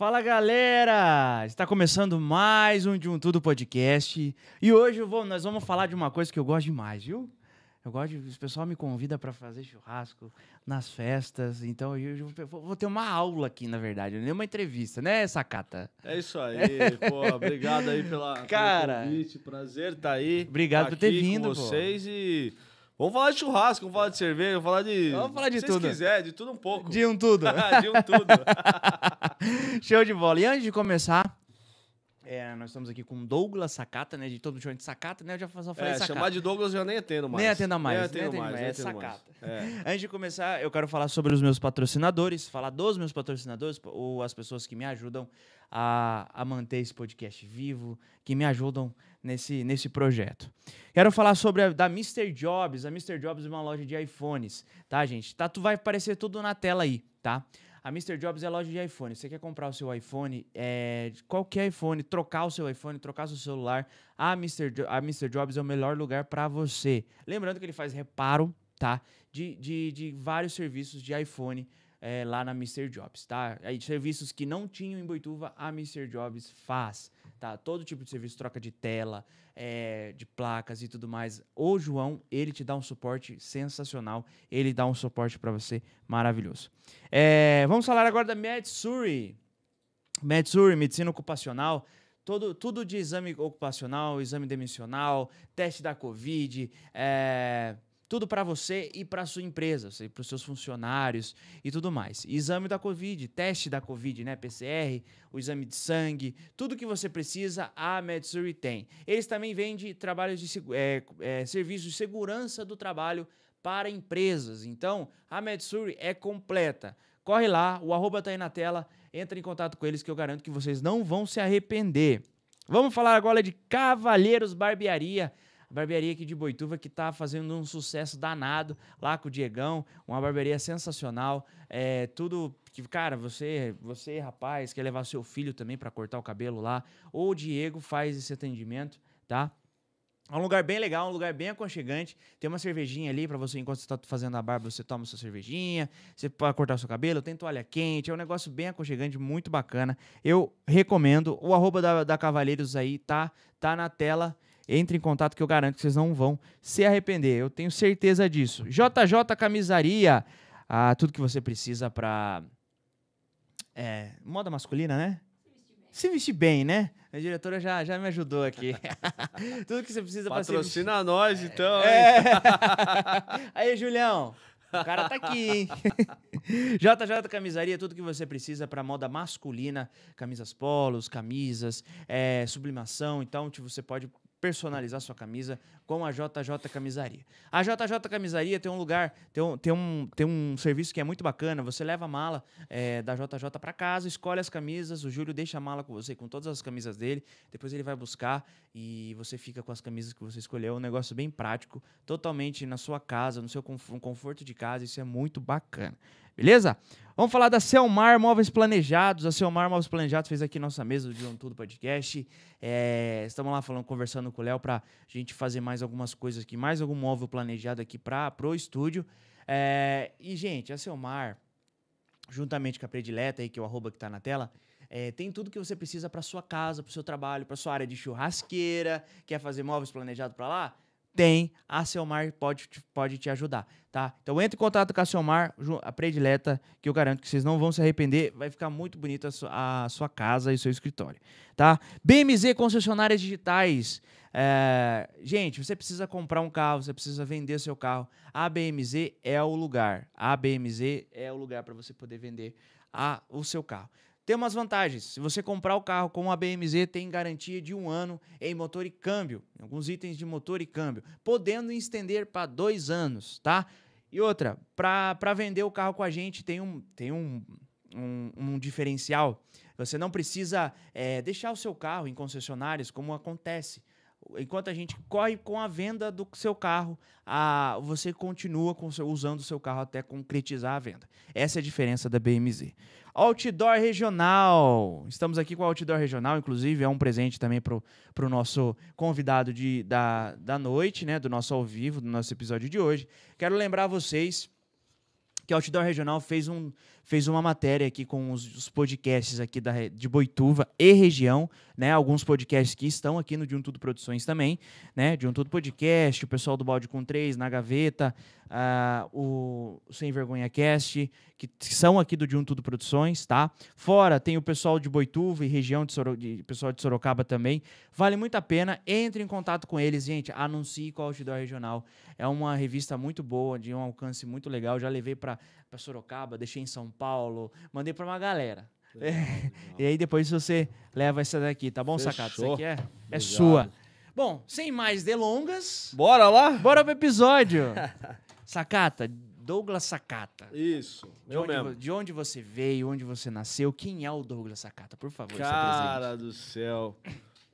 Fala galera! Está começando mais um De Um Tudo Podcast e hoje vou, nós vamos falar de uma coisa que eu gosto demais, viu? Eu gosto de. O pessoal me convida para fazer churrasco nas festas, então eu, vou ter uma aula aqui, na verdade, nem uma entrevista, né, Sacata? É isso aí, pô. Obrigado aí pela, Cara, pelo convite. Prazer estar tá aí. Obrigado por ter vindo, com vocês pô. e. Vamos falar de churrasco, vamos falar de cerveja, vamos falar de. Vamos falar de se tudo. Se quiser, de tudo um pouco. De um tudo. de um tudo. Show de bola. E antes de começar, é, nós estamos aqui com Douglas Sacata, né? De todo show de Sacata, né? Eu já só falei é, Sacata. chamar de Douglas eu nem atendo mais. Nem atenda mais. Nem atendo, nem atendo mais, mais. É Sacata. É. Antes de começar, eu quero falar sobre os meus patrocinadores, falar dos meus patrocinadores, ou as pessoas que me ajudam a, a manter esse podcast vivo, que me ajudam nesse, nesse projeto. Quero falar sobre a da Mr. Jobs. A Mr. Jobs é uma loja de iPhones, tá, gente? Tá, tu vai aparecer tudo na tela aí, tá? A Mr. Jobs é loja de iPhone. Você quer comprar o seu iPhone, é, qualquer iPhone, trocar o seu iPhone, trocar o seu celular, a Mr. Jo a Mr. Jobs é o melhor lugar para você. Lembrando que ele faz reparo, tá? De, de, de vários serviços de iPhone é, lá na Mr. Jobs, tá? Aí, serviços que não tinham em Boituva, a Mr. Jobs faz, tá? Todo tipo de serviço, troca de tela, é, de placas e tudo mais. O João, ele te dá um suporte sensacional. Ele dá um suporte para você maravilhoso. É, vamos falar agora da Medsuri. Medsuri, medicina ocupacional. Todo, tudo de exame ocupacional, exame demissional, teste da Covid, é, tudo para você e para sua empresa, para os seus funcionários e tudo mais. Exame da Covid, teste da Covid, né? PCR, o exame de sangue, tudo que você precisa, a MedSuri tem. Eles também vendem trabalhos de é, é, serviços de segurança do trabalho para empresas. Então, a MedSuri é completa. Corre lá, o arroba tá aí na tela, entra em contato com eles que eu garanto que vocês não vão se arrepender. Vamos falar agora de Cavalheiros Barbearia barbearia aqui de Boituva que tá fazendo um sucesso danado lá com o Diegão, uma barbearia sensacional. É, tudo que, cara, você, você, rapaz, quer levar seu filho também para cortar o cabelo lá, ou o Diego faz esse atendimento, tá? É um lugar bem legal, um lugar bem aconchegante. Tem uma cervejinha ali para você, enquanto você está fazendo a barba, você toma sua cervejinha. Você pode cortar seu cabelo, tem toalha quente. É um negócio bem aconchegante, muito bacana. Eu recomendo. O arroba da, da Cavaleiros aí tá, tá na tela. Entre em contato que eu garanto que vocês não vão se arrepender. Eu tenho certeza disso. JJ Camisaria. Ah, tudo que você precisa para é, moda masculina, né? Se vestir bem, né? A diretora já, já me ajudou aqui. tudo que você precisa para se Patrocina nós, então. É. Aí, Julião. O cara tá aqui, hein? JJ Camisaria, tudo que você precisa para moda masculina, camisas polos, camisas, é, sublimação. Então, tipo, você pode personalizar sua camisa com a JJ Camisaria. A JJ Camisaria tem um lugar, tem um, tem um, tem um serviço que é muito bacana. Você leva a mala é, da JJ para casa, escolhe as camisas, o Júlio deixa a mala com você, com todas as camisas dele, depois ele vai buscar e você fica com as camisas que você escolheu. É um negócio bem prático, totalmente na sua casa, no seu conforto de casa, isso é muito bacana. Beleza? Vamos falar da Selmar Móveis Planejados. A Selmar Móveis Planejados fez aqui nossa mesa do um Tudo Podcast. É, estamos lá falando, conversando com o Léo para a gente fazer mais algumas coisas aqui, mais algum móvel planejado aqui para o estúdio. É, e, gente, a Selmar, juntamente com a Predileta, aí, que é o arroba que está na tela, é, tem tudo que você precisa para sua casa, para o seu trabalho, para sua área de churrasqueira. Quer fazer móveis planejados para lá? Tem, a Selmar pode, pode te ajudar, tá? Então entre em contato com a Selmar, a predileta, que eu garanto que vocês não vão se arrepender, vai ficar muito bonita a sua, casa e seu escritório, tá? BMZ Concessionárias Digitais. É, gente, você precisa comprar um carro, você precisa vender seu carro. A BMZ é o lugar. A BMZ é o lugar para você poder vender a, o seu carro. Tem umas vantagens. Se você comprar o carro com a BMZ, tem garantia de um ano em motor e câmbio, alguns itens de motor e câmbio, podendo estender para dois anos, tá? E outra, para vender o carro com a gente, tem um, tem um, um, um diferencial. Você não precisa é, deixar o seu carro em concessionárias, como acontece enquanto a gente corre com a venda do seu carro, a, você continua seu, usando o seu carro até concretizar a venda. Essa é a diferença da BMZ. Outdoor Regional. Estamos aqui com o Outdoor Regional, inclusive é um presente também para o nosso convidado de, da, da noite, né? Do nosso ao vivo, do nosso episódio de hoje. Quero lembrar vocês que o Outdoor Regional fez um, fez uma matéria aqui com os, os podcasts aqui da, de Boituva e região, né? Alguns podcasts que estão aqui no De Um Tudo Produções também, né? De Um Tudo Podcast, o pessoal do Balde com Três, na Gaveta, ah, o Sem Vergonha Cast, que são aqui do De Um Tudo Produções, tá? Fora tem o pessoal de Boituva e região de, Soro, de pessoal de Sorocaba também. Vale muito a pena. Entre em contato com eles, gente. Anuncie com a Outdoor Regional. É uma revista muito boa, de um alcance muito legal. Já levei para Sorocaba, deixei em São Paulo, mandei para uma galera. E aí depois você leva essa daqui, tá bom, Sacata? Isso Fechou. aqui é, é Obrigado. sua. Bom, sem mais delongas, Bora lá? bora pro episódio. Sacata, Douglas Sacata. Isso, De eu onde, mesmo. de onde você veio, onde você nasceu, quem é o Douglas Sacata? Por favor. Cara do céu.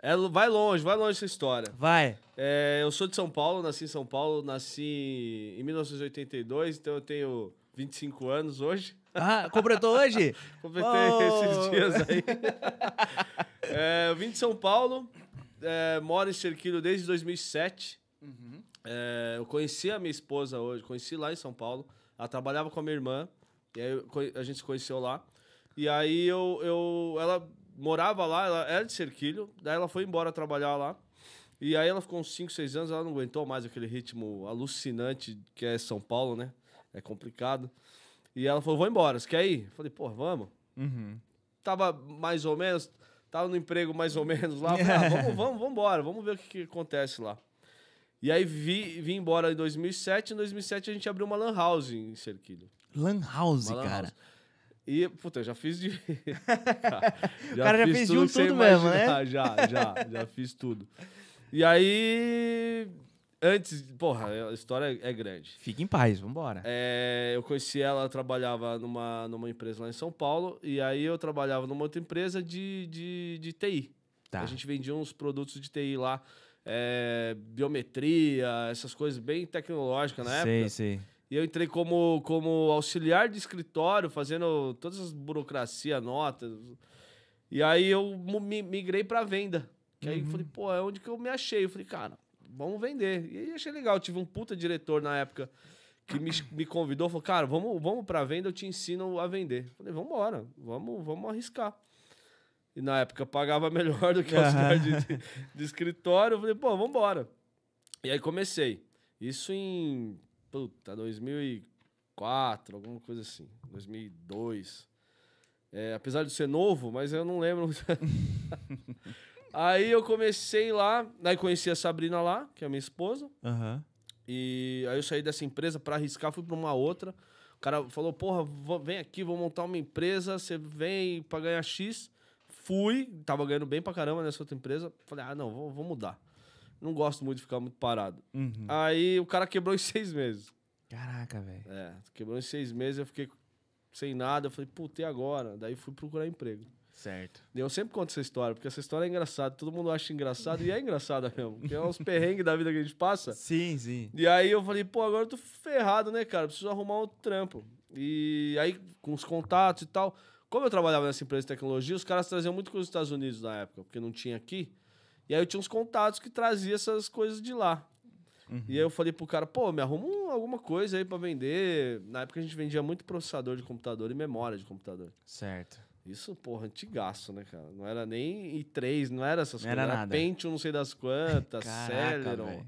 É, vai longe, vai longe essa história. Vai. É, eu sou de São Paulo, nasci em São Paulo, nasci em 1982, então eu tenho 25 anos hoje. Ah, completou hoje? Completei Oh! esses dias aí. É, eu vim de São Paulo, é, moro em Cerquilho desde 2007. Uhum. É, eu conheci a minha esposa hoje, conheci lá em São Paulo. Ela trabalhava com a minha irmã, e aí eu a gente se conheceu lá. E aí eu, eu, ela morava lá, ela era de Cerquilho, daí ela foi embora trabalhar lá. E aí ela ficou uns 5, 6 anos, ela não aguentou mais aquele ritmo alucinante que é São Paulo, né? É complicado. E ela falou, vou embora, você quer ir? Eu falei, pô, vamos. Uhum. Tava mais ou menos, tava no emprego mais ou menos lá. Falei, ah, vamos, vamos, vamos embora, vamos ver o que, que acontece lá. E aí vi, vim embora em 2007. Em 2007 a gente abriu uma lan house em Cerquilho. Lan House, lan cara. house. E, puta, eu já fiz de. O cara já fez de um tudo mesmo, né? Já, já, já fiz tudo. E aí. Antes, porra, a história é grande. Fique em paz, vambora. É, eu conheci ela, ela trabalhava numa, numa empresa lá em São Paulo, e aí eu trabalhava numa outra empresa de, de, de TI. Tá. A gente vendia uns produtos de TI lá, é, biometria, essas coisas bem tecnológicas na sei, época. sei. E eu entrei como, como auxiliar de escritório, fazendo todas as burocracia, notas. E aí eu migrei para venda. Que aí eu falei, pô, é onde que eu me achei. Eu falei, cara, vamos vender. E aí achei legal. Eu tive um puta diretor na época que me, me convidou, falou, cara, vamos, vamos pra venda, eu te ensino a vender. Eu falei, vamos embora, vamos, vamos arriscar. E na época pagava melhor do que auxiliar de, de, de escritório. Eu falei, pô, vamos embora. E aí comecei. Isso em, puta, 2004, alguma coisa assim. 2002. É, apesar de ser novo, mas eu não lembro. aí eu comecei lá, aí conheci a Sabrina lá, que é a minha esposa. Aham. E aí eu saí dessa empresa para arriscar, fui para uma outra. O cara falou: "Porra, vem aqui, vou montar uma empresa, você vem para ganhar X". Fui, tava ganhando bem pra caramba nessa outra empresa. Falei: "Ah, não, vou, vou mudar". Não gosto muito de ficar muito parado. Uhum. Aí o cara quebrou em seis meses. Caraca, velho. É, quebrou em seis meses, eu fiquei sem nada. Eu falei, puta, e agora? Daí fui procurar emprego. Certo. E eu sempre conto essa história, porque essa história é engraçada. Todo mundo acha engraçado e é engraçada mesmo. Porque é uns perrengues da vida que a gente passa. Sim, sim. E aí eu falei, pô, agora eu tô ferrado, né, cara? Preciso arrumar outro trampo. E aí, com os contatos e tal. Como eu trabalhava nessa empresa de tecnologia, os caras traziam muito coisa dos Estados Unidos na época, porque não tinha aqui. E aí eu tinha uns contatos que traziam essas coisas de lá. E aí eu falei pro cara, pô, me arruma um- alguma coisa aí pra vender. Na época a gente vendia muito processador de computador e memória de computador. Certo. Isso, porra, antigaço, né, cara? Não era nem i3, não era essas Não coisas. era Era nada. Pentium não sei das quantas, Celeron.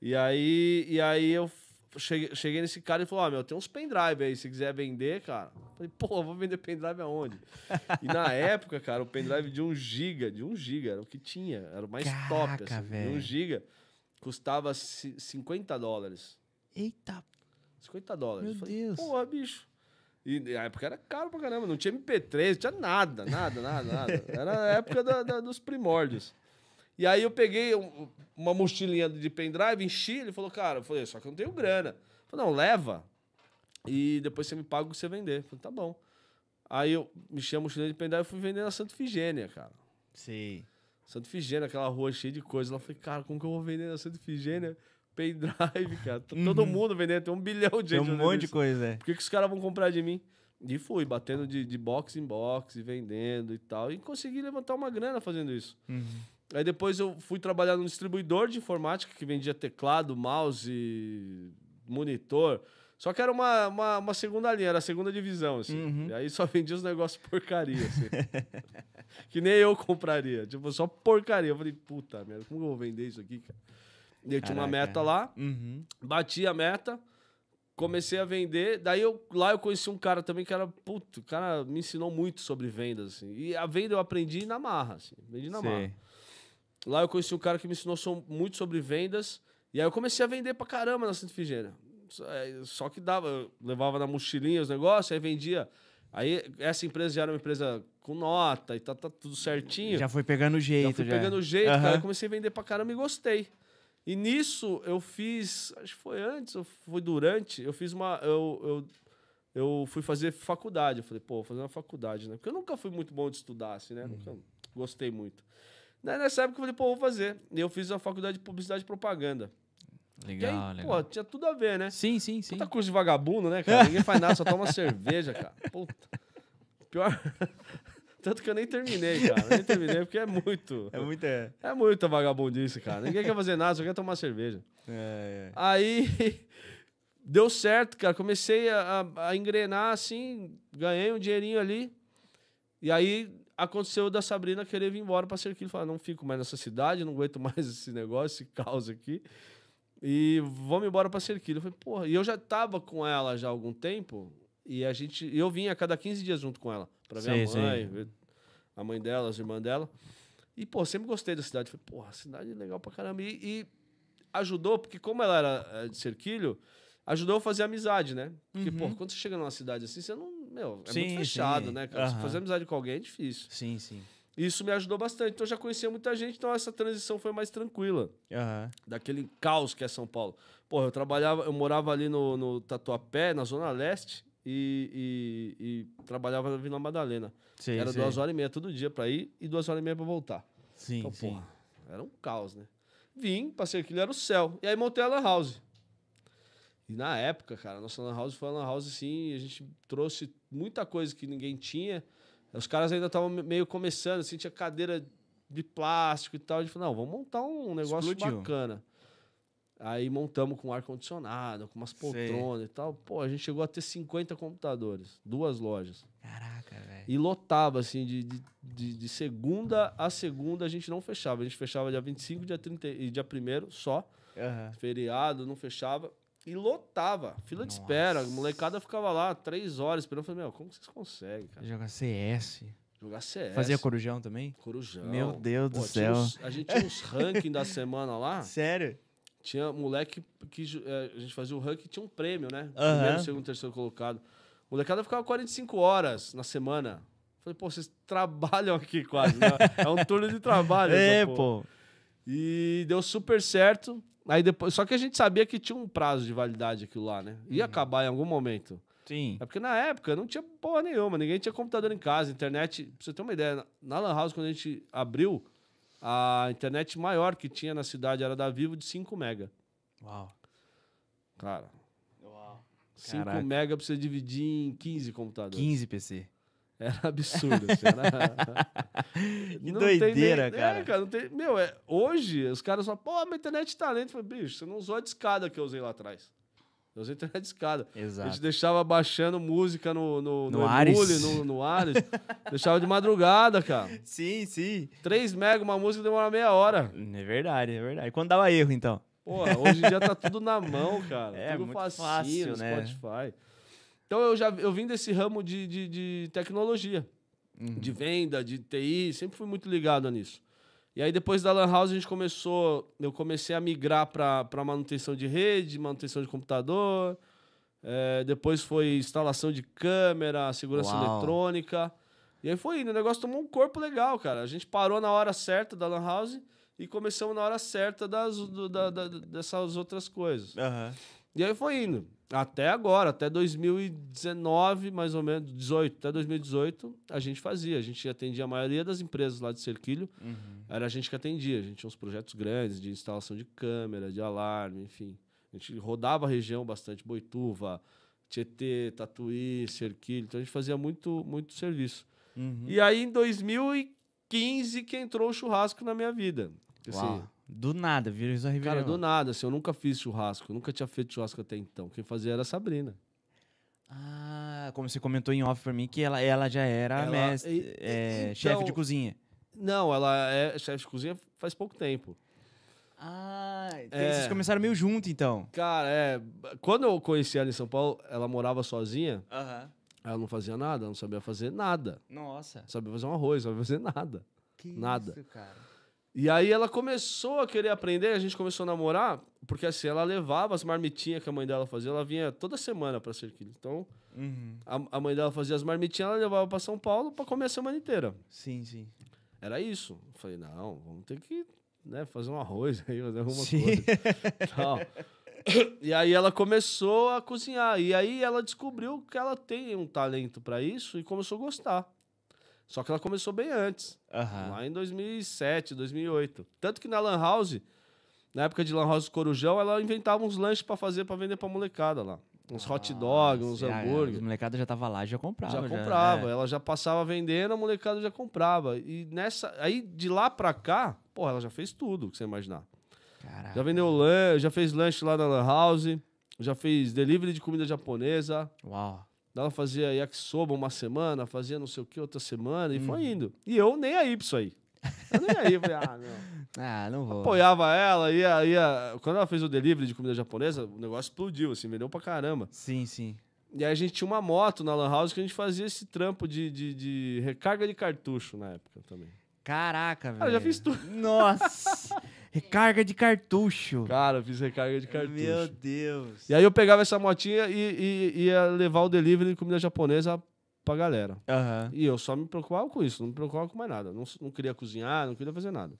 E aí, e aí eu cheguei, cheguei nesse cara e falou: Ó, meu, tem uns pendrive aí, se quiser vender, cara. Falei, pô, eu vou vender pendrive aonde? e na época, cara, o pendrive de 1 GB, de 1 GB, era o que tinha, era o mais top, Caraca, assim. De velho. 1 GB custava ci- 50 dólares. Eita, 50 dólares. Meu Eu falei, Deus. Porra, bicho. E na época era caro pra caramba, não tinha MP3, não tinha nada, nada, nada, nada. Era a época da- da- dos primórdios. E aí eu peguei um- uma mochilinha de pendrive, enchi, ele falou, cara, eu falei, só que eu não tenho grana. Eu falei, não, leva. E depois você me paga o que você vender. Eu falei, tá bom. Aí eu mexi a mochilinha de pendrive e fui vender na Santa Figênia, cara. sei. Santa Figênia, aquela rua cheia de coisa. Lá eu falei, cara, como que eu vou vender na Santa Figênia pendrive, cara? Tá Todo mundo vendendo, tem um bilhão de Tem gente um vendendo monte de isso. coisa, é. Por que, que os caras vão comprar de mim? E fui, batendo de, de box em box, vendendo e tal. E consegui levantar uma grana fazendo isso. Uhum. Aí depois eu fui trabalhar num distribuidor de informática que vendia teclado, mouse, monitor. Só que era uma, uma, uma segunda linha, era a segunda divisão, assim. Uhum. E aí só vendia os negócios porcaria, assim. que nem eu compraria. Tipo, só porcaria. Eu falei, puta merda, como eu vou vender isso aqui, cara? E eu tinha uma meta lá, Uhum. bati a meta, comecei a vender. Daí eu, lá eu conheci um cara também que era, puto, o cara me ensinou muito sobre vendas, assim. E a venda eu aprendi na marra, assim. Vendi na marra. Lá eu conheci um cara que me ensinou muito sobre vendas. E aí eu comecei a vender pra caramba na Santa Ifigênia. Só, é, só que dava, eu levava na mochilinha os negócios, aí vendia. Aí essa empresa já era uma empresa com nota e tá, tá tudo certinho. Já foi pegando jeito. já fui já. pegando jeito, Aham. cara. Eu comecei a vender pra caramba e gostei. E nisso eu fiz, acho que foi antes, ou foi durante, eu fiz uma. Eu, eu, eu fui fazer faculdade. Eu falei, pô, vou fazer uma faculdade, né? Porque eu nunca fui muito bom de estudar, assim, né? Nunca gostei muito. Daí, nessa época eu falei, pô, vou fazer. E eu fiz a faculdade de publicidade e propaganda. Legal, aí, legal. pô, tinha tudo a ver, né? Sim, sim, sim. Puta curso de vagabundo, né, cara? Ninguém faz nada, só toma cerveja, cara. Puta. Pior. Tanto que eu nem terminei, cara. Nem terminei porque é muito. É muito. É, É muita vagabundice, cara. Ninguém quer fazer nada, só quer tomar cerveja. é. Aí deu certo, cara. Comecei a, a- a engrenar assim, ganhei um dinheirinho ali. E aí aconteceu da Sabrina querer vir embora pra Serquilho. Falar, não fico mais nessa cidade, não aguento mais esse negócio, esse caos aqui. E vamos embora pra Serquilho. Eu falei, porra, e eu já tava com ela já há algum tempo. E a gente. Eu vinha a cada 15 dias junto com ela. Pra ver Sei, a mãe, ver a mãe dela, as irmãs dela. E, pô, sempre gostei da cidade. Falei, porra, cidade legal pra caramba. E, e ajudou, porque como ela era eh, de Serquilho, ajudou a fazer amizade, né? Porque, Uhum. pô, quando você chega numa cidade assim, você não. Meu, é Sim, muito fechado, sim. né, cara? Aham. fazer amizade com alguém é difícil. Sim, sim. Isso me ajudou bastante. Então eu já conhecia muita gente, então essa transição foi mais tranquila. Aham. Daquele caos que é São Paulo. Pô, eu trabalhava, eu morava ali no, no Tatuapé, na Zona Leste, e, e, e trabalhava na Vila Madalena. Sei, Era sei. duas horas e meia todo dia pra ir e duas horas e meia pra voltar. Sim, Então, sim. porra, era um caos, né? Vim, passei aquilo, era o céu. E aí montei a Lan House. E na época, cara, a nossa Lan House foi uma Lan House assim, a gente trouxe muita coisa que ninguém tinha. Os caras ainda estavam meio começando, assim, tinha cadeira de plástico e tal. A gente falou, não, vamos montar um negócio Explodiu. bacana. Aí montamos com ar-condicionado, com umas Sei. poltronas e tal. Pô, a gente chegou a ter 50 computadores, duas lojas. Caraca, velho. E lotava, assim, de, de, de, de segunda a segunda a gente não fechava. A gente fechava dia 25, dia 30 e dia 1 só. Aham. Feriado, não fechava. E lotava. Fila de espera. A Nossa. molecada ficava lá três horas esperando. Eu falei, meu, como vocês conseguem, cara? Jogar CS. Jogar CS. Fazia corujão também? corujão. Meu Deus do tinha céu. uns- a gente tinha uns ranking da semana lá. Sério? Tinha moleque que eh, a gente fazia o ranking tinha um prêmio, né? Primeiro, segundo, terceiro colocado. Molecada ficava 45 horas na semana. Falei, pô, vocês trabalham aqui quase, né? É um turno de trabalho. É, essa porra. pô. E deu super certo. Aí depois, só que a gente sabia que tinha um prazo de validade aquilo lá, né? Ia acabar em algum momento. Sim. É porque na época não tinha porra nenhuma, ninguém tinha computador em casa, internet. Pra você ter uma ideia, na- na Lan House, quando a gente abriu, a internet maior que tinha na cidade era da Vivo de 5 mega. Uau. Cara, Uau. 5 Caraca. mega pra você dividir em 15 computadores. 15 PC. Era absurdo. assim, era... Que Não doideira, nem- cara. É, cara, tem... Meu, é... hoje os caras falam, pô, minha internet tá lenta. Eu falei, bicho, você não usou a discada que eu usei lá atrás. Eu usei a internet de escada. A Exato. gente deixava baixando música no, no, No no Ares. Emule, no, no Ares. deixava de madrugada, cara. Sim, sim. 3 mega uma música demora meia hora. É verdade, é verdade. Quando dava erro, então? Porra, hoje em dia tá tudo na mão, cara. É, tudo muito facinho, fácil, né? Spotify. Então eu já eu vim desse ramo de, de, de tecnologia, Uhum. de venda, de TI, sempre fui muito ligado nisso. E aí depois da Lan House a gente começou, eu comecei a migrar para manutenção de rede, manutenção de computador. É, depois foi instalação de câmera, segurança Uau. eletrônica. E aí foi indo, o negócio tomou um corpo legal, cara. A gente parou na hora certa da Lan House e começamos na hora certa das, do- da- da- dessas outras coisas. Aham. E aí foi indo. Até agora, até 2019, mais ou menos, 18, até 2018, a gente fazia. A gente atendia a maioria das empresas lá de Cerquilho. Uhum. Era a gente que atendia. A gente tinha uns projetos grandes de instalação de câmera, de alarme, enfim. A gente rodava a região bastante, Boituva, Tietê, Tatuí, Cerquilho. Então a gente fazia muito, muito serviço. Uhum. E aí, em 2015, que entrou o churrasco na minha vida. Assim. Do nada, virou isso a Cara, do nada, assim, eu nunca fiz churrasco, eu nunca tinha feito churrasco até então. Quem fazia era a Sabrina. Ah, como você comentou em off pra mim, que ela, ela já era Ela- mestre, e- é, então- chefe de cozinha. Não, ela é chefe de cozinha faz pouco tempo. Ah, então É. vocês começaram meio junto, então. Cara, é. Quando eu conheci ela em São Paulo, ela morava sozinha, Aham. ela não fazia nada, não sabia fazer nada. Nossa. Não sabia fazer um arroz, não sabia fazer nada. Que Nada. isso, cara. E aí ela começou a querer aprender, a gente começou a namorar, porque assim, ela levava as marmitinhas que a mãe dela fazia, ela vinha toda semana pra Cerquilho. Então, Uhum. a, a mãe dela fazia as marmitinhas, ela levava pra São Paulo pra comer a semana inteira. Sim, sim. Era isso. Eu falei, não, vamos ter que né, fazer um arroz aí, fazer alguma Sim. coisa. Tal. E aí ela começou a cozinhar. E aí ela descobriu que ela tem um talento pra isso e começou a gostar. Só que ela começou bem antes. Aham. Lá em 2007, 2008. Tanto que na Lan House, na época de Lan House Corujão, ela inventava uns lanches pra fazer pra vender pra molecada lá. Uns hot dogs, uns Nossa, hambúrguer. Os molecada já tava lá, já comprava. Já comprava, é. ela já passava vendendo, a molecada já comprava. E nessa. Aí de lá pra cá, pô, ela já fez tudo que você imaginar. Caraca. Já vendeu lanche, já fez lanche lá na Lan House, já fez delivery de comida japonesa. Uau. Ela fazia yakisoba uma semana, fazia não sei o que outra semana, e Hum. foi indo. E eu nem aí pra isso aí. Eu nem aí, falei, ah, não. Ah, não vou. Apoiava ela, ia, ia. Quando ela fez o delivery de comida japonesa, o negócio explodiu, assim, vendeu pra caramba. Sim, sim. E aí a gente tinha uma moto na Lan House que a gente fazia esse trampo de, de, de recarga de cartucho na época também. Caraca, velho. Cara, eu já fiz tudo. Nossa. Recarga de cartucho. Cara, eu fiz recarga de cartucho. Meu Deus. E aí eu pegava essa motinha e, e ia levar o delivery de comida japonesa pra galera. Aham. E eu só me preocupava com isso, não me preocupava com mais nada. Não, não queria cozinhar, não queria fazer nada.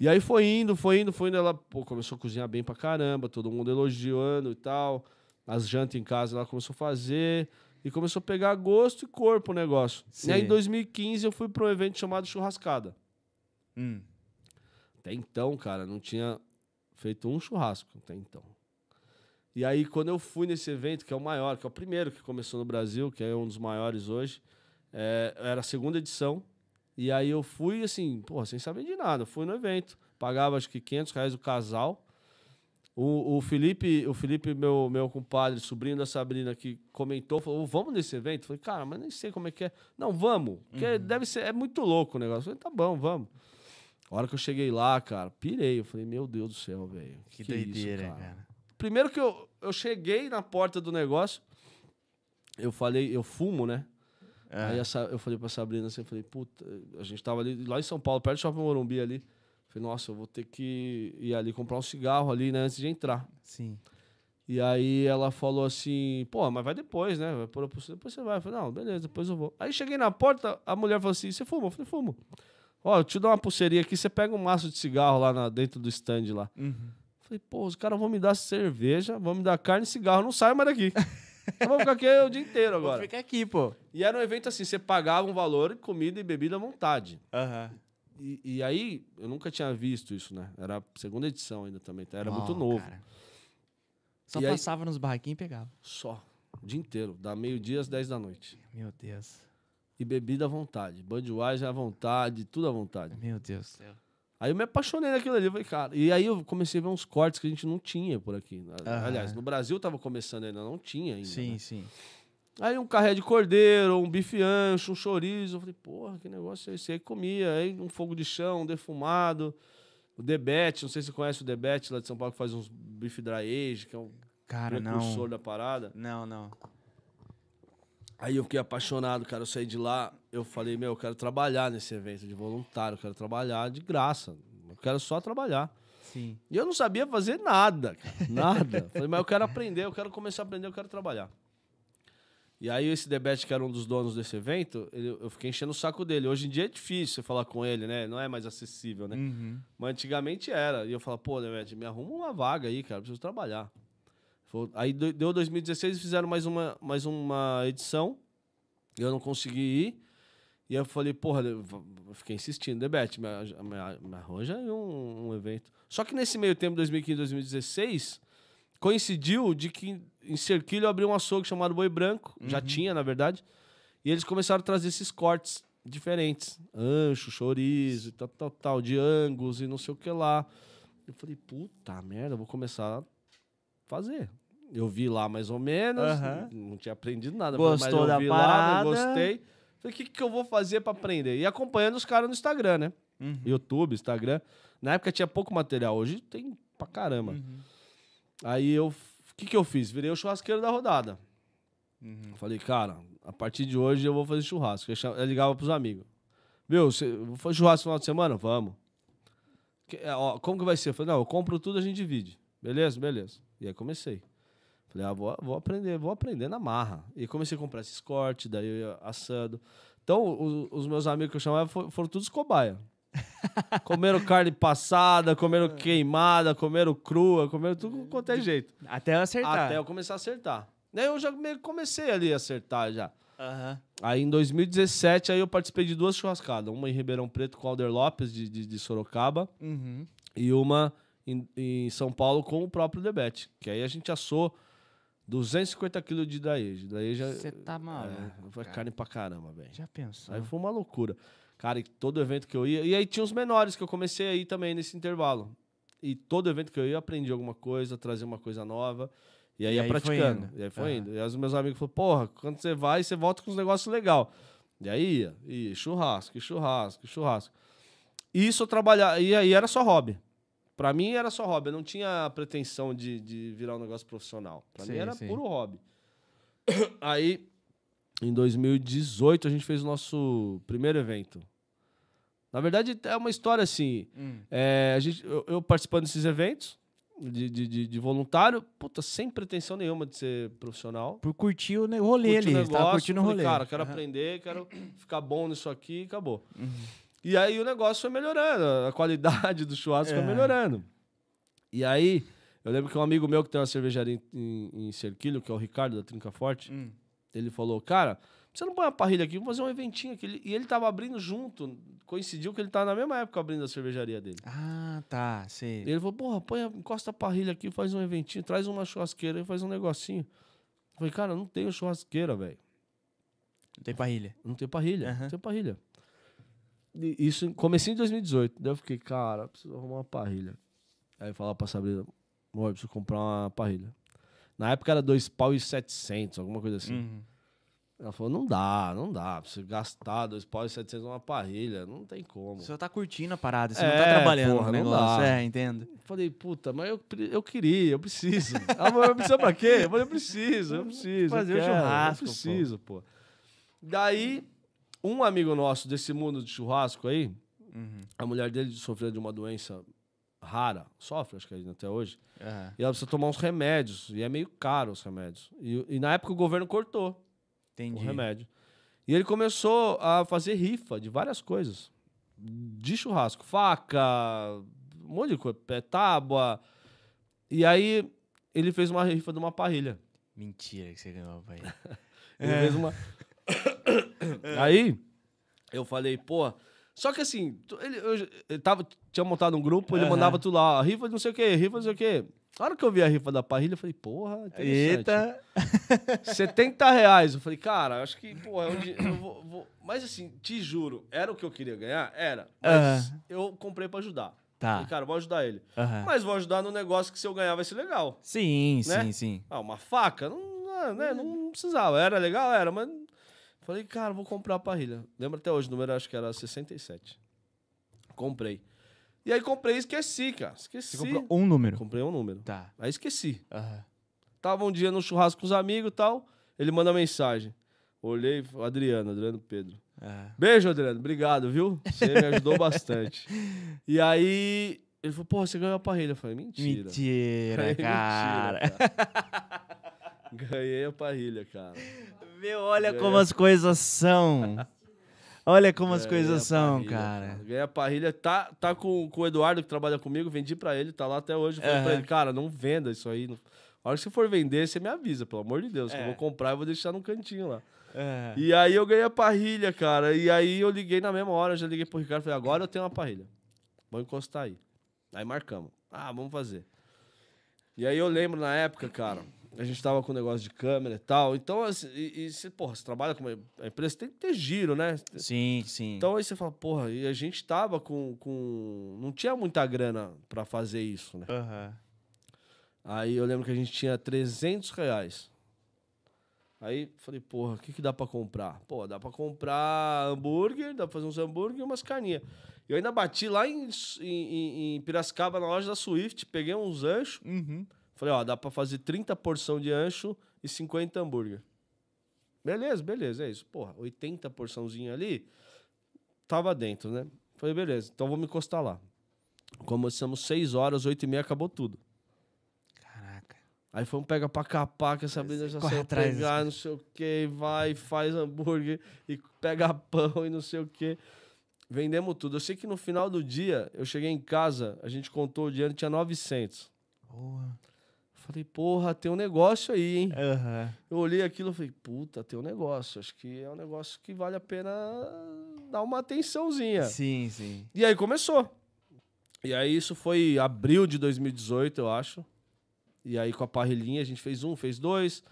E aí foi indo, foi indo, foi indo. Ela pô, começou a cozinhar bem pra caramba, todo mundo elogiando e tal. As jantas em casa ela começou a fazer. E começou a pegar gosto e corpo o negócio. E aí Sim. em 2015 eu fui pra um evento chamado Churrascada. Hum. Até então, cara, não tinha feito um churrasco até então. E aí, quando eu fui nesse evento, que é o maior, que é o primeiro que começou no Brasil, que é um dos maiores hoje, é, era a segunda edição. E aí eu fui, assim, porra, sem saber de nada. Fui no evento, pagava acho que 500 reais o casal. O, o Felipe, o Felipe meu, meu compadre, sobrinho da Sabrina, que comentou, falou, "Ô, vamos nesse evento? Eu falei, cara, mas nem sei como é que é. Não, vamos, porque deve ser, é muito louco o negócio. Eu falei, tá bom, vamos. A hora que eu cheguei lá, cara, pirei. Eu falei, meu Deus do céu, velho. Que, isso, doideira, cara. Primeiro que eu, eu cheguei na porta do negócio, eu falei, eu fumo, né? É. Aí essa, eu falei pra Sabrina assim, eu falei, puta, a gente tava ali, lá em São Paulo, perto do Shopping Morumbi ali. Falei, nossa, eu vou ter que ir ali comprar um cigarro ali, né, antes de entrar. Sim. E aí ela falou assim, pô, mas vai depois, né? Vai pulseira, depois você vai. Eu falei, não, beleza, depois eu vou. Aí cheguei na porta, a mulher falou assim, você fuma? Eu falei, fumo. Ó, eu te dou uma pulseirinha aqui, você pega um maço de cigarro lá na- dentro do stand lá. Uhum. Falei, pô, os caras vão me dar cerveja, vão me dar carne e cigarro, não saio mais daqui. eu vou ficar aqui o dia inteiro Vou agora. ficar aqui, pô. E era um evento assim, você pagava um valor, comida e bebida à vontade. Aham. E, e aí, eu nunca tinha visto isso, né? Era a segunda edição ainda também, tá? era muito Uau, novo. cara. Só E aí- passava nos barraquinhos e pegava. Só. O dia inteiro, da meio-dia às 10 da noite. Meu Deus. E bebida à vontade. Budweiser à vontade, tudo à vontade. Meu Deus do céu. Aí eu me apaixonei naquilo ali. eu Falei, cara. E aí eu comecei a ver uns cortes que a gente não tinha por aqui. Aliás, no Brasil tava começando ainda, não tinha ainda. Sim, né? sim. Aí um carré de cordeiro, um bife ancho, um chorizo. Eu falei, porra, que negócio é esse? Aí comia. Aí um fogo de chão, um defumado. O Debete, não sei se você conhece o Debete lá de São Paulo, que faz uns bife dry age, que é um Cara, precursor não. da parada. Não, não. Aí eu fiquei apaixonado, cara. Eu saí de lá, eu falei, meu, eu quero trabalhar nesse evento de voluntário, eu quero trabalhar de graça. Eu quero só trabalhar. Sim. E eu não sabia fazer nada, cara, nada. falei, mas eu quero aprender, eu quero começar a aprender, eu quero trabalhar. E aí esse Debete, que era um dos donos desse evento, ele- eu fiquei enchendo o saco dele. Hoje em dia é difícil você falar com ele, né? Não é mais acessível, né? Uhum. Mas antigamente era. E eu falava, pô, Debete, me arruma uma vaga aí, cara, eu preciso trabalhar. Aí deu 2016 e fizeram mais uma, mais uma edição. Eu não consegui ir. E eu falei, porra, eu fiquei insistindo, Debete, me, me, me arranja um, um evento. Só que nesse meio tempo, 2015 2016, coincidiu de que em Cerquilho abriu um açougue chamado Boi Branco. Já tinha, na verdade. E eles começaram a trazer esses cortes diferentes. Ancho, chorizo e tal, tal, tal, de angus e não sei o que lá. Eu falei, puta merda, vou começar a fazer. Eu vi lá mais ou menos, Aham. não tinha aprendido nada, Gostou mas eu da vi lá, parada. gostei. Falei, o que, que eu vou fazer pra aprender? E acompanhando os caras no Instagram, né? Uhum. YouTube, Instagram. Na época tinha pouco material, hoje tem pra caramba. Uhum. Aí eu, o que, que eu fiz? Virei o churrasqueiro da rodada. Uhum. Falei, cara, a partir de hoje eu vou fazer churrasco. Eu ligava pros amigos. Viu, você, fazer churrasco no final de semana? Vamos. Que- é, ó, como que vai ser? Eu falei, não, eu compro tudo, a gente divide. Beleza? Beleza. E aí comecei. Falei, ah, vou, vou aprender, vou aprender na marra. E comecei a comprar esses cortes, daí eu ia assando. Então, o- os meus amigos que eu chamava fo- foram todos cobaia. comeram carne passada, comeram queimada, comeram crua, comeram tudo quanto é jeito. Até eu acertar. Até eu começar a acertar. Daí eu já comecei ali a acertar já. Aham. Aí em 2017 aí eu participei de duas churrascadas. Uma em Ribeirão Preto com o Alder Lopes, de, de, de Sorocaba. Uhum. E uma em, em São Paulo com o próprio Debete. Que aí a gente assou 250 quilos de daeja. Daeja Você tá maluco. é, foi carne pra caramba, velho. Já pensou? Aí foi uma loucura. Cara, e todo evento que eu ia. E aí tinha os menores que eu comecei aí também nesse intervalo. E todo evento que eu ia, eu aprendi alguma coisa, trazia uma coisa nova. E aí E ia aí praticando. E aí foi indo. E aí os meus amigos falaram, porra, quando você vai, você volta com uns negócios legais. E aí ia, ia, churrasco, churrasco, churrasco. E isso eu trabalhava. E aí era só hobby. Pra mim era só hobby. Eu não tinha pretensão de, de virar um negócio profissional. Pra mim era sei. puro hobby. Aí, em 2018, a gente fez o nosso primeiro evento. Na verdade, é uma história assim. Hum. é, a gente, eu, eu participando desses eventos de, de, de- voluntário, puta, sem pretensão nenhuma de ser profissional. Por curtir o rolê Curti ali. o tava negócio, curtindo o rolê. Cara, quero Aham. aprender, quero ficar bom nisso aqui e acabou. Uhum. E aí o negócio foi melhorando, a qualidade do churrasco foi É. melhorando. E aí, eu lembro que um amigo meu que tem uma cervejaria em, em, Cerquilho, que é o Ricardo da Trinca Forte, Hum. ele falou, cara, você não põe uma parrilha aqui, vamos fazer um eventinho aqui. E ele tava abrindo junto, coincidiu que ele tava na mesma época abrindo a cervejaria dele. Ah, tá. Sei. E ele falou, porra, põe, encosta a parrilha aqui, faz um eventinho, traz uma churrasqueira e faz um negocinho. Eu falei, cara, não tenho churrasqueira, velho. Não tem parrilha. Não tem parrilha, Aham. não tem parrilha. Isso em comecinho de 2018. Daí eu fiquei, cara, preciso arrumar uma parrilha. Aí eu falava pra Sabrina, amor, preciso comprar uma parrilha. Na época era dois pau e setecentos, alguma coisa assim. Uhum. Ela falou, não dá, não dá. Você gastar dois pau e setecentos numa parrilha, não tem como. Você tá curtindo a parada, você não É, tá trabalhando porra, no não negócio. dá. É, entendo. Falei, puta, mas eu, eu queria, eu preciso. Ela falou, eu preciso pra quê? Eu falei, eu preciso, eu preciso. Fazer eu o churrasco, Eu pô. preciso, pô. Daí, um amigo nosso desse mundo de churrasco aí, Uhum. a mulher dele sofreu de uma doença rara, sofre, acho que ainda até hoje, Aham. e ela precisa tomar uns remédios, e é meio caro os remédios. E, e na época o governo cortou Entendi. o remédio. E ele começou a fazer rifa de várias coisas. De churrasco. Faca, um monte de coisa. Tábua. E aí ele fez uma rifa de uma parrilha. Mentira que você ganhou, pai. Ele É. fez uma. aí eu falei, pô. Só que assim, tu- ele, eu, ele tava, tinha montado um grupo, ele Aham. mandava tudo lá, rifa de não sei o quê, rifa de não sei o quê. Na hora que eu vi a rifa da parrilha, eu falei, porra, interessante. Eita. 70 reais. Eu falei, cara, acho que, pô, é di- eu vou, vou- Mas assim, te juro, era o que eu queria ganhar? Era. Mas eu comprei pra ajudar. Tá. Falei, cara, vou ajudar ele. Aham. Mas vou ajudar no negócio que se eu ganhar vai ser legal. Sim, né? sim, sim. Ah, uma faca? Não, não, né, não precisava. Era legal? Era, mas. Falei, cara, vou comprar a parrilha. Lembro até hoje, o número acho que era 67. Comprei. E aí comprei e esqueci, cara. Esqueci. Você comprou um número. Comprei um número. Tá. Aí esqueci. Aham. Tava um dia no churrasco com os amigos e tal. Ele manda mensagem. Olhei, Adriano, Adriano Pedro. Aham. Beijo, Adriano. Obrigado, viu? Você me ajudou bastante. E aí, ele falou, pô, você ganhou a parrilha. Eu falei, mentira. Mentira, Falei, cara. "Mentira, cara." Ganhei a parrilha, cara. Meu, olha Ganhei como as coisas são. Olha como as Ganhei coisas são, parrilha, cara. Ganhei a parrilha. Tá, tá com, com o Eduardo, que trabalha comigo. Vendi pra ele, tá lá até hoje. Falei pra Aham. ele, cara, não venda isso aí. não- A hora que você for vender, você me avisa, pelo amor de Deus. Que eu É. vou comprar e vou deixar num cantinho lá. É. E aí eu ganhei a parrilha, cara. E aí eu liguei na mesma hora, já liguei pro Ricardo falei, agora eu tenho uma parrilha. Vamos encostar aí. Aí marcamos. Ah, vamos fazer. E aí eu lembro na época, cara, A gente tava com negócio de câmera e tal. Então, assim, e, e você, porra, você trabalha com uma empresa, tem que ter giro, né? Sim, sim. Então aí você fala, porra, e a gente tava com. com... Não tinha muita grana pra fazer isso, né? Aham. Aí eu lembro que a gente tinha 300 reais. Aí falei, porra, o que, que dá pra comprar? Pô, dá pra comprar hambúrguer, dá pra fazer uns hambúrguer e umas carninhas. Eu ainda bati lá em, em, em Piracicaba, na loja da Swift, peguei uns anchos. Uhum. Falei, ó, dá pra fazer 30 porção de ancho e 50 hambúrguer. Beleza, beleza, é isso. Porra, 80 porçãozinha ali, tava dentro, né? Falei, beleza, então vamos encostar lá. Começamos 6 horas, 8 e meia, acabou tudo. Caraca. Aí foi um pega pra capar, que essa brisa já saiu atrás, pegar, não sei o que, vai, faz hambúrguer e pega pão e não sei o que. Vendemos tudo. Eu sei que no final do dia, eu cheguei em casa, a gente contou o dinheiro, tinha 900. Boa. Falei, porra, tem um negócio aí, hein? Aham. Eu olhei aquilo e falei, puta, tem um negócio. Acho que é um negócio que vale a pena dar uma atençãozinha. Sim, sim. E aí começou. E aí isso foi abril de 2018, eu acho. E aí com a parrilhinha a gente fez um, fez dois.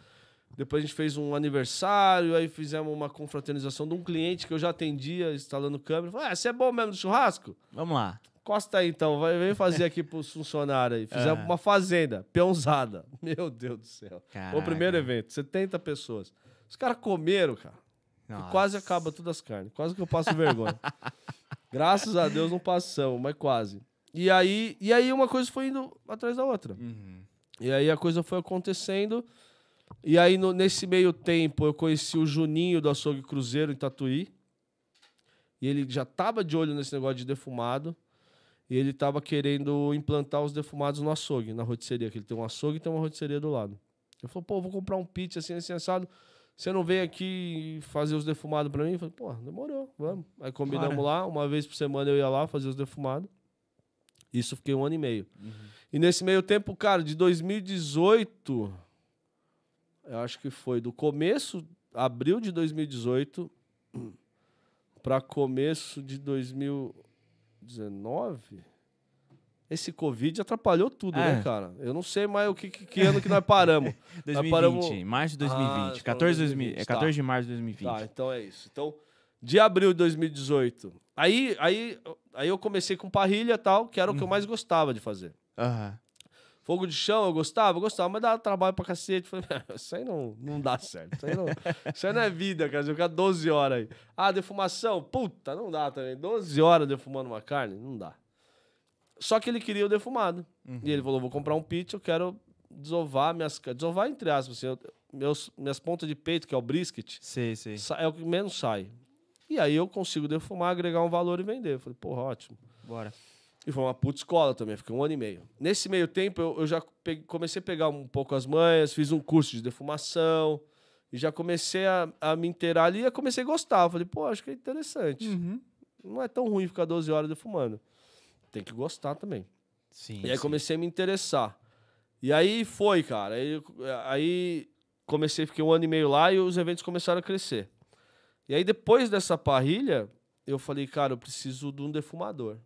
Depois a gente fez um aniversário, aí fizemos uma confraternização de um cliente que eu já atendia instalando câmera. Falei, ah, você é bom mesmo no churrasco? Vamos lá. Costa aí então, vai, vem fazer aqui pros funcionários aí. Fizemos Ah. uma fazenda, peãozada. Meu Deus do céu. Foi Caraca. o primeiro evento, 70 pessoas. Os caras comeram, cara. E quase acaba todas as carnes. Quase que eu passo vergonha. Graças a Deus não passamos, mas quase. E aí, e aí uma coisa foi indo atrás da outra. Uhum. E aí a coisa foi acontecendo. E aí, no- nesse meio tempo, eu conheci o Juninho do Açougue Cruzeiro em Tatuí. E ele já tava de olho nesse negócio de defumado. E ele tava querendo implantar os defumados no açougue, na rotisseria, que ele tem um açougue e tem uma rotisseria do lado. Eu falei, pô, vou comprar um pit assim, assim, assado. Você não vem aqui fazer os defumados pra mim? Eu falei, pô, demorou, vamos. Aí combinamos Bora. lá, uma vez por semana eu ia lá fazer os defumados. Isso fiquei um ano e meio. Uhum. E nesse meio tempo, cara, de 2018, eu acho que foi do começo, abril de 2018, para começo de 2019. Esse Covid atrapalhou tudo, É. né, cara? Eu não sei mais o que, que, que ano que nós paramos. 2020, paramos- março de 2020. Ah, 14, de 2020 2020, é tá. 14 de março de 2020. Tá, então é isso. Então, de abril de 2018. Aí, aí, aí eu comecei com parrilha e tal, que era o que eu mais gostava de fazer. Aham. Fogo de chão, eu gostava, eu gostava, mas dava trabalho pra cacete. Falei, isso aí não, não dá certo. Isso aí não, isso aí não é vida, cara. Você ficar 12 horas aí. Ah, defumação, puta, não dá também. 12 horas defumando uma carne, não dá. Só que ele queria o defumado. E ele falou: vou comprar um pit, eu quero desovar minhas. Desovar entre aspas, assim, eu- meus, minhas pontas de peito, que é o brisket, Sei, sei. sa- é o que menos sai. E aí eu consigo defumar, agregar um valor e vender. Eu falei, porra, ótimo. Bora. E foi uma puta escola também, fiquei um ano e meio. Nesse meio tempo, eu, eu já pe- comecei a pegar um pouco as manhas, fiz um curso de defumação, e já comecei a, a me inteirar ali e comecei a gostar. Eu falei, pô, acho que é interessante. Uhum. Não é tão ruim ficar 12 horas defumando. Tem que gostar também. Sim. E aí sim. comecei a me interessar. E aí foi, cara. Aí, aí comecei, fiquei um ano e meio lá e os eventos começaram a crescer. E aí depois dessa parrilha, eu falei, cara, eu preciso de um defumador.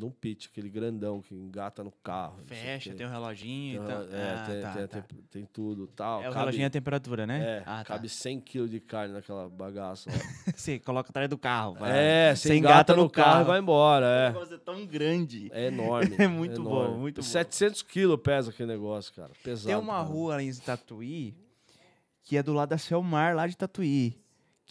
De um pit, aquele grandão que engata no carro. Fecha, tem um reloginho. Tem, e tal. é, Ah, tem, tá, tem, tá. tem- tem tudo tal. É o cabe, reloginho a temperatura, né? é, ah, tá. cabe 100 kg de carne naquela bagaça. lá. Você coloca atrás do carro. vai. é, você Você engata, engata no no carro, carro. e vai embora. O É. negócio é tão grande. É enorme. É muito enorme. bom, muito bom. 700 quilos pesa aquele negócio, cara. Pesado. Tem uma cara. rua ali em Tatuí que é do lado da Selmar, lá de Tatuí.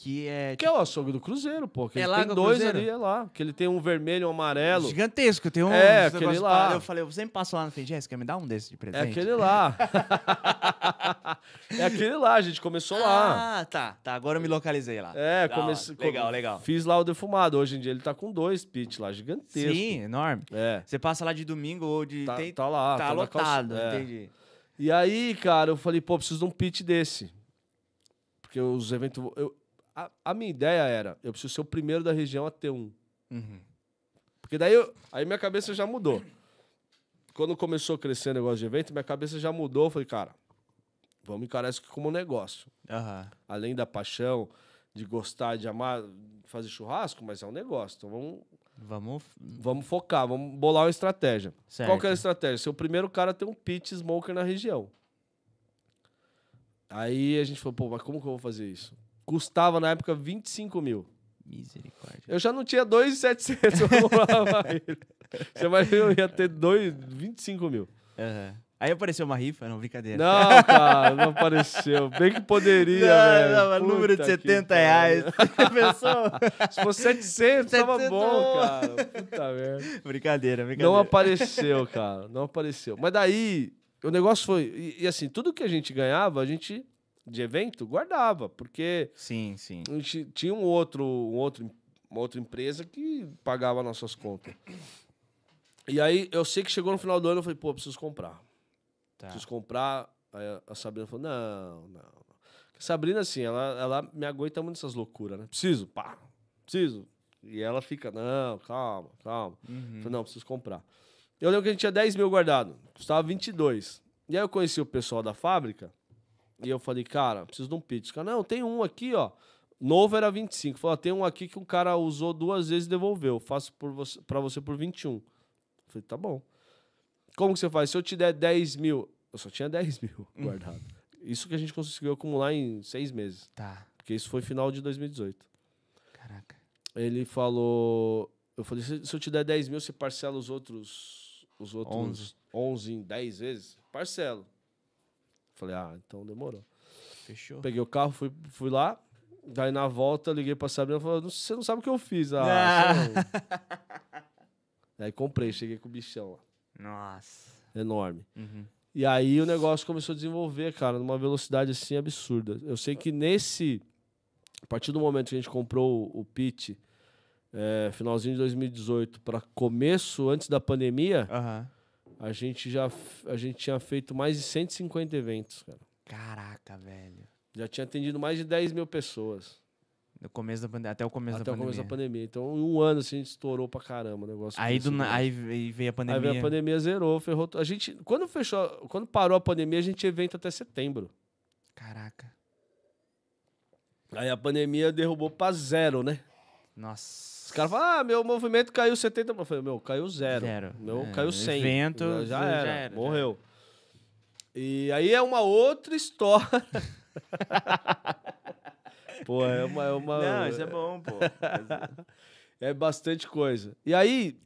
Que é Que é o açougue do Cruzeiro, pô. Que É ele lá tem é dois Cruzeiro? ali, é lá. Que ele tem um vermelho e um amarelo. gigantesco. Tem um É, aquele lá. Eu falei, eu sempre passo lá no falei, Jéssica, me dá um desses de É presente. aquele lá. é aquele lá, a gente começou lá. Ah, tá. Tá, agora eu me localizei lá. É, comecei. Legal, legal. Fiz lá o defumado. Hoje em dia ele tá com dois pits lá, gigantesco. Sim, enorme. É. Você passa lá de domingo ou de... Tá, tem- tá lá. tá na lotado, calça- é. entendi. E aí, cara, eu falei, pô, preciso de um pit desse. Porque os eventos. eu- a, a minha ideia era, eu preciso ser o primeiro da região a ter um. Uhum. Porque daí eu, aí minha cabeça já mudou. Quando começou a crescer o negócio de evento, minha cabeça já mudou. Eu falei, cara, vamos encarar isso como um negócio. Aham. Além da paixão, de gostar, de amar, fazer churrasco, mas é um negócio. Então vamos, Vamos... vamos focar, vamos bolar uma estratégia. Certo. Qual que é a estratégia? Ser o primeiro cara a ter um pit smoker na região. Aí a gente falou, pô, mas como que eu vou fazer isso? Custava na época 25 mil. Misericórdia. Eu já não tinha 2,700 eu comprava ele. Você imagina, eu ia ter dois, 25 mil. Aham. Aí apareceu uma rifa, não, brincadeira. Não, cara, não apareceu. Bem que poderia, velho. Não, não, número de Puta que 70 pariu. reais. Pensou? Se fosse 700, tava 700. bom, cara. Puta merda. brincadeira, brincadeira. Não apareceu, cara. Não apareceu. Mas daí, o negócio foi. E, e assim, tudo que a gente ganhava, a gente, de evento, guardava. Porque Sim, sim. a gente tinha um outro, um outro, uma outra empresa que pagava nossas contas. E aí, eu sei que chegou no final do ano, eu falei, pô, preciso comprar. Tá. Preciso comprar. Aí a- Sabrina falou, não, não. não. A Sabrina, assim, ela, ela me aguenta muito essas loucuras, né? Preciso, pá, preciso. E ela fica, não, calma, calma. Uhum. Eu falei, não, preciso comprar. Eu lembro que a gente tinha 10 mil guardado, custava 22. E aí eu conheci o pessoal da fábrica e eu falei, cara, preciso de um pit. Os caras, não, tem um aqui, ó. Novo era 25. Falei, tem um aqui que um cara usou duas vezes e devolveu. Faço por você, pra você por 21. Eu falei, tá bom. Como que você faz? Se eu te der 10 mil, eu só tinha 10 mil guardado. Isso que a gente conseguiu acumular em seis meses. Tá. Porque isso foi final de 2018 Caraca. ele falou. Eu falei, se, se eu te der 10 mil, você parcela os outros. Os outros 11, 11. em 10 vezes? Parcelo. Falei, ah, então demorou. Fechou. Peguei o carro, fui, fui lá. Daí na volta, liguei pra Sabrina e falei, "Não- você não sabe o que eu fiz. Ah, não." Aí comprei, cheguei com o bichão lá. Nossa. Enorme. Uhum. E aí o negócio começou a desenvolver, cara, numa velocidade assim absurda. Eu sei que nesse. A partir do momento que a gente comprou o, Pit, é, finalzinho de 2018, para começo, antes da pandemia, Aham. A gente já a gente tinha feito mais de 150 eventos, cara. Caraca, velho. Já tinha atendido mais de 10 mil pessoas. No começo da pandemia, até o começo até da o pandemia. começo da pandemia. Então, em um ano, assim, a gente estourou pra caramba o negócio. Aí, do, na- aí veio- a pandemia. Aí veio a pandemia, zerou, ferrou. A gente, quando fechou, quando parou a pandemia, a gente tinha evento até setembro. Caraca. Aí a pandemia derrubou pra zero, né? Nossa. Os caras falam, ah, meu movimento caiu 70%. Eu falei, meu, caiu zero. Zero. Meu, É, caiu 100. evento, já, já já era, era, já morreu. E aí é uma outra história. Pô, é uma... É, uma, Não, isso é bom, pô. é bastante coisa. E aí,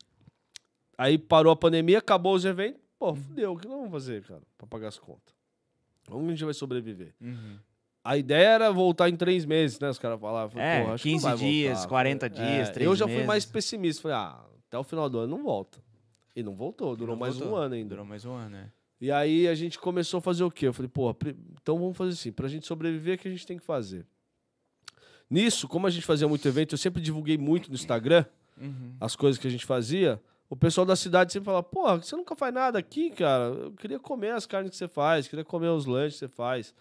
aí parou a pandemia, acabou os eventos. Pô, fudeu, o que nós vamos fazer, cara, pra pagar as contas? Como a gente vai sobreviver? Uhum. A ideia era voltar em três meses, né? Os caras falavam. É, "Pô, acho que não 15 vai dias, voltar." 40 É, dias, três Eu já fui meses. mais pessimista. Falei, ah, até o final do ano não volta. E não voltou, durou Não mais voltou. um ano ainda. Durou mais um ano, né? E aí a gente começou a fazer o quê? Eu falei, pô, pri- então vamos fazer assim, pra gente sobreviver, o que a gente tem que fazer? Nisso, como a gente fazia muito evento, eu sempre divulguei muito no Instagram Uhum. as coisas que a gente fazia. O pessoal da cidade sempre falava, pô, você nunca faz nada aqui, cara. Eu queria comer as carnes que você faz, queria comer os lanches que você faz.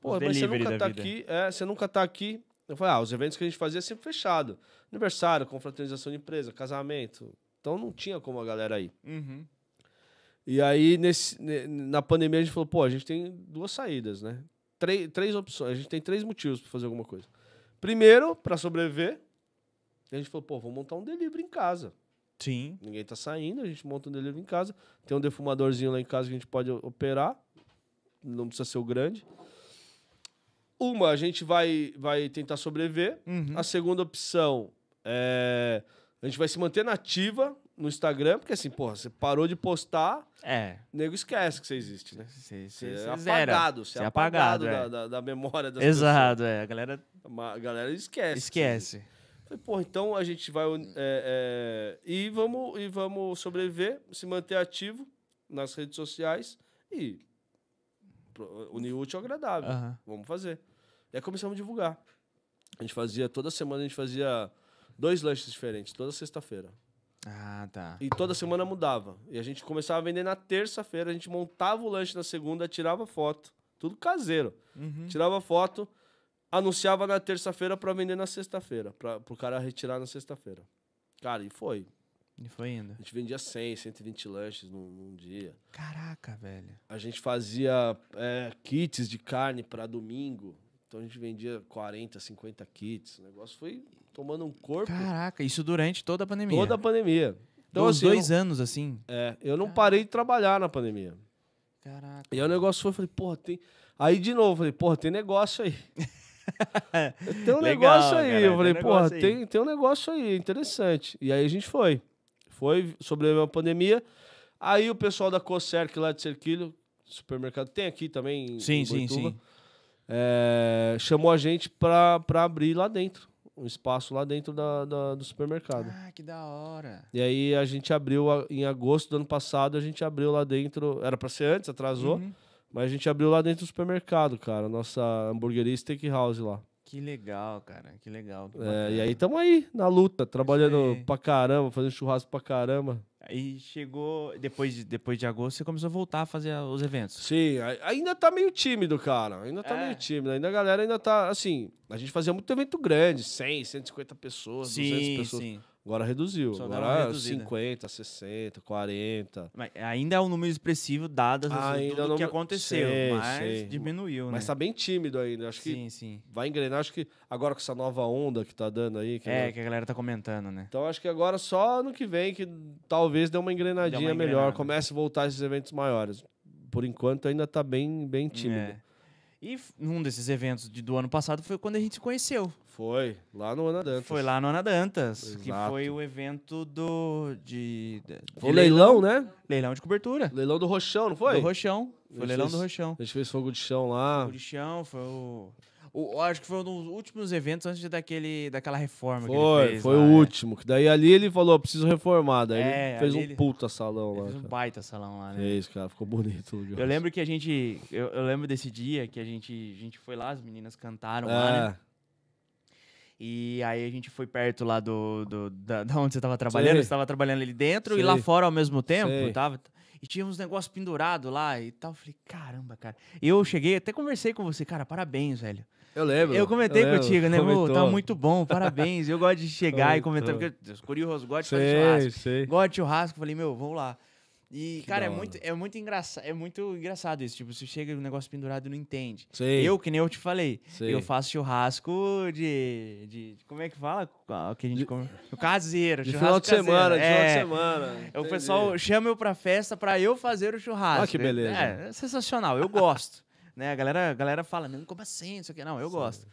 Pô, mas você nunca tá vida. aqui. É, você nunca tá aqui. Eu falei, ah, os eventos que a gente fazia é sempre fechado. Aniversário, confraternização de empresa, casamento. Então não tinha como a galera ir. Uhum. E aí, nesse, ne- na pandemia, a gente falou, pô, a gente tem duas saídas, né? Três, três opções, a gente tem três motivos para fazer alguma coisa. Primeiro, para sobreviver, a gente falou, pô, vamos montar um delivery em casa. Sim. Ninguém tá saindo, a gente monta um delivery em casa. Tem um defumadorzinho lá em casa que a gente pode operar. Não precisa ser o grande. Uma, a gente vai, vai tentar sobreviver. Uhum. A segunda opção é. A gente vai se manter nativa no Instagram, porque assim, porra, você parou de postar, É. o nego esquece que você existe, né? Você Você é você zera. apagado, você é é apagado, da, é. da, da memória das Exato, é. A galera pessoas. A galera esquece. esquece. Falei, pô, então a gente vai é, é, e vamos e vamos sobreviver, se manter ativo nas redes sociais e unir o útil ao agradável. Aham. Vamos fazer. E aí começamos a divulgar. A gente fazia toda semana a gente fazia dois lanches diferentes toda sexta-feira. Ah, tá. E toda semana mudava. E a gente começava a vender na terça-feira, a gente montava o lanche na segunda, tirava foto. Tudo caseiro. Uhum. Tirava foto, anunciava na terça-feira para vender na sexta-feira, para o cara retirar na sexta-feira. Cara, e foi. E foi indo. A gente vendia 100, 120 lanches num, num dia. Caraca, velho. A gente fazia é, kits de carne para domingo. Então a gente vendia 40, 50 kits. O negócio foi tomando um corpo Caraca, isso durante toda a pandemia. toda a pandemia. Então, assim, dois não- anos, assim. É, eu não parei de trabalhar na pandemia. Caraca. E aí o negócio foi, eu falei, porra, tem. Aí, de novo, falei, porra, tem negócio aí. tem um Legal, negócio aí. cara, eu falei, tem porra, aí. tem, tem um negócio aí, interessante. E aí a gente foi. Foi, sobreviveu a pandemia. Aí o pessoal da Cocerc lá de Cerquilho, supermercado, tem aqui também. Sim, sim, sim. É, chamou a gente pra, pra abrir lá dentro. Um espaço lá dentro da, da- do supermercado. Ah, que da hora. E aí a gente abriu a- em agosto do ano passado, a gente abriu lá dentro. Era pra ser antes, atrasou. Uhum. Mas a gente abriu lá dentro do supermercado, cara. Nossa hamburgueria Steakhouse lá. Que legal, cara. Que legal. que É, e aí tamo aí, na luta, trabalhando pra caramba, fazendo churrasco pra caramba. Aí chegou, depois de, depois de agosto, você começou a voltar a fazer os eventos. Sim, ainda tá meio tímido, cara. Ainda tá É. meio tímido. Ainda a galera ainda tá, assim, a gente fazia muito evento grande, 100, 150 pessoas, 200 Sim, pessoas. sim. Agora reduziu. Só Agora reduzida. 50, 60, 40. Mas ainda é um número expressivo as- Ainda tudo não- que aconteceu, Sei, mas sei. diminuiu, Mas né? tá bem tímido ainda. Acho que Sim, sim. vai engrenar. Acho que agora com essa nova onda que tá dando aí. que É, agora- que a galera tá comentando, né? Então acho que agora só ano que vem que talvez dê uma engrenadinha Dê uma melhor, engrenada. comece a voltar esses eventos maiores. Por enquanto ainda tá bem, bem tímido. É. E num desses eventos de- do ano passado foi quando a gente se conheceu. Foi, lá no Ana Dantas. Foi lá no Ana Dantas, que Exato. foi o evento do. de, de Foi o leilão, né? leilão de cobertura. Leilão do Rochão, não foi? Do Rochão. Foi leilão fez- do Rochão. A gente fez fogo de chão lá. O de chão foi o. o- acho que foi um dos últimos eventos antes daquele, daquela reforma que Foi, fez. foi lá, o é. último. Que daí ali ele falou, preciso reformar. Daí É, ele fez um ele- puta salão lá. fez um baita salão lá, né? Fez, cara, ficou bonito. Eu lembro que a gente. Eu, eu lembro desse dia que a gente, a gente foi lá, as meninas cantaram lá, né? E aí a gente foi perto lá do, do- da, da onde você tava trabalhando. Sei. Você tava trabalhando ali dentro e lá fora ao mesmo tempo. Sei. Tava, e tinha uns negócios pendurados lá e tal. Eu Falei, caramba, cara. E eu cheguei, até conversei com você, cara, parabéns, velho. eu lembro. Eu comentei lembro, contigo, né? Tá comentou. muito bom, parabéns. Eu gosto de chegar e comentar, porque eu curioso, gosto de fazer churrasco. Sei. Gosto de churrasco. Falei, meu, vamos lá. E, Que cara, é muito, é, muito engraçado, é muito engraçado isso. Tipo, você chega no negócio pendurado e não entende. Sei. Eu, que nem eu te falei, Sei. eu faço churrasco de, de. Como é que fala? O que a gente come? O caseiro, De final de caseiro. semana, de final de É. semana. O pessoal chama eu pra festa pra eu fazer o churrasco. Ah, que beleza. É, é sensacional, eu gosto. né? A galera, a galera fala, não, como assim? Isso aqui. Não, eu gosto.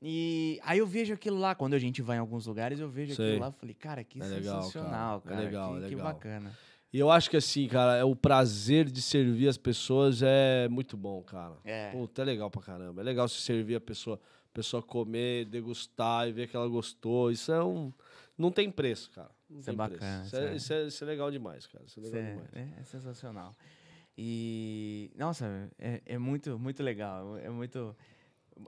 E aí eu vejo aquilo lá, quando a gente vai em alguns lugares, eu vejo Sei. aquilo lá e falei, cara, que É legal, sensacional, cara. É cara. legal, que, é que legal. bacana. E eu acho que assim, cara, é o prazer de servir as pessoas é muito bom, cara. É. Puta, é legal pra caramba. É legal se servir a pessoa, a pessoa comer, degustar e ver que ela gostou. Isso é um. Não tem preço, cara. Não Isso é bacana, Isso isso é, é- isso, é, isso é legal demais, cara. Isso é Isso legal é, demais. é- é sensacional. E, nossa, é, é muito, muito legal. É muito,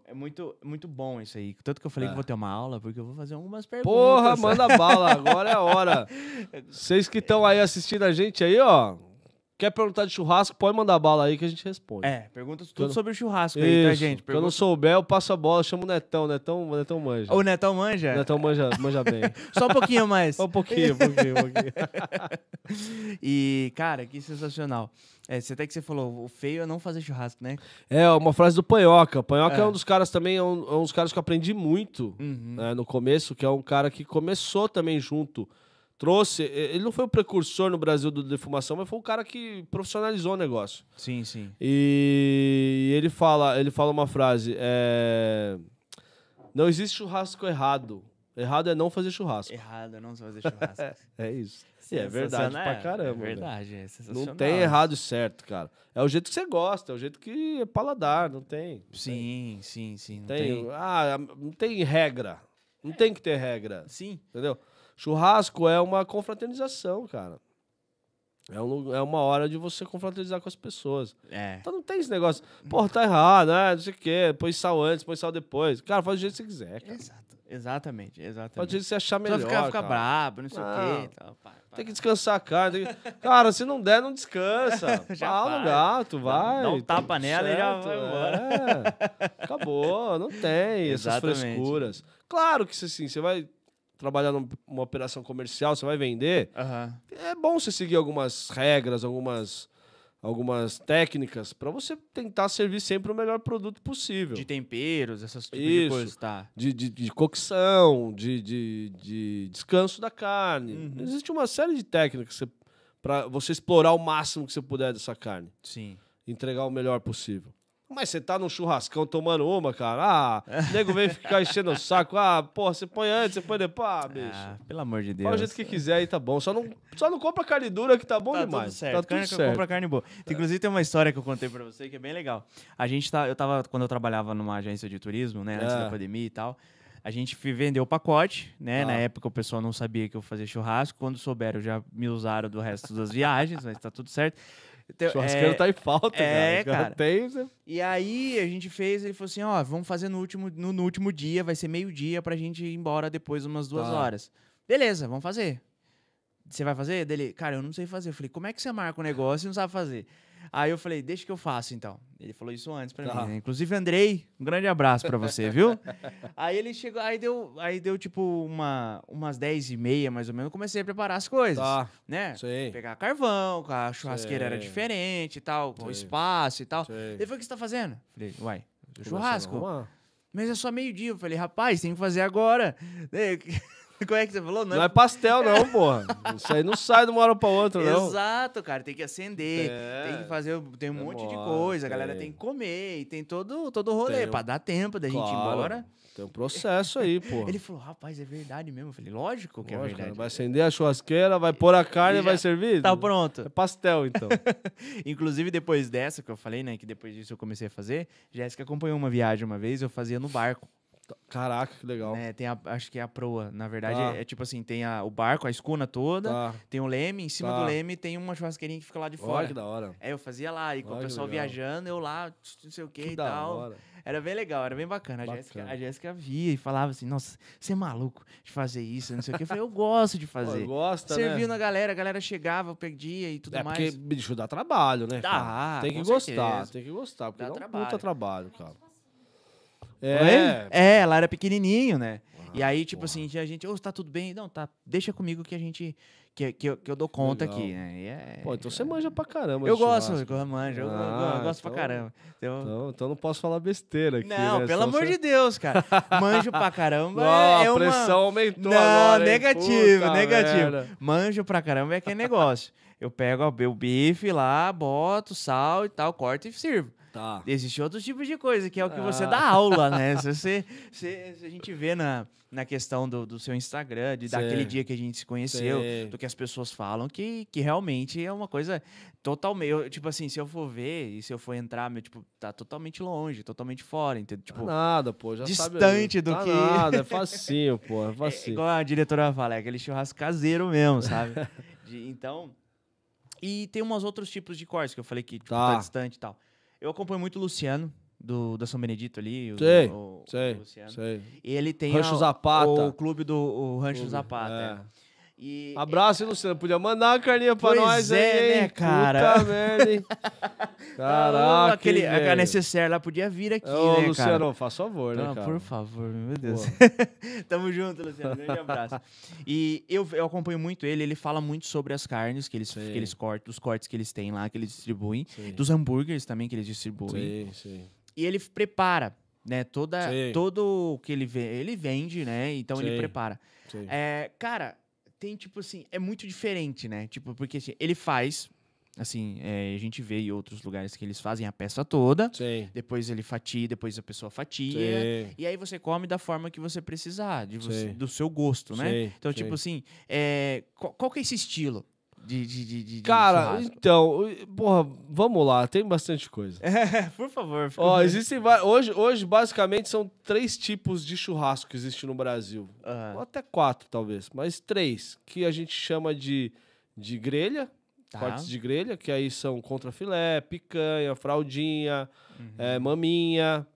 é muito, muito bom isso aí. Tanto que eu falei É. que vou ter uma aula, porque eu vou fazer algumas perguntas. Porra, manda bala, agora é a hora. Vocês que estão aí assistindo a gente aí, ó. Quer perguntar de churrasco, pode mandar bala aí que a gente responde. É, perguntas tudo Quando- sobre o churrasco aí, tá, Isso. gente? Quando eu não Pergunta... souber, eu passo a bola, chamo o Netão. Netão, Netão manja. O Netão manja? O Netão manja, manja bem. Só um pouquinho mais. Só um pouquinho, um pouquinho, um pouquinho. E, cara, que sensacional. É, você até que você falou, o feio é não fazer churrasco, né? É, uma frase do Panhoca. Panhoca é, É. um dos caras também, é um, é um dos caras que eu aprendi muito Uhum. né, no começo, que é um cara que começou também junto. Trouxe, ele não foi o precursor no Brasil do defumação, mas foi um cara que profissionalizou o negócio. Sim, sim. E ele fala, ele fala uma frase, é... não existe churrasco errado. Errado é não fazer churrasco. Errado é não fazer churrasco. É isso. E é verdade pra É, caramba. É verdade, é sensacional. Não tem errado e certo, cara. É o jeito que você gosta, é o jeito que é paladar, não tem. Não Sim, sim, sim. Não Tem, tem... ah, não tem regra. Não tem que ter regra, Sim. entendeu? Churrasco é uma confraternização, cara. É, um é uma hora de você confraternizar com as pessoas. É. Então não tem esse negócio, porra, tá errado, né? Não sei o quê, põe sal antes, põe sal depois. Cara, faz do jeito que você quiser, cara. Exato. Exatamente, exatamente. jeito que você achar Só melhor. ficar, ficar cara. brabo, não sei o Não. quê. e tal, pá, pá. Tem que descansar a carne. tem que- Cara, se não der, não descansa. Já Fala no gato, vai. dá um tapa nela e já certo, vai embora. é. Acabou, não tem essas Exatamente. frescuras. Claro que assim, você vai trabalhar num- numa operação comercial, você vai vender, Aham. é bom você seguir algumas regras, algumas, algumas técnicas para você tentar servir sempre o melhor produto possível. De temperos, essas tipos Isso. de coisas, tá. de, de, de cocção, de, de, de descanso da carne. Uhum. Existe uma série de técnicas para você explorar o máximo que você puder dessa carne. Sim. Entregar o melhor possível. Mas você tá num churrascão tomando uma, cara. Ah, o nego vem ficar enchendo o saco. Ah, porra, você põe antes, você põe depois. Ah, bicho. Ah, pelo amor de Deus. Fala o jeito que quiser aí, tá bom. Só não, só não compra carne dura que tá bom tá demais. Tudo certo. Tá tudo carne, certo. Compra carne boa. Inclusive, tem uma história que eu contei pra você que é bem legal. A gente tá. Eu tava. Quando eu trabalhava numa agência de turismo, né? Antes É. da pandemia e tal. A gente vendeu o pacote, né? Ah. Na época o pessoal não sabia que eu fazia churrasco. Quando souberam, já me usaram do resto das viagens, mas tá tudo certo. Então, Churrasqueiro é, tá em falta, é, cara. cara. Tem, você- E aí a gente fez, ele falou assim, ó, vamos fazer no último, no, no último dia, vai ser meio-dia pra gente ir embora depois umas duas Tá. horas. Beleza, vamos fazer. Você vai fazer? Dele, cara, eu não sei fazer. Eu falei, como é que você marca o negócio e não sabe fazer? Aí eu falei, deixa que eu faço então. Ele falou isso antes pra Tá. mim. né? Inclusive, Andrei, um grande abraço pra você, viu? aí ele chegou, aí deu, aí deu tipo uma, umas 10 e meia, mais ou menos, eu comecei a preparar as coisas. Tá, Né? sei. Pegar carvão, a churrasqueira era Sei. diferente e tal, com Sei. espaço e tal. sei. Ele falou, o que você tá fazendo? Falei, uai, churrasco. Mas é só meio-dia. Eu falei, rapaz, tem que fazer agora. Como é que você falou? Não é pastel, não, porra. Isso aí não sai de uma hora pra outra, não. Exato, cara. Tem que acender, É. tem que fazer. Tem um monte de Demora, coisa. A galera tem. que comer e tem todo, todo o rolê um- pra dar tempo da gente ir Claro. embora. Tem um processo aí, porra. Ele falou, rapaz, é verdade mesmo. Eu falei, lógico que é Lógico, verdade. Vai acender a churrasqueira, vai pôr a carne e vai servir? Tá pronto. É pastel, então. Inclusive, depois dessa que eu falei, né? Que depois disso eu comecei a fazer, Jéssica acompanhou uma viagem uma vez, eu fazia no barco. Caraca, que legal. né, tem a, acho que é a proa. Na verdade, Tá. é, é tipo assim: tem a, o barco, a escuna toda, Tá. tem o leme, em cima Tá. do leme tem uma churrasqueirinha que fica lá de Olha fora. que da hora. É, eu fazia lá, e com Olha o pessoal viajando, eu lá, não sei o que Que e tal. hora. Era bem legal, era bem bacana. A Jéssica, Bacana. a Jéssica via e falava assim: Nossa, você é maluco de fazer isso, não sei o que. Eu falei: Eu gosto de Pô, fazer. gosta, Serviu né? na galera, a galera chegava, eu perdia e tudo É mais. porque, bicho, dá trabalho, né? Dá? Tem que gostar, certeza. tem que gostar, porque Dá dá, um trabalho. puta trabalho, cara. É, É, ela era pequenininho, né? e Ah, aí, tipo porra. assim, tinha gente, ô, tá tudo bem? Não, tá, deixa comigo que a gente, que, que, eu, que eu dou conta Legal. aqui, né? E é- Pô, então você manja pra caramba Eu gosto, eu manjo, eu, eu- eu Ah, gosto pra então- caramba. Então- Então, então não posso falar besteira aqui, não, né? pelo Senão amor você- de Deus, cara. Manjo pra caramba Não, é, é a uma... pressão aumentou Não, agora, negativo, Puta negativo. merda. Manjo pra caramba é aquele negócio. Eu pego o bife lá, boto sal e tal, corto e sirvo. Tá. Existem outros tipos de coisa, que é o que você Ah. dá aula, né? Se, você, a gente vê na, na questão do, do seu Instagram, de daquele dia que a gente se conheceu, Sei. do que as pessoas falam, que, que realmente é uma coisa totalmente. eu, Tipo assim, se eu for ver e se eu for entrar, meu, tipo, tá totalmente longe, totalmente fora, entendeu? Tipo, Nada, pô, já sabe. distante do Tá que- Nada, é facinho, pô, é é, facinho. igual a diretora fala, é aquele churrasco caseiro mesmo, sabe? De- então. E tem uns outros tipos de cortes que eu falei que tipo, tá. Tá. distante e tal. Eu acompanho muito o Luciano, do, da São Benedito ali. O, Sei, o- o Sei, Luciano. sei. E ele tem Rancho a- Zapata. o clube do o Rancho Clube, Zapata. é. é. E Abraço, hein, Luciano? Podia mandar uma carninha pra Pois nós é, aí, né, cara? Puta merda, hein? Caraca, aquele, a necessaire lá podia vir aqui, Ô, né, Luciano, cara? faz favor, né, Não, cara? por favor, meu Deus. Tamo junto, Luciano. Grande abraço. E eu, eu acompanho muito ele, ele fala muito sobre as carnes que eles, Sim. que eles cortam, os cortes que eles têm lá, que eles distribuem, Sim. dos hambúrgueres também que eles distribuem. Sim, sim. E ele prepara, né, toda, Sim. todo o que ele, ve- ele vende, né, então ele prepara. sim. É, cara, tem tipo assim, é muito diferente, né, tipo, porque assim, ele faz, assim, é, a gente vê em outros lugares que eles fazem a peça toda, Sim. depois ele fatia, depois a pessoa fatia, Sim. e aí você come da forma que você precisar, de você- do seu gosto, né? Sim, Então, sim. tipo assim, é, qual, qual que é esse estilo de, de, de, Cara, churrasco? então, porra, vamos lá, tem bastante coisa. É, por favor. fica Ó, bem. existem vários. Hoje, hoje, basicamente, são três tipos de churrasco que existem no Brasil. Aham, Ou até quatro, talvez. Mas três. Que a gente chama de, de grelha, tá. cortes de grelha, que aí são contrafilé, picanha, fraldinha, Uhum. é, maminha,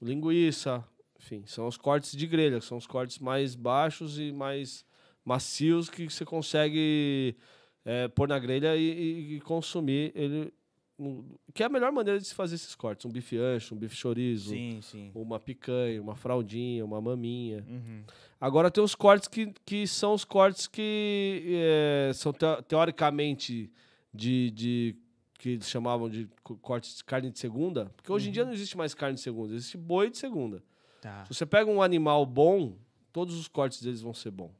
linguiça. Enfim, são os cortes de grelha, que são os cortes mais baixos e mais macios que você consegue é, pôr na grelha e, e- consumir ele. Que é a melhor maneira de se fazer esses cortes. Um bife ancho, um bife chorizo, Sim, sim. uma picanha, uma fraldinha, uma maminha. Uhum. Agora tem os cortes que, que são os cortes que é, são teo- teoricamente de, de que eles chamavam de co- cortes de carne de segunda, porque hoje em Uhum. dia não existe mais carne de segunda, existe boi de segunda. Tá. Se você pega um animal bom, todos os cortes deles vão ser bons.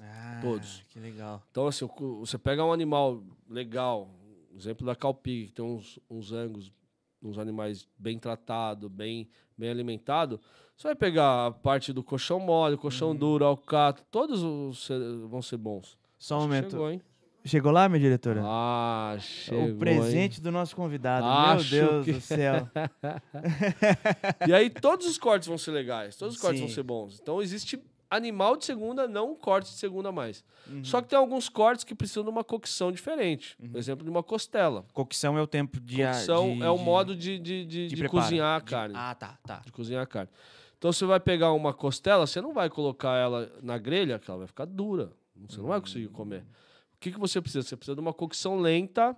Ah, Todos. Que legal. Então assim, você pega um animal legal, exemplo da Calpig, que tem uns, uns angus uns animais bem tratados, bem, bem alimentados, você vai pegar a parte do colchão mole, colchão Uhum. duro, alcato, todos os vão ser bons. Só um Acho momento. Chegou, Chegou, hein? lá, minha diretora? Ah, chegou. o presente hein? do nosso convidado. Acho Meu Deus que- do céu. E aí todos os cortes vão ser legais, todos os cortes Sim. vão ser bons. Então existe animal de segunda, não corte de segunda mais. Uhum. Só que tem alguns cortes que precisam de uma cocção diferente. Por exemplo, de uma costela. Cocção é o tempo de. Cocção de- é o modo de, de, de, de cozinhar a carne. Ah, tá, tá. De cozinhar a carne. Então você vai pegar uma costela, você não vai colocar ela na grelha, que ela vai ficar dura. Você não vai conseguir comer. O que, que você precisa? Você precisa de uma cocção lenta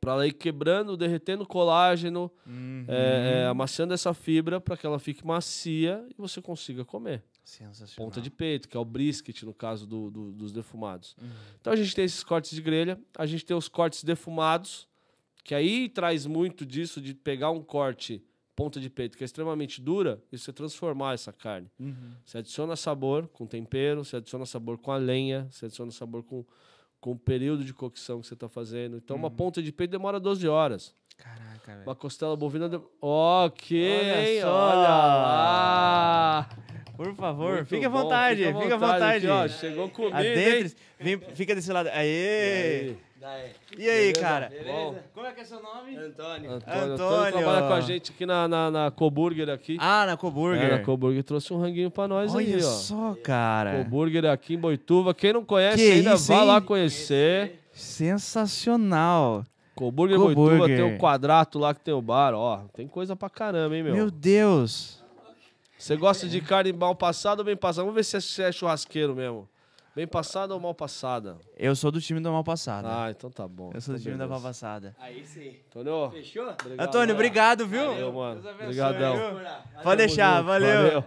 para ela ir quebrando, derretendo colágeno, Uhum. é, é, amaciando essa fibra para que ela fique macia e você consiga comer. Ponta de peito, que é o brisket, no caso do- do- dos defumados. Uhum. Então a gente tem esses cortes de grelha, a gente tem os cortes defumados, que aí traz muito disso de pegar um corte ponta de peito que é extremamente dura e você transformar essa carne. Uhum. Você adiciona sabor com tempero, você adiciona sabor com a lenha, você adiciona sabor com, com o período de cocção que você está fazendo. Então Uhum. uma ponta de peito demora 12 horas. Caraca, velho. Uma costela bovina... De... Ok, Olha! Olha lá! Por favor, Muito fique à bom, vontade, fique à vontade. aqui, ó. Chegou comida? Adentre, vem, fica desse lado. Aê! Daí. E aí, Beleza? cara? Beleza? Como é que é seu nome? Antônio. Antônio, Antônio. Antônio trabalha com a gente aqui na, na, na Coburger aqui. Ah, na É, Coburger. na Coburger trouxe um ranguinho pra nós Olha aí, ó. só, cara. Coburger aqui em Boituva. Quem não conhece Que ainda, isso, vá hein? lá conhecer. Sensacional. Coburger, Coburger. Boituva, tem o quadrato lá que tem o bar, ó. Tem coisa pra caramba, hein, meu? Meu Deus. Você gosta de carne mal passada ou bem passada? Vamos ver se é- se é churrasqueiro mesmo. Bem passada ou mal passada? Eu sou do time do mal passado. Ah, então tá bom. eu sou do Então time da mal passada. Aí sim. Antônio, Fechou? obrigado, Antônio, mano. obrigado, viu? Valeu, mano. Deus abençoe, Obrigadão. Pode deixar, valeu.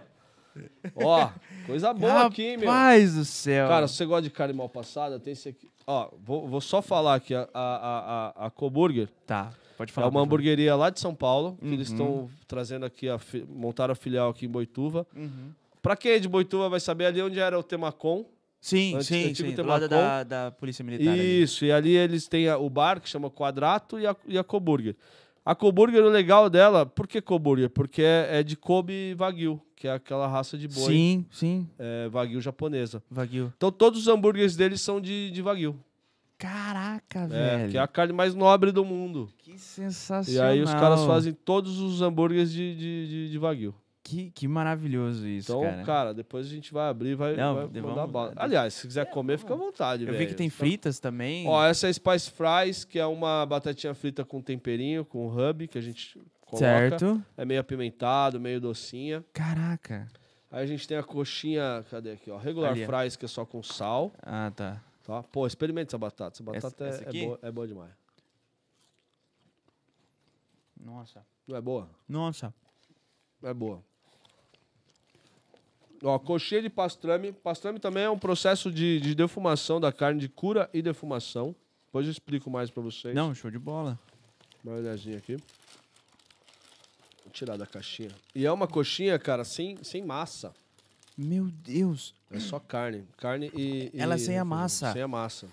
Ó, coisa boa aqui, hein, meu. Rapaz do céu. Cara, se você gosta de carne mal passada, tem esse aqui. Ó, vou, vou só falar aqui. A, a, a- a Coburger Tá, pode é falar. uma pode hamburgueria lá de São Paulo, que eles Uhum. estão trazendo aqui, a, fi- montaram a filial aqui em Boituva. Uhum. Pra quem é de Boituva vai saber ali onde era o Temacom. Sim, Antes- sim, antigo sim. Do lado da, da Polícia Militar. ali. Isso, e ali eles têm o bar que chama Quadrato e a, e a Coburger. A Coburger, o legal dela, por que Coburger? Porque é, é de Kobe Wagyu, que é aquela raça de boi Sim, sim. é, Wagyu japonesa. Wagyu. Então todos os hambúrgueres deles são de, de Wagyu. Caraca, É, velho. que é a carne mais nobre do mundo. Que sensacional. E aí os caras fazem todos os hambúrgueres de, de, de, de Wagyu. Que, que maravilhoso isso, Então, cara. cara. depois a gente vai abrir e vai, Não, vai mandar vamos- bala. Aliás, se quiser comer, fica à vontade, Eu velho. vi que tem Tá- fritas também. Ó, essa é Spice Fries, que é uma batatinha frita com temperinho, com hub, que a gente coloca. certo. É meio apimentado, meio docinha. Caraca. Aí a gente tem a coxinha, cadê aqui, ó? Regular Ali, fries, que é só com sal, Ah, tá. Tá? Pô, experimente essa batata. Essa batata essa é- é, aqui? boa, é boa demais. Nossa. Não é boa? Nossa. É boa. Ó, coxinha de pastrame. Pastrame também é um processo de, de defumação da carne, de cura e defumação. Depois eu explico mais pra vocês. Não, show de bola. Olhadinha aqui. Vou tirar da caixinha. E é uma coxinha, cara, sem, sem massa. Meu Deus. É só carne. Carne e. e- Ela é sem a massa. Sem a massa.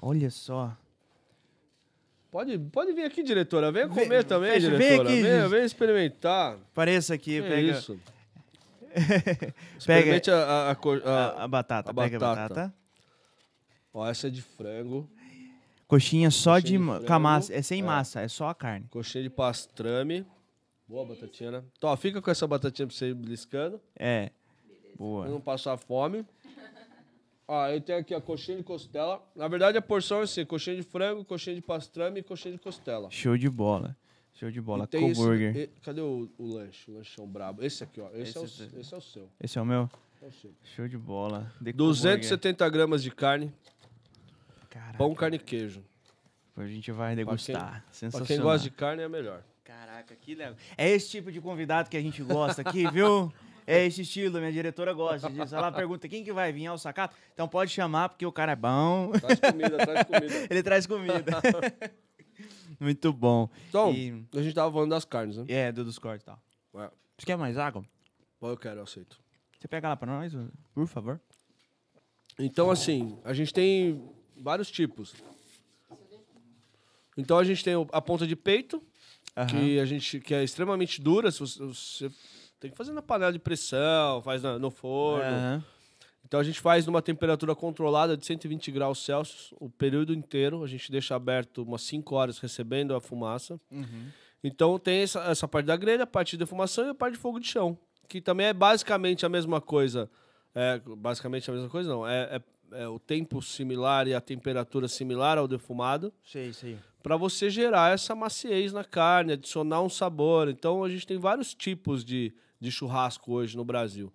Olha só. Pode, pode vir aqui, diretora. Venha Vem- comer também, fecha, vem diretora. aqui, gente. venha experimentar. Pareça aqui, Que pega isso. Experimente a, a- a a- batata. a pega a batata. batata. Ó, essa é de frango. Coxinha só Coxinha de, de ma- com a frango. massa. É sem É. massa, é só a carne. Coxinha de pastrame. Boa batatinha, né? Então, ó, fica com essa batatinha pra você ir beliscando. É. Pra Boa. não passar fome. Ó, eu tenho aqui a coxinha de costela. Na verdade, a porção é assim: coxinha de frango, coxinha de pastrame e coxinha de costela. Show de bola. Show de bola. Tem esse- Co-burger. e- cadê o, o lanche? O lanchão brabo. Esse aqui, ó. Esse, é, o, Esse- esse é o seu. Esse é o meu? É o seu. Show de bola. Co-burger. 270 gramas de carne, Caraca, pão, carne e queijo. A gente vai degustar. Pra Sensacional. quem gosta de carne, é melhor. Caraca, que legal. É esse tipo de convidado que a gente gosta aqui, viu? É esse estilo, minha diretora gosta disso. Ela pergunta quem que vai vir ao sacato. Então pode chamar, porque o cara é bom. Traz comida, traz comida. Ele traz comida. Muito bom. Então, E- a gente tava falando das carnes, né? É, do dos cortes e tal. É. Você quer mais água? Bom, eu quero, eu aceito. Você pega lá pra nós, por favor. Então, assim, a gente tem vários tipos. Então, a gente tem o- a ponta de peito, Aham. que a gente que é extremamente dura. Se você, você tem que fazer na panela de pressão, faz na- no forno. Aham. Então a gente faz numa temperatura controlada de 120 graus Celsius o período inteiro. A gente deixa aberto umas 5 horas recebendo a fumaça. Uhum. Então tem essa, essa parte da grelha, a parte de defumação e a parte de fogo de chão. Que também é basicamente a mesma coisa. É, basicamente a mesma coisa, não. É, é- é o tempo similar e a temperatura similar ao defumado Sei, sei. para você gerar essa maciez na carne, adicionar um sabor. Então a gente tem vários tipos de, de churrasco hoje no Brasil.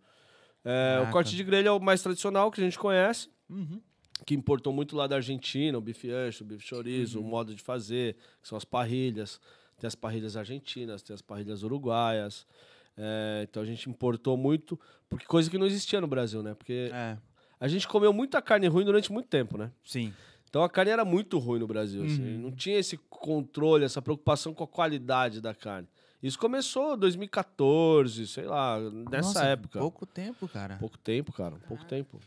É, o corte de grelha é o mais tradicional que a gente conhece, Uhum. que importou muito lá da Argentina, o bife ancho, o bife chorizo, Uhum. o modo de fazer, que são as parrilhas. Tem as parrilhas argentinas, tem as parrilhas uruguaias. É, então a gente importou muito, porque coisa que não existia no Brasil, né? Porque É, a gente comeu muita carne ruim durante muito tempo, né? sim. Então a carne era muito ruim no Brasil. assim, Uhum. Não tinha esse controle, essa preocupação com a qualidade da carne. Isso começou em 2014, sei lá, nessa Nossa, época. Pouco tempo, cara. Pouco tempo, cara. Pouco tempo.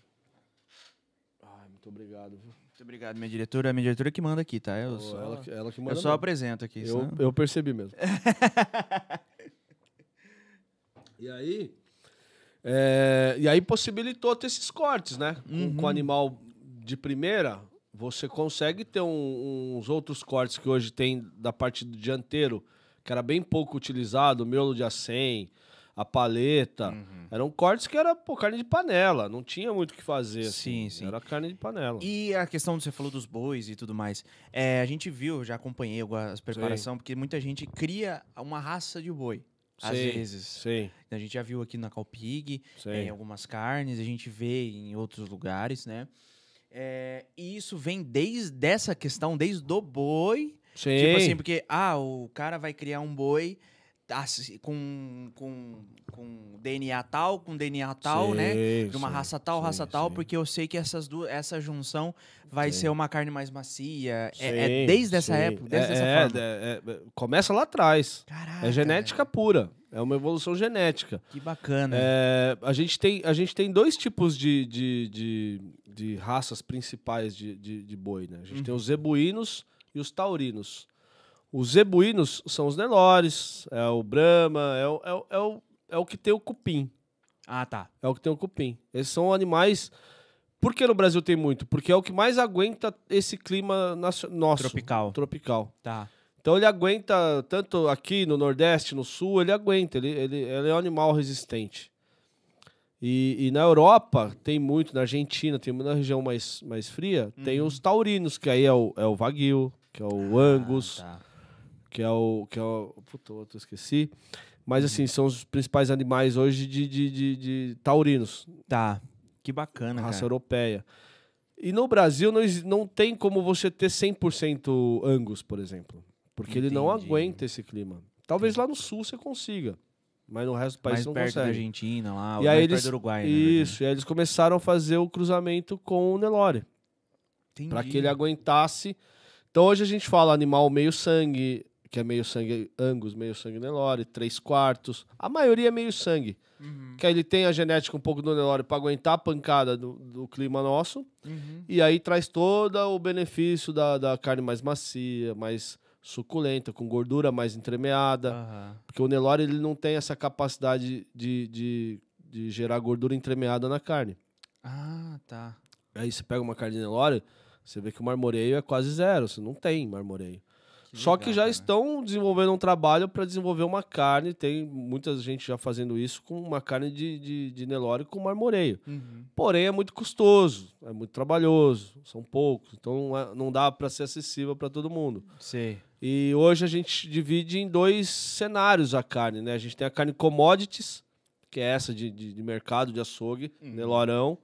Ai, muito obrigado. Viu? Muito obrigado, minha diretora. Minha diretora que manda aqui, tá? Eu Pô, só, ela, que- ela que eu manda. só mesmo. apresento aqui. eu, senão- eu percebi mesmo. e aí. é, e aí possibilitou ter esses cortes, né? Com- Uhum. Com, o animal de primeira, você consegue ter um- uns outros cortes que hoje tem da parte do dianteiro, que era bem pouco utilizado, o miolo de acém, a paleta. Uhum. Eram cortes que era pô, carne de panela, não tinha muito o que fazer. Sim, assim. sim. Era carne de panela. E a questão que você falou dos bois e tudo mais. É, a gente viu, já acompanhei as preparação, porque muita gente cria uma raça de boi. Às Sim, vezes. Sim, A gente já viu aqui na Calpig, sim. em algumas carnes, a gente vê em outros lugares, né? É, e isso vem desde essa questão, desde o boi. Sim. Tipo assim, porque, ah, o cara vai criar um boi assi- com, com, com DNA tal, com DNA tal, né? Sim, De uma sim, raça tal, sim, raça tal, porque eu sei que essas duas, essa junção vai ser uma carne mais macia. É, é desde essa época, desde é, essa é, forma. é, é, começa lá atrás. Caraca, É genética pura. É uma evolução genética. Que bacana. É, a, gente tem, a gente tem dois tipos de, de, de, de raças principais de, de, de boi. Né? A gente tem Uhum. os zebuínos e os taurinos. Os zebuínos são os Nelores, é o Brahma, é o, é, o, é, o, é o que tem o cupim. Ah, tá. É o que tem o cupim. Esses são animais. Por que no Brasil tem muito? Porque é o que mais aguenta esse clima nosso. Tropical. Tropical. Tá. Então ele aguenta, tanto aqui no Nordeste, no Sul, ele aguenta, ele, ele, ele é um animal resistente. E, e na Europa tem muito, na Argentina, tem muito na região mais, mais fria, tem Uhum. os taurinos, que aí é o, é o Wagyu, que é o Angus, Ah, tá. que é o. Que é o puta, outro esqueci. Mas Uhum. assim, são os principais animais hoje de, de, de, de taurinos, Tá. Que bacana, raça cara. europeia. E no Brasil não, não tem como você ter 100% Angus, por exemplo. Porque ele não Entendi. aguenta esse clima. Talvez lá no sul você consiga, mas no resto do país Mais não perto da consegue. Argentina lá, E mais aí perto eles, do Uruguai, né? isso, e aí eles começaram a fazer o cruzamento com o Nelore, Entendi. para que ele aguentasse. Então hoje a gente fala animal meio sangue, que é meio sangue Angus, meio sangue Nelore, três quartos. A maioria é meio sangue. Uhum, Que aí ele tem a genética um pouco do Nelore para aguentar a pancada do, do clima nosso. uhum. E aí traz todo o benefício da, da carne mais macia, mais suculenta, com gordura mais entremeada. Aham. Porque o Nelore ele não tem essa capacidade de, de, de gerar gordura entremeada na carne. Ah, tá. Aí você pega uma carne de Nelore, você vê que o marmoreio é quase zero, você não tem marmoreio. Que Só legal, que já cara. estão desenvolvendo um trabalho para desenvolver uma carne, tem muita gente já fazendo isso com uma carne de, de, de Nelore com marmoreio. Uhum. Porém, é muito custoso, é muito trabalhoso, são poucos, então não, é- não dá para ser acessível para todo mundo. Sei. E hoje a gente divide em dois cenários a carne, né? A gente tem a carne commodities, que é essa de, de, de mercado, de açougue, Uhum. Nelorão,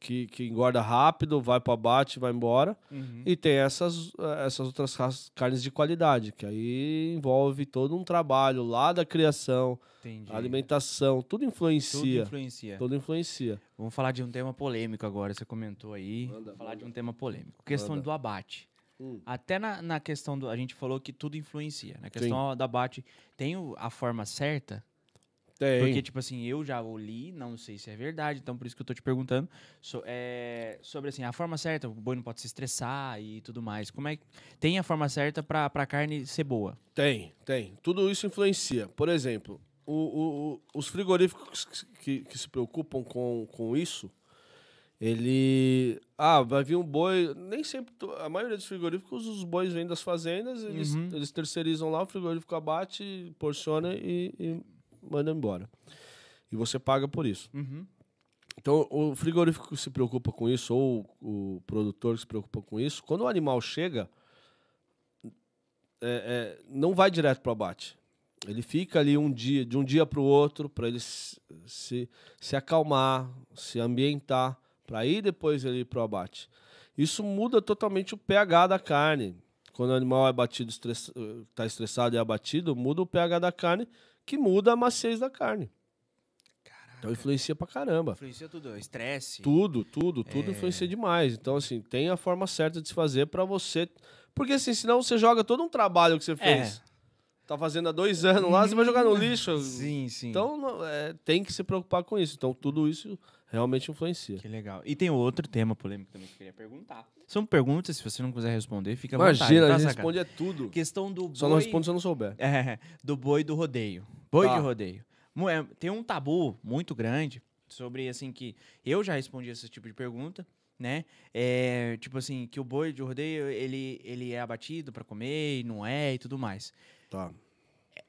que, que engorda rápido, vai para abate, vai embora. Uhum. E tem essas, eh, essas outras ras- carnes de qualidade, que aí envolve todo um trabalho lá da criação, Entendi. alimentação, tudo Tudo influencia. influencia. Tudo influencia. Vamos falar de um tema polêmico agora. Você comentou aí. Manda, falar manda. de um tema polêmico. Questão Manda. do abate. Hum. Até na, na questão do. A gente falou que tudo influencia. Na questão do abate, tem a forma certa? Tem. Porque, tipo assim, eu já li, não sei se é verdade, então por isso que eu tô te perguntando so- é, sobre, assim, a forma certa, o boi não pode se estressar e tudo mais. Como é que tem a forma certa pra, pra carne ser boa? Tem, tem. Tudo isso influencia. Por exemplo, o- o- o- os frigoríficos que, que se preocupam com, com isso, ele. Ah, vai vir um boi. Nem sempre. A maioria dos frigoríficos, os bois vêm das fazendas, eles, Uhum. eles terceirizam lá, o frigorífico abate, porciona e, e manda embora. E você paga por isso. Uhum. Então, o frigorífico que se preocupa com isso, ou o produtor que se preocupa com isso, quando o animal chega, é, é, não vai direto para o abate. Ele fica ali um dia, de um dia para o outro, para ele se, se, se acalmar, se ambientar, para ir depois ele para o abate. Isso muda totalmente o pH da carne. Quando o animal é abatido, está estressado e é abatido, muda o pH da carne, que muda a maciez da carne. Então influencia pra caramba. Influencia tudo, estresse. Tudo, tudo, tudo influencia demais. Então, assim, tem a forma certa de se fazer pra você. Porque, assim, senão você joga todo um trabalho que você fez. Tá fazendo há dois anos lá, você vai jogar no lixo. Sim, sim. Então, é, tem que se preocupar com isso. Então, tudo isso realmente influencia. Que legal. E tem outro tema polêmico também que eu queria perguntar. São perguntas, se você não quiser responder, fica à vontade. Imagina, tá, responde é tudo. Questão do boi... Só não responde se eu não souber. É, do boi do rodeio. Boi Tá. de rodeio. É, Tem um tabu muito grande sobre, assim, que eu já respondi esse tipo de pergunta, né? É, tipo assim, que o boi de rodeio, ele, ele é abatido pra comer e não é e tudo mais. Tá.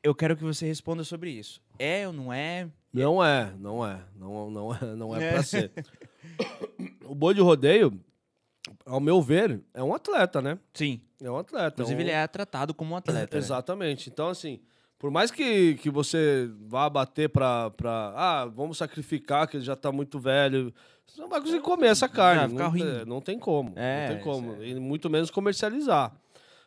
Eu quero que você responda sobre isso. É ou não é? Não é, não é. Não, não é, não é, É. pra ser. o boi de rodeio, ao meu ver, é um atleta, né? Sim. É um atleta. Inclusive, um... ele é tratado como um atleta. né? Exatamente. Então, assim, por mais que, que você vá bater pra, pra. Ah, vamos sacrificar, que ele já tá muito velho. Você não vai conseguir comer essa carne. Não, ruim. é, não tem como. É, não tem como. isso E muito menos comercializar.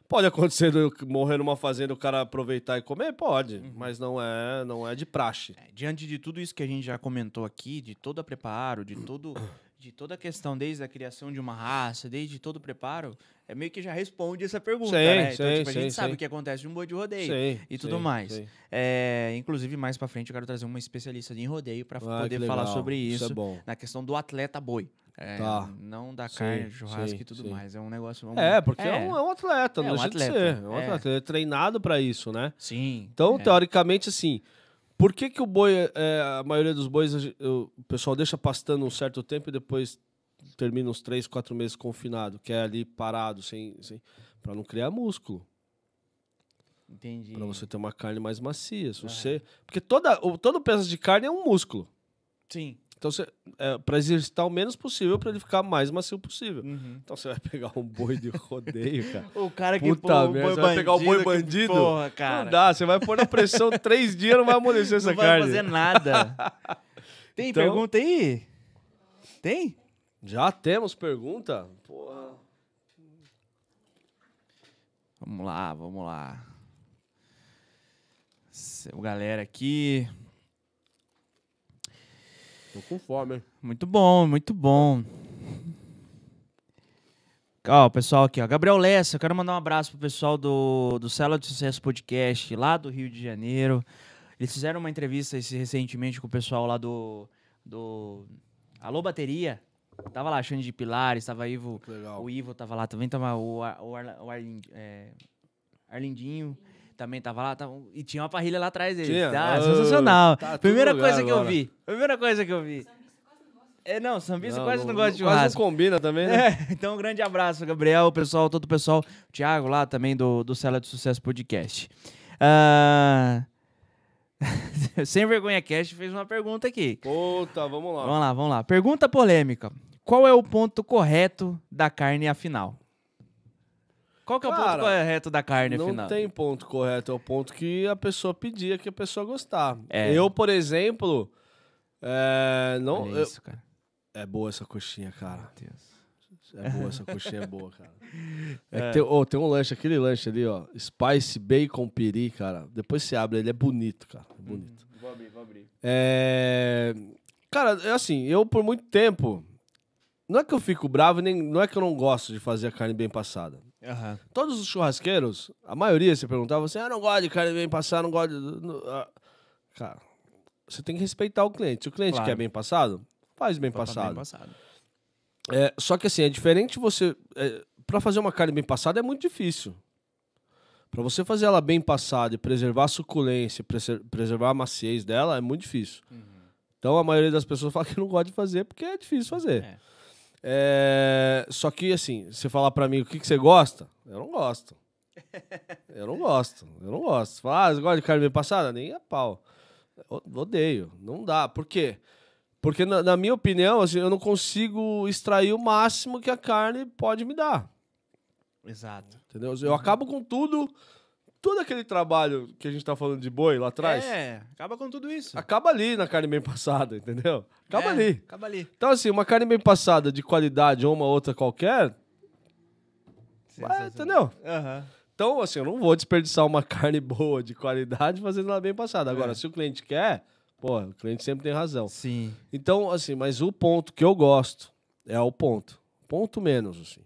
Pode acontecer de morrer numa fazenda e o cara aproveitar e comer? Pode. Uhum. Mas não é, não é de praxe. É, Diante de tudo isso que a gente já comentou aqui, de todo o preparo, de todo de toda a questão desde a criação de uma raça, desde todo o preparo, é meio que já responde essa pergunta, Sim, né? Então, sim, tipo, a gente sim, sabe sim. o que acontece de um boi de rodeio e tudo mais. É, inclusive, mais pra frente, eu quero trazer uma especialista em rodeio pra Ah, poder falar sobre isso, Isso é bom. na questão do atleta boi. É, Tá. Não da Sim, carne, churrasco sim, e tudo sim. mais. É um negócio. É, porque é, é, um, é um atleta, É não um deixa de atleta. É um é. atleta. É treinado pra isso, né? Sim. Então, é. teoricamente, assim, por que, que o boi, é, a maioria dos bois, o pessoal deixa pastando um certo tempo e depois termina uns três, quatro meses confinado, que é ali parado, sem, sem para não criar músculo, Entendi. Pra você ter uma carne mais macia. Se você, porque toda, todo pedaço de carne é um músculo. Sim. Então, você, é, para exercitar o menos possível para ele ficar mais macio possível. Uhum. Então, você vai pegar um boi de rodeio, cara. O cara que Puta pô, o merda, boi você vai pegar o boi bandido? Porra, cara. Não dá, você vai pôr na pressão três dias não vai amolecer essa não vai carne. fazer nada. Tem Então- pergunta aí? Tem? Já temos pergunta? Porra. Vamos lá, vamos lá. O galera aqui. Tô com fome, hein? Muito bom, muito bom. Ó, o pessoal aqui, ó. Gabriel Lessa, eu quero mandar um abraço pro pessoal do, do Cela de Sucesso Podcast, lá do Rio de Janeiro. Eles fizeram uma entrevista esse, recentemente com o pessoal lá do, do Alô Bateria. Tava lá, Xande de Pilares, tava Ivo, legal. o Ivo tava lá, também tava o, Ar- o, Arla- o Arlind- é, Arlindinho, também tava lá, tava- e tinha uma parrilha lá atrás dele. Tinha? Ah, Ah, sensacional. tá Primeira coisa que eu vi. Primeira coisa que eu vi. É, não, sambista quase não, gosta de Quase churrasco. não combina também, né? É, então, um grande abraço, Gabriel, o pessoal, todo o pessoal, o Thiago lá também do, do Cela de Sucesso Podcast. Ah, Sem Vergonha Cast fez uma pergunta aqui. Puta, vamos lá. Vamos lá, vamos lá. Pergunta polêmica. Qual é o ponto correto da carne afinal? Qual que é o ponto Cara, correto da carne Não afinal? tem ponto correto, é o ponto que a pessoa pedia que a pessoa gostar. É. Eu, por exemplo, é, não, Olha eu- isso, cara. é boa essa coxinha, cara. Meu Deus. É boa essa coxinha, é boa, cara. É que tem, ô, tem um lanche, aquele lanche ali, ó, Spice Bacon Piri, cara. Depois você abre, ele é bonito, cara. É bonito. Vou abrir, vou abrir. É... Cara, é assim, eu por muito tempo. Não é que eu fico bravo, nem não é que eu não gosto de fazer a carne bem passada. Aham. Todos os churrasqueiros, a maioria se perguntava assim: ah, não gosto de carne bem passada, não gosto de. ah." Cara, você tem que respeitar o cliente. Se o cliente Claro. quer bem passado, faz bem pra passado. bem passado. É, só que assim, é diferente você. É, para fazer uma carne bem passada é muito difícil. Para você fazer ela bem passada e preservar a suculência, preser- preservar a maciez dela, é muito difícil. Então a maioria das pessoas fala que não gosta de fazer porque é difícil fazer. É. É, só que assim, você falar para mim o que, que você gosta, eu não gosto. Eu não gosto, eu não gosto. Você fala, ah, você gosta de carne bem passada? Nem a pau. Eu odeio, não dá. Por quê? Porque, na, na minha opinião, assim, eu não consigo extrair o máximo que a carne pode me dar. Exato. Entendeu? Eu acabo com tudo, todo aquele trabalho que a gente tá falando de boi lá atrás, É, acaba com tudo isso. acaba ali na carne bem passada, entendeu? Acaba É, ali. Acaba ali. Então, assim, uma carne bem passada de qualidade ou uma outra qualquer, vai, entendeu? Aham. Então, assim, eu não vou desperdiçar uma carne boa, de qualidade, fazendo ela bem passada. Agora, É. se o cliente quer, pô, o cliente sempre tem razão. Sim. Então, assim, mas o ponto que eu gosto é o ponto. Ponto menos, assim.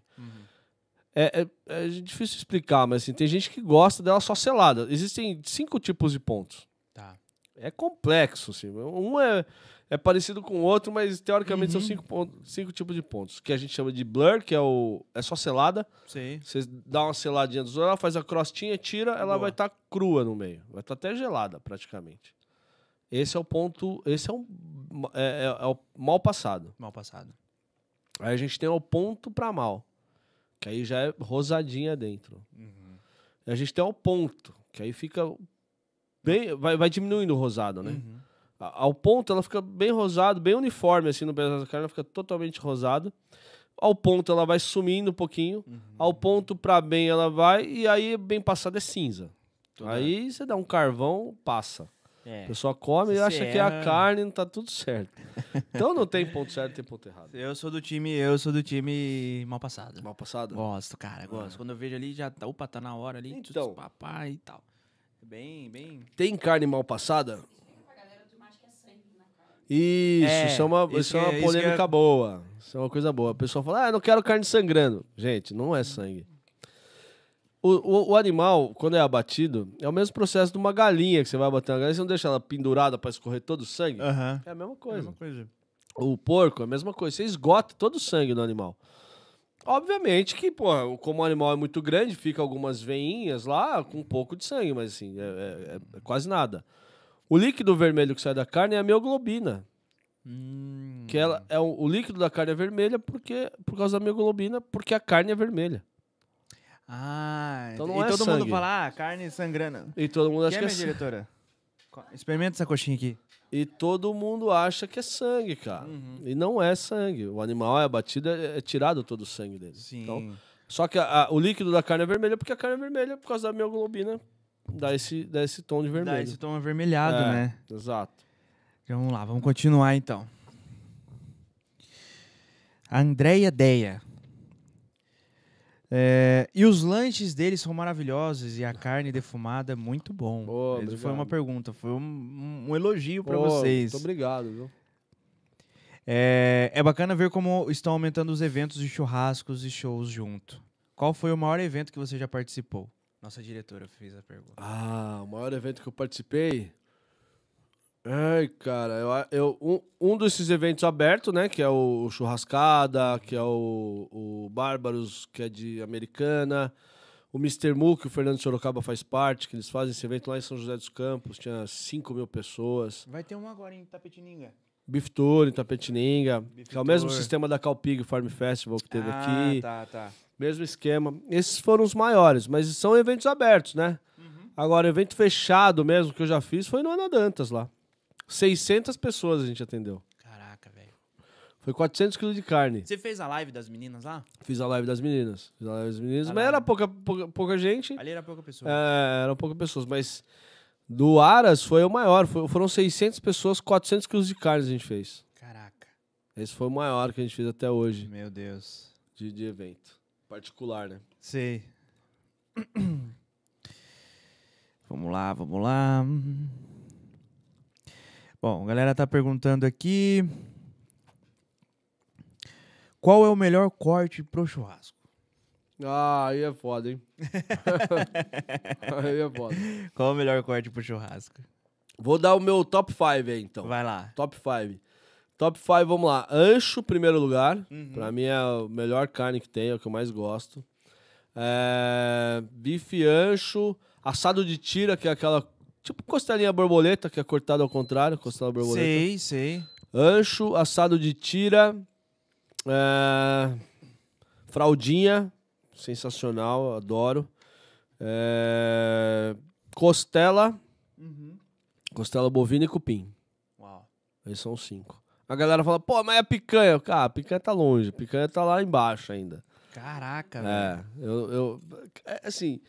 É, é- é difícil explicar, mas assim, tem gente que gosta dela só selada. Existem cinco tipos de pontos. Tá. É complexo, assim. Um é, é parecido com o outro, mas teoricamente são Uhum. cinco, pontos, cinco tipos de pontos. Que a gente chama de blur, que é o é só selada. Sei. Você dá uma seladinha do ela faz a crostinha, tira, ela Boa. vai estar crua no meio. Vai estar até gelada, praticamente. Esse é o ponto. Esse é, um, é, é- é o mal passado. Mal passado. Aí a gente tem o ponto para mal, que aí já é rosadinha dentro. E a gente tem o ponto, que aí fica bem, vai, vai diminuindo o rosado, né? Uhum. A- Ao ponto ela fica bem rosado, bem uniforme assim no pedaço da carne, ela fica totalmente rosada. Ao ponto ela vai sumindo um pouquinho. Uhum. Ao ponto para bem ela vai e aí bem passado é cinza. Tudo aí você dá um carvão, passa. É. A pessoa come e acha que é a carne, não tá tudo certo. Então não tem ponto certo, tem ponto errado. Eu sou do time, eu sou do time mal passado. Mal passado? Gosto, cara, gosto. Quando eu vejo ali, já tá, opa, tá na hora ali, Então. tudo papai e tal. Bem, bem. Tem carne mal passada? Carne. Isso, É, isso é uma, isso isso é uma é- polêmica é- boa. Isso é uma coisa boa. A pessoa fala, ah, eu não quero carne sangrando. Gente, não é sangue. O, o, o animal, quando é abatido, é o mesmo processo de uma galinha que você vai bater na galinha. Você não deixa ela pendurada para escorrer todo o sangue? Aham. É a mesma coisa. coisa. O porco é a mesma coisa. Você esgota todo o sangue do animal. Obviamente que, pô, como o animal é muito grande, fica algumas veinhas lá com um pouco de sangue, mas assim, é, é- é quase nada. O líquido vermelho que sai da carne é a mioglobina. Hum. Que ela é o, o líquido da carne é vermelha porque, por causa da mioglobina, porque a carne é vermelha. Ah, Então e é todo mundo sangue. fala, ah, carne sangrando. E todo mundo acha que é minha sangue. diretora? Co- Experimenta essa coxinha aqui. E todo mundo acha que é sangue, cara. Uhum. E não é sangue. O animal é abatido, é, é tirado todo o sangue dele. Sim. Então, Só que a- a- o líquido da carne é vermelho porque a carne é vermelha por causa da mioglobina. Dá esse, dá esse tom de vermelho. Dá esse tom avermelhado, É, né? Exato. Então, vamos lá, vamos continuar então. A Andréia Deia. É, e os lanches deles são maravilhosos e a carne defumada é muito bom. Boa, Isso foi uma pergunta, foi um, um elogio para Pô, vocês. Muito obrigado, viu? É, é bacana ver como estão aumentando os eventos de churrascos e shows junto. Qual foi o maior evento que você já participou? Nossa diretora fez a pergunta. Ah, o maior evento que eu participei. Ai, cara, eu, eu, um, um desses eventos abertos, né? Que é o Churrascada, que é o, o Bárbaros, que é de Americana. O Mr. Mu, que o Fernando Sorocaba faz parte, que eles fazem esse evento lá em São José dos Campos. Tinha 5 mil pessoas. Vai ter um agora em Tapetininga. Beef Tour em Tapetininga, Beef que é o mesmo Tour. sistema da Calpig Farm Festival que teve ah, aqui. tá, tá. Mesmo esquema. Esses foram os maiores, mas são eventos abertos, né? Agora, evento fechado mesmo que eu já fiz foi no Ana Dantas lá. 600 pessoas a gente atendeu. Caraca, velho. Foi 400 quilos de carne. Você fez a live das meninas lá? Fiz a live das meninas. Fiz a live das meninas, Ah, mas lá. era pouca, pouca, pouca gente. Ali era pouca pessoa. É, eram poucas pessoas, mas do Aras foi o maior. Foi- foram 600 pessoas, 400 quilos de carne a gente fez. Caraca. Esse foi o maior que a gente fez até hoje Meu Deus. de, de evento. Particular, né? Sei. vamos lá, vamos lá. Bom, a galera tá perguntando aqui. Qual é o melhor corte pro churrasco? Ah, aí é foda, hein? aí é foda. Qual é o melhor corte pro churrasco? Vou dar o meu top 5 aí, então. Vai lá. Top 5. Top 5, vamos lá. Ancho, primeiro lugar. Uhum. Pra mim é a melhor carne que tem, é o que eu mais gosto. É, bife ancho, assado de tira, que é aquela. Tipo costelinha borboleta, que é cortada ao contrário, costela borboleta. Sei, sei. Ancho, assado de tira. é, fraldinha, sensacional, adoro. É, costela, costela bovina e cupim. Uau. Esses são cinco. A galera fala, pô, mas é a picanha. Cara, a picanha tá longe, a picanha tá lá embaixo ainda. Caraca, velho. É, eu, eu. é, assim,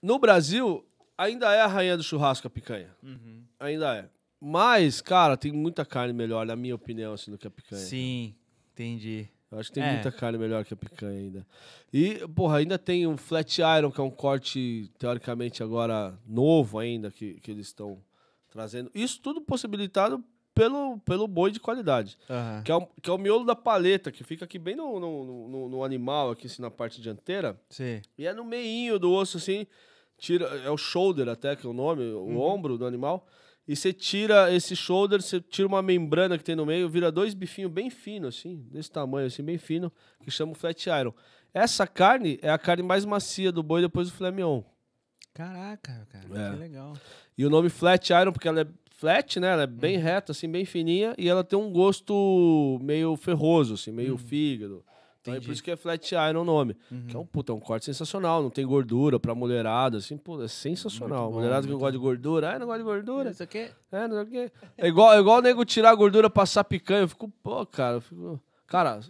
no Brasil, ainda é a rainha do churrasco a picanha. Uhum. Ainda é. Mas, cara, tem muita carne melhor, na minha opinião, assim, do que a picanha. Sim, entendi. Eu acho que tem É. muita carne melhor que a picanha ainda. E, porra, ainda tem o flat iron, que é um corte, teoricamente, agora novo ainda, que, que eles estão trazendo. Isso tudo possibilitado pelo, pelo boi de qualidade. Aham. Que é, o, que é o miolo da paleta, que fica aqui bem no, no, no- no animal, aqui assim, na parte dianteira. Sei. E é no meinho do osso, assim, tira, é o shoulder até, que é o nome, o Uhum. ombro do animal. E você tira esse shoulder, você tira uma membrana que tem no meio, vira dois bifinhos bem finos, assim, desse tamanho, assim, bem fino, que chama o flat iron. Essa carne é a carne mais macia do boi depois do filé mignon. Caraca, cara. É. Que legal. E o nome flat iron, porque ela é flat, né? Ela é Uhum. bem reta, assim, bem fininha, e ela tem um gosto meio ferroso, assim, meio fígado. Então é Uhum. Entendi. por isso que é flat iron o nome. Uhum. Que é um puta, é um corte sensacional, não tem gordura pra mulherada, assim, pô, é sensacional. Bom, mulherada que não gosta de gordura, ah, não gosta de gordura, Isso aqui? é, não sei o quê. É igual, é igual o nego tirar a gordura, passar picanha, eu fico, pô, cara, eu fico... Cara,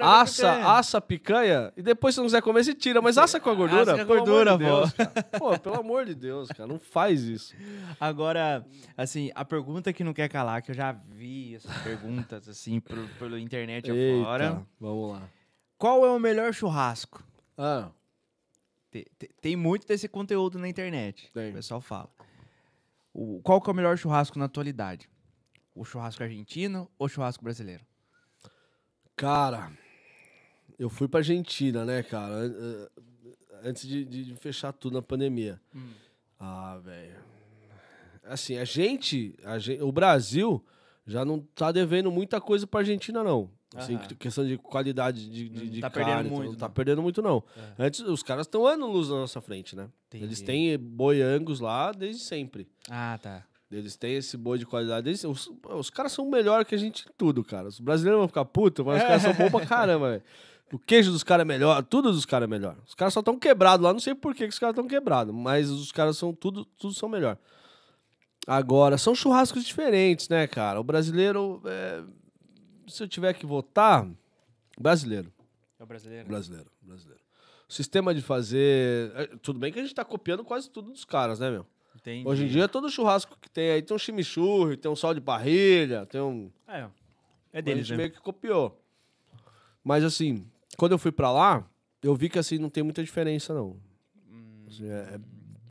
assa, assa a picanha e depois se não quiser comer, você tira, mas assa com a gordura. Assa com a pelo amor gordura, de Deus, cara. Pô, pelo amor de Deus, cara, não faz isso. Agora, assim, a pergunta que não quer calar, que eu já vi essas perguntas, assim, pro, pela internet Eita, afora. vamos lá. Qual é o melhor churrasco? Ah, Te- te- Tem muito desse conteúdo na internet. Tem. O pessoal fala. O, qual que é o melhor churrasco na atualidade? O churrasco argentino ou o churrasco brasileiro? Cara, eu fui pra Argentina, né, cara? an- an- Antes de, de- fechar tudo na pandemia. Hum. Ah, velho. Assim, a gente, a gen- o Brasil já não tá devendo muita coisa pra Argentina, não. Assim, Aham. questão de qualidade de, de, Não de tá carne, perdendo muito, não tá não. perdendo muito, não. É. Antes, os caras estão anos luz na nossa frente, né? Eles Entendi. têm boi angus lá desde sempre. Ah, tá. Eles têm esse boi de qualidade. Eles- os, os caras são melhor que a gente em tudo, cara. Os brasileiros vão ficar putos, mas os caras são bons pra caramba, velho. O queijo dos caras é melhor, tudo dos caras é melhor. Os caras só estão quebrados lá, não sei por que, que os caras estão quebrados, mas os caras são tudo, tudo são melhor. Agora, são churrascos diferentes, né, cara? O brasileiro, é, se eu tiver que votar, brasileiro. É o brasileiro? Brasileiro, brasileiro. O sistema de fazer. é, Tudo bem que a gente tá copiando quase tudo dos caras, né, meu? Entendi. Hoje em dia, todo churrasco que tem aí tem um chimichurri, tem um sal de parrilha, tem um. É, é a deles, gente né? meio que copiou. Mas assim, quando eu fui pra lá, eu vi que assim não tem muita diferença, não. Hum. Assim, é, é,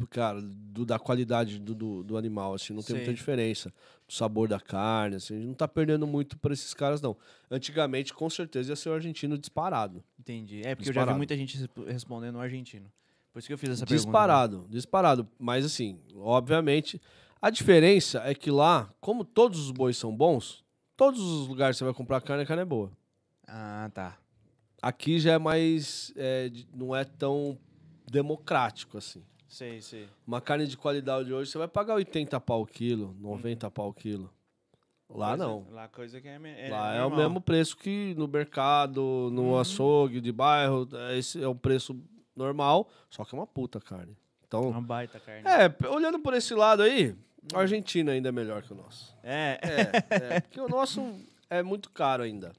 cara, do- da qualidade do, do, do animal, assim, não tem muita Sei. diferença. Do sabor da carne, assim, a gente não tá perdendo muito pra esses caras, não. Antigamente, com certeza, ia ser o argentino disparado. Entendi. É, porque eu já vi Disparado. muita gente resp- respondendo no argentino. Por isso que eu fiz essa pergunta. né? Disparado, disparado. Mas assim, obviamente, a diferença é que lá, como todos os bois são bons, todos os lugares que você vai comprar carne, a carne é boa. Ah, tá. Aqui já é mais. é, não é tão democrático assim. Sei, sei. Uma carne de qualidade de hoje, você vai pagar 80 pau o quilo, 90 pau o quilo. Lá Coisa- não. Lá coisa que é, é Lá é o mesmo preço que no mercado, no Uhum. açougue de bairro. é Esse é o preço normal, só que é uma puta carne. Então, Uma baita carne. É, olhando por esse lado aí, a Argentina ainda é melhor que o nosso. É. É, é porque o nosso é muito caro ainda.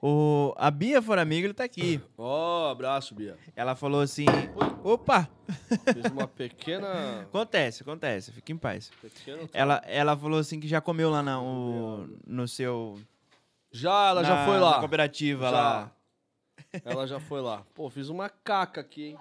O, a Bia Foramiga, ele tá aqui. Ó, abraço, Bia. Ela falou assim... Opa! Fiz uma pequena. Acontece, acontece. Fica em paz. Ela, ela falou assim que já comeu lá na, o- no seu... Já, ela já na- foi Na lá. cooperativa Já. lá. Ela já foi lá. Pô, fiz uma caca aqui, hein?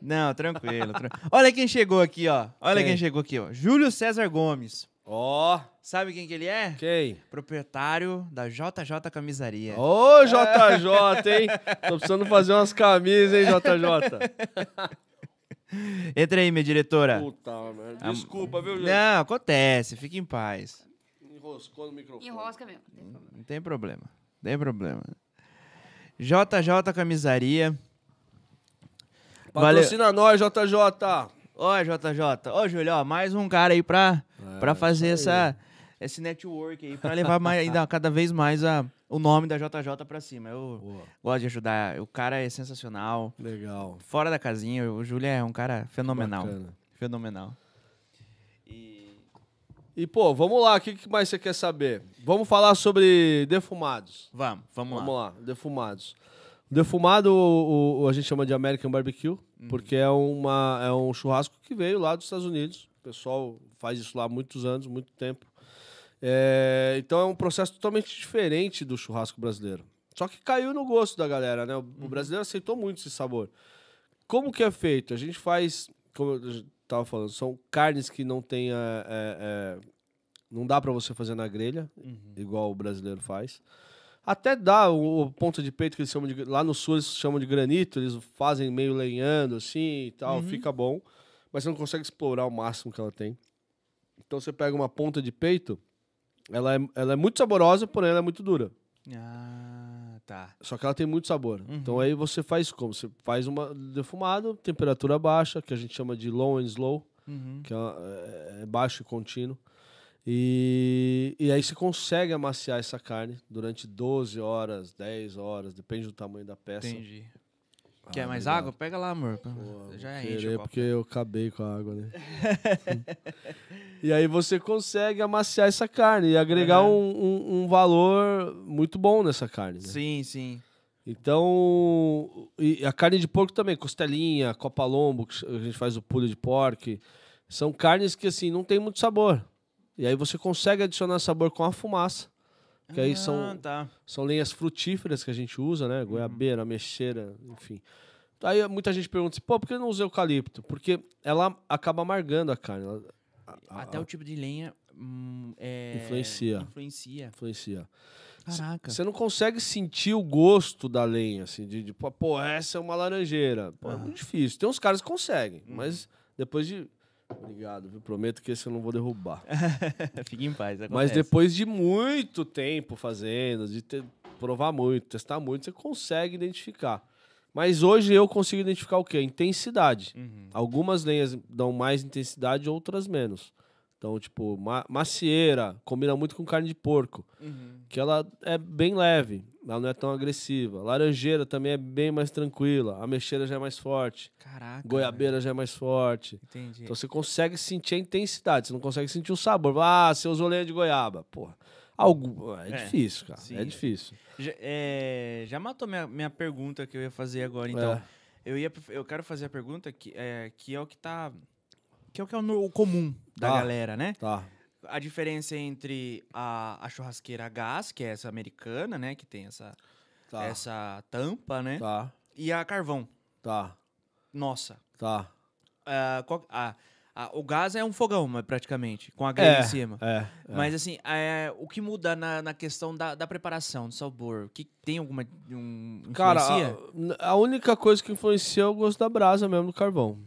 Não, tranquilo. tran- Olha quem chegou aqui, ó. Olha quem, Quem? chegou aqui, ó. Júlio César Gomes. Ó, Sabe quem que ele é? quem? Proprietário da JJ Camisaria. Ô, JJ, hein? Tô precisando fazer umas camisas, hein, JJ? Entra aí, minha diretora. Puta merda. Desculpa, viu, gente? Não, acontece, fique em paz. Enroscou no microfone. Enrosca mesmo. não tem problema. Não tem problema. JJ Camisaria. Valeu. Patrocina nós, JJ. Ó, JJ. Ó, Júlio, ó, mais um cara aí pra, pra fazer É, isso aí. essa, esse network aí, pra levar mais, ainda cada vez mais a, o nome da JJ pra cima. Eu Boa. gosto de ajudar. O cara é sensacional. Legal. Fora da casinha, o Júlio é um cara fenomenal. Bacana. Fenomenal. E... Pô, vamos lá. O que que mais você quer saber? Vamos falar sobre defumados. Vamos, vamos, Vamos lá. lá, defumados. Defumado o, o- a gente chama de American Barbecue, porque é, uma, é um churrasco que veio lá dos Estados Unidos. O pessoal faz isso lá há muitos anos, muito tempo. É, então é um processo totalmente diferente do churrasco brasileiro. Só que caiu no gosto da galera, né? O, o brasileiro aceitou muito esse sabor. Como que é feito? A gente faz, como eu estava falando, são carnes que não tem. é, é, não dá para você fazer na grelha, igual o brasileiro faz. Até dá o, o ponta de peito que eles chamam de. Lá no sul eles chamam de granito, eles fazem meio lenhando assim e tal, fica bom. Mas você não consegue explorar o máximo que ela tem. Então você pega uma ponta de peito, ela é, ela é muito saborosa, porém ela é muito dura. Ah, tá. Só que ela tem muito sabor. Então aí você faz como? Você faz uma defumado, temperatura baixa, que a gente chama de low and slow, Uhum. que é, é- é baixo e contínuo. E, e aí você consegue amaciar essa carne durante 12 horas, 10 horas, depende do tamanho da peça. Entendi. Quer Ah, mais obrigado. água? Pega lá, amor. Pô, Já enche querer o copo. porque eu acabei com a água, né? e aí você consegue amaciar essa carne e agregar Aham. um, um- um valor muito bom nessa carne. né? Sim, sim. Então, e a carne de porco também, costelinha, copa-lombo, que a gente faz o pulho de porco, são carnes que assim não tem muito sabor. E aí você consegue adicionar sabor com a fumaça, que aí Ah, são, tá. são lenhas frutíferas que a gente usa, né? Goiabeira, mexeira, enfim. Aí muita gente pergunta assim, pô, por que não usa eucalipto? Porque ela acaba amargando a carne. ela- a- a- Até o tipo de lenha hum, é... Influencia. Influencia. influencia. Caraca. Você não consegue sentir o gosto da lenha, assim, de, de pô, essa é uma laranjeira. Pô, É muito difícil. Tem uns caras que conseguem, mas depois de. Obrigado, viu? Prometo que esse eu não vou derrubar. Fique em paz. mas acontece. depois de muito tempo fazendo, de ter, provar muito, testar muito, você consegue identificar. Mas hoje eu consigo identificar o quê? Intensidade. Uhum. Algumas lenhas dão mais intensidade, outras menos. Então, tipo, ma macieira combina muito com carne de porco Uhum. que ela é bem leve, ela não é tão agressiva. Laranjeira também é bem mais tranquila, a mexeira já é mais forte, Caraca. goiabeira já é mais forte. velho. Entendi. Então você consegue sentir a intensidade, você não consegue sentir o sabor. Ah, você usou lenha de goiaba. Porra, algo, é, É, difícil, cara, sim. é difícil. Já, é, já matou minha, minha pergunta que eu ia fazer agora, então. É. Eu, ia, eu quero fazer a pergunta que é, que é o que tá. Que é o que é o, comum da Tá. galera, né? Tá, A diferença entre a, a churrasqueira a gás, que é essa americana, né? Que tem essa, tá, essa tampa, né? tá, E a carvão. tá, Nossa. tá. Ah, qual- a- a- o gás é um fogão, praticamente, com a grelha É, em cima. é, é. Mas assim, é, o que muda na, na questão da, da preparação, do sabor? Que tem alguma um, Cara, a, a única coisa que influencia é o gosto da brasa mesmo do carvão.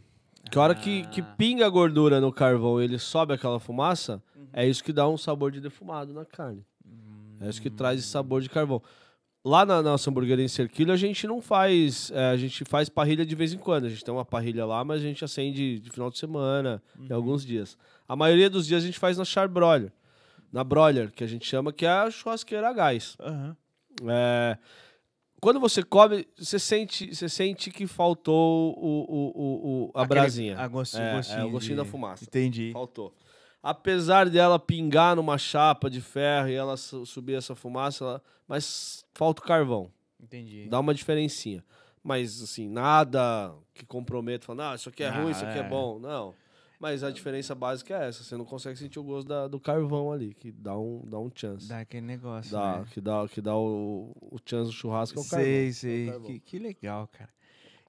Que a hora que, que pinga a gordura no carvão e ele sobe aquela fumaça, é isso que dá um sabor de defumado na carne. É isso que traz esse sabor de carvão. Lá na nossa hamburgueria em Cerquilho, a gente não faz. é, a gente faz parrilha de vez em quando. A gente tem uma parrilha lá, mas a gente acende de final de semana, em alguns dias. A maioria dos dias a gente faz na charbroiler. Na broiler, que a gente chama, que é a churrasqueira a gás. Aham. É, quando você come, você sente, você sente que faltou o, o, o, o- a Aquele- brasinha. a gostinho- é, gostinho é, o gostinho de- da fumaça. Entendi. Faltou. Apesar dela pingar numa chapa de ferro e ela su- subir essa fumaça, ela- mas falta o carvão. Entendi. Dá uma diferencinha. Mas, assim, nada que comprometa, falando, ah, isso aqui é Ah, ruim, isso aqui é é. bom. Não. Mas a diferença básica é essa. Você não consegue sentir o gosto da- do carvão ali, que dá um, dá um chance. Dá aquele negócio. Dá, né? que dá, que dá o, o chance do churrasco é o carvão. Sei, É sei. carvão. Que, que legal, cara.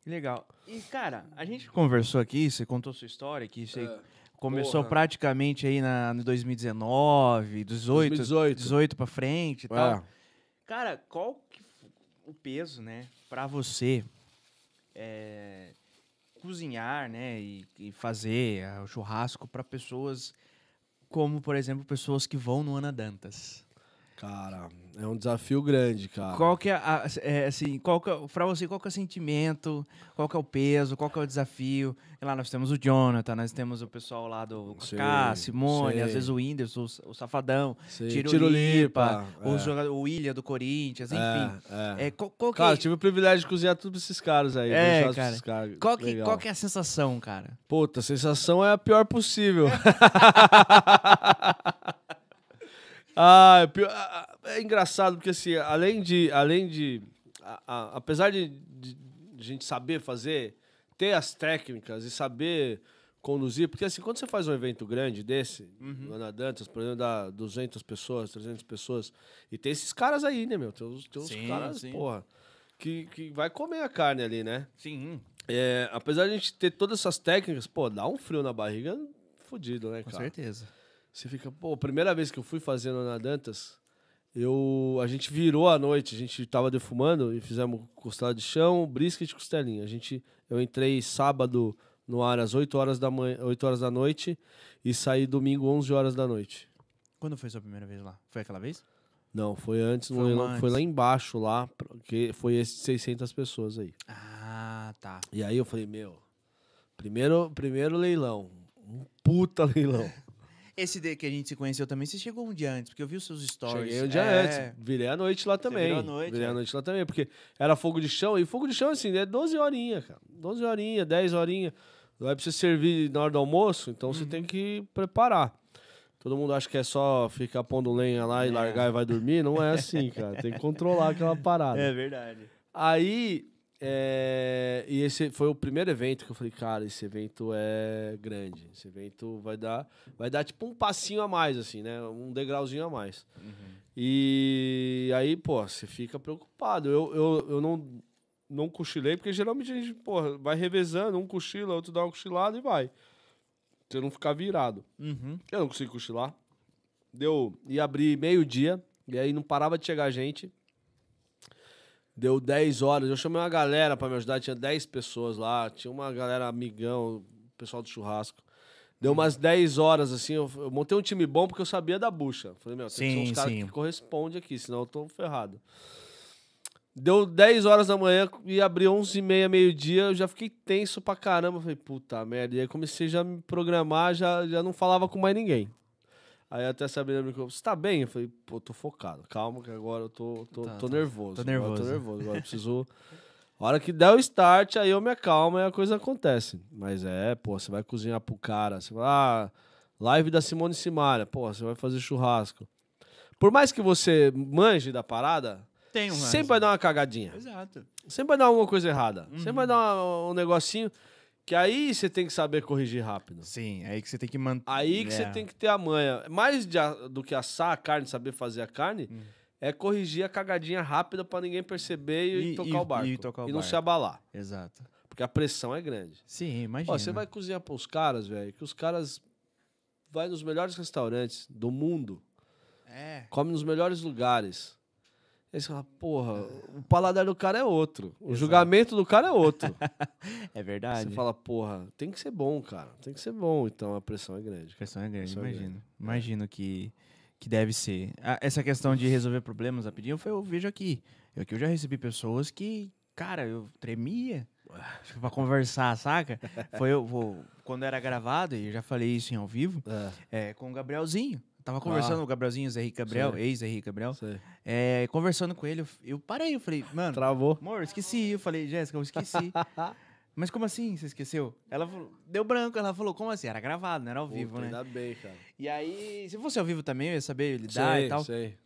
Que legal. E, cara, a gente conversou aqui, você contou sua história, que você É. começou Porra. praticamente aí na, no 2019, 18, 2018. 18 pra frente e tal. É. Cara, qual que o peso, né, pra você é, cozinhar, né, e, e fazer ah, o churrasco para pessoas como, por exemplo, pessoas que vão no Ana Dantas? Cara, é um desafio grande, cara. Qual que é, a, é, assim, qual que é, pra você, qual que é o sentimento, qual que é o peso, qual que é o desafio? E lá nós temos o Jonathan, nós temos o pessoal lá do Kaká, Simone, sim. às vezes o Whindersson, o, o Safadão, Sim, Tiro, Tiro Lipa, Lipa, o, é. jogador, o William do Corinthians, enfim. É, é. É, qual, qual que, Cara, tive o privilégio de cozinhar tudo pra esses caras aí. É, cara. caras. qual, que, Legal. qual que é a sensação, cara? Puta, a sensação é a pior possível. ah, é, pior- ah, ah, é engraçado porque assim, além de, além de, a- a- apesar de, de a gente saber fazer, ter as técnicas e saber conduzir, porque assim, quando você faz um evento grande desse, lá na Dantas, por exemplo, dá 200 pessoas, 300 pessoas, e tem esses caras aí, né, meu? Tem uns, tem uns Sim, caras, sim. porra, que, que vai comer a carne ali, né? Sim, É, apesar de a gente ter todas essas técnicas, pô, dá um frio na barriga fudido, né, com cara? certeza. Você fica, pô, a primeira vez que eu fui fazendo na Dantas, eu, a gente virou à noite, a gente tava defumando e fizemos costela de chão, brisket e costelinha. A gente, eu entrei sábado no ar às 8 horas da manhã, 8 horas da noite e saí domingo 11 horas da noite. Quando foi sua primeira vez lá? Foi aquela vez? Não, foi antes, no Foi uma foi lá embaixo lá, porque foi esses 600 pessoas aí. Ah, tá. E aí eu falei, meu, primeiro, primeiro leilão, um puta leilão. Esse de que a gente se conheceu também, você chegou um dia antes, porque eu vi os seus stories. Cheguei um dia É, antes, virei a noite lá também. virou a noite, virei é. a noite lá também, porque era fogo de chão, e fogo de chão, assim, é 12 horinhas, cara. 12 horinhas, 10 horinhas. Vai pra você servir na hora do almoço, então Uhum. você tem que preparar. Todo mundo acha que é só ficar pondo lenha lá e É. largar e vai dormir. Não é assim, cara. Tem que controlar aquela parada. É verdade. Aí, é, e esse foi o primeiro evento que eu falei, cara, esse evento é grande. Esse evento vai dar, vai dar tipo um passinho a mais, assim, né? Um degrauzinho a mais. E aí, pô, você fica preocupado. Eu, eu, eu não, não cochilei, porque geralmente a gente, pô, vai revezando, um cochila, outro dá uma cochilada e vai. Você não ficar virado. Uhum. Eu não consegui cochilar. Deu. Ia abrir meio-dia. E aí não parava de chegar gente. Deu 10 horas. Eu chamei uma galera pra me ajudar. Tinha 10 pessoas lá. Tinha uma galera amigão, pessoal do churrasco. Deu umas 10 horas, assim. Eu, eu montei um time bom porque eu sabia da bucha. Falei, meu, tem que ser Sim, uns caras sim. que correspondem aqui, senão eu tô ferrado. Deu 10 horas da manhã e abri 11 e meia, meio-dia. Eu já fiquei tenso pra caramba. Falei, puta merda. E aí comecei já a me programar, já, já não falava com mais ninguém. Aí até a Sabrina me falou, você tá bem? Eu falei, pô, tô focado. Calma que agora eu tô, tô, Tá, tô tá. nervoso. Tô Agora eu nervoso. tô nervoso. Agora eu preciso... A hora que der o start, aí eu me acalmo e a coisa acontece. Mas é, pô, você vai cozinhar pro cara. Você vai, ah, live da Simone Simaria. Pô, você vai fazer churrasco. Por mais que você manje da parada, um sempre vai dar uma cagadinha. Exato. Sempre vai dar alguma coisa errada. Uhum. Sempre vai dar uma- um negocinho que aí você tem que saber corrigir rápido. Sim, aí que você tem que manter. Aí que você É. tem que ter a manha. Mais de do que assar a carne, saber fazer a carne, Hum. é corrigir a cagadinha rápida pra ninguém perceber e, E- tocar e- o barco. e tocar o não barco. se abalar. Exato. Porque a pressão é grande. Sim, imagina. Ó, você vai cozinhar pros caras, velho, que os caras vai nos melhores restaurantes do mundo, É. come nos melhores lugares. Aí você fala, porra, o paladar do cara é outro. O Exato. julgamento do cara é outro. É verdade. Você fala, porra, tem que ser bom, cara. Tem que ser bom. Então a pressão é grande. A questão é grande, Questão é imagino. grande. Imagino que, que deve ser. Ah, essa questão de resolver problemas rapidinho, foi, eu vejo aqui. Eu aqui eu já recebi pessoas que, cara, eu tremia tipo, pra conversar, saca? Foi eu, vou- quando era gravado, e eu já falei isso em ao vivo, É, é, com o Gabrielzinho. Tava conversando Ah. com o Gabrielzinho, Zé Henrique Gabriel, ex-Zé Henrique Gabriel. É, conversando com ele, eu, eu parei, eu falei, mano, Travou. amor, esqueci. Eu falei, Jéssica, eu esqueci. Mas como assim você esqueceu? Ela falou, deu branco. Ela falou, como assim? Era gravado, não era ao vivo, Puta, né? Ainda bem, cara. E aí, se fosse ao vivo também, eu ia saber lidar sei, e tal. sei.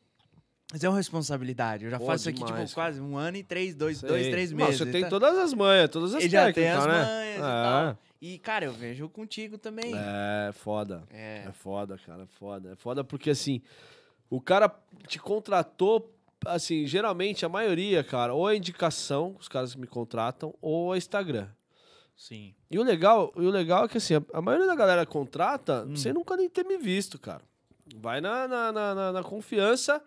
Mas é uma responsabilidade. Eu já Pô, faço isso aqui, demais, tipo, quase um ano e três, dois, sei. dois três Não, meses. você tem tá? todas as manhas, todas as E já tem técnicas, as né? manhas e é. tal. E, cara, eu vejo contigo também. É, foda. É. É foda, cara, é foda. É foda porque, assim, o cara te contratou, assim, geralmente, a maioria, cara, ou é indicação, os caras que me contratam, ou é Instagram. Sim. E o legal, e o legal é que, assim, a, a maioria da galera contrata Hum. sem nunca nem ter me visto, cara. Vai na, na, na, na- na confiança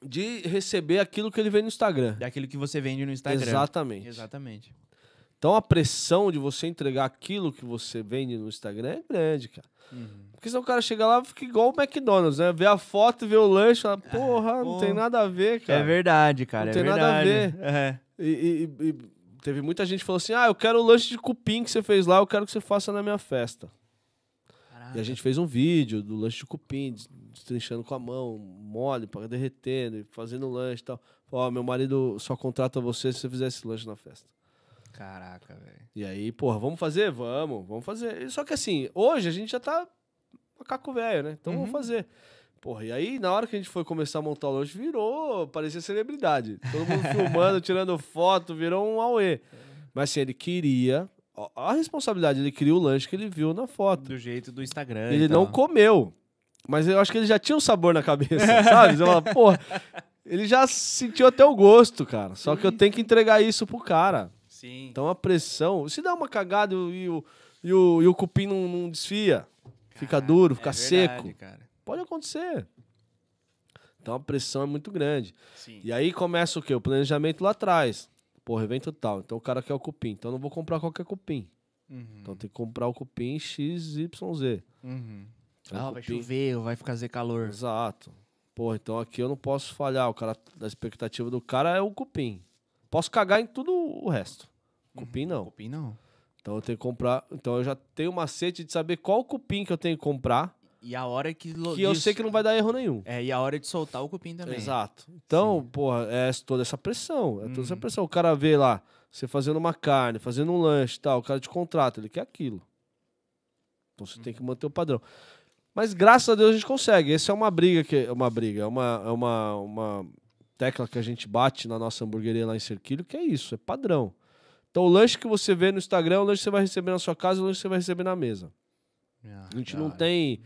de receber aquilo que ele vê no Instagram. Daquilo que você vende no Instagram. Exatamente. Exatamente. Então a pressão de você entregar aquilo que você vende no Instagram é grande, cara. Uhum. Porque senão o cara chega lá e fica igual o McDonald's, né? Vê a foto, vê o lanche, fala, porra, não tem nada a ver, cara. É verdade, cara. Não é tem nada a verdade. ver. É. E, e- e teve muita gente que falou assim: ah, eu quero o lanche de cupim que você fez lá, eu quero que você faça na minha festa. E a gente fez um vídeo do lanche de cupim, des- destrinchando com a mão, mole, para derretendo, fazendo lanche e tal. Ó, meu marido só contrata você se você fizer esse lanche na festa. Caraca, velho. E aí, porra, vamos fazer? Vamos, vamos fazer. Só que assim, hoje a gente já tá macaco velho, né? Então vamos Uhum. fazer. Porra, e aí, na hora que a gente foi começar a montar o lanche, virou, parecia celebridade. Todo mundo filmando, tirando foto, virou um auê. Mas assim, ele queria. A responsabilidade, ele queria o lanche que ele viu na foto. Do jeito do Instagram. Ele não comeu. Mas eu acho que ele já tinha um sabor na cabeça, sabe? Você fala, porra, ele já sentiu até o gosto, cara. Só que eu tenho que entregar isso pro cara. Sim. Então a pressão. Se dá uma cagada e o, e o, e o cupim não, não desfia, fica Caraca, duro, é fica verdade, seco, cara. pode acontecer. Então a pressão é muito grande. Sim. E aí começa o quê? O planejamento lá atrás. Porra, evento tal. Então o cara quer o cupim. Então eu não vou comprar qualquer cupim. Uhum. Então tem que comprar o cupim XYZ. Uhum. Então, Ah, vai chover, ou vai fazer calor. Exato. Porra, então aqui eu não posso falhar. O cara, a expectativa do cara é o cupim. Posso cagar em tudo o resto. Cupim não. Cupim não. Então eu tenho que comprar. Então eu já tenho uma macete de saber qual cupim que eu tenho que comprar. E a hora que... lo- Que eu sei que não vai dar erro nenhum. É, e a hora de soltar o cupim também. Exato. Então, porra, é toda essa pressão. É toda essa Uhum. pressão. O cara vê lá, você fazendo uma carne, fazendo um lanche e tal, o cara te contrata, ele quer aquilo. Então você tem que manter o padrão. Mas graças a Deus a gente consegue. Essa é uma briga que é uma briga, é uma, é uma, uma tecla que a gente bate na nossa hamburgueria lá em Cerquilho, que é isso, é padrão. Então o lanche que você vê no Instagram, é o lanche que você vai receber na sua casa, é o lanche que você vai receber na mesa. Ah, A gente da não tem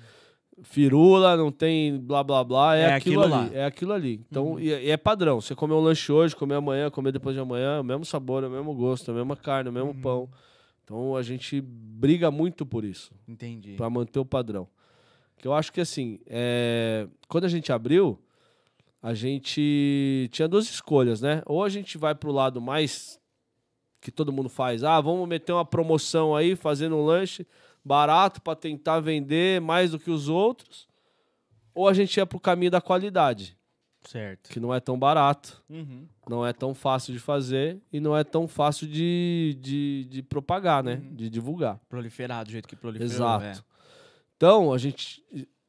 firula, não tem blá blá blá, é, É aquilo, aquilo ali. lá. É aquilo ali. Então, Uhum. e, e é padrão. Você comer um lanche hoje, comer amanhã, comer depois de amanhã, é o mesmo sabor, é o mesmo gosto, é a mesma carne, é o mesmo Uhum. pão. Então a gente briga muito por isso, Entendi. para manter o padrão. Que eu acho que assim, é, quando a gente abriu, a gente tinha duas escolhas, né? Ou a gente vai pro lado mais que todo mundo faz, ah, vamos meter uma promoção aí, fazendo um lanche barato para tentar vender mais do que os outros, ou a gente ia pro caminho da qualidade, Certo. que não é tão barato, Uhum. não é tão fácil de fazer e não é tão fácil de, de, de propagar, né? Uhum. De divulgar. Proliferar do jeito que proliferou. Exato. é. Então, a gente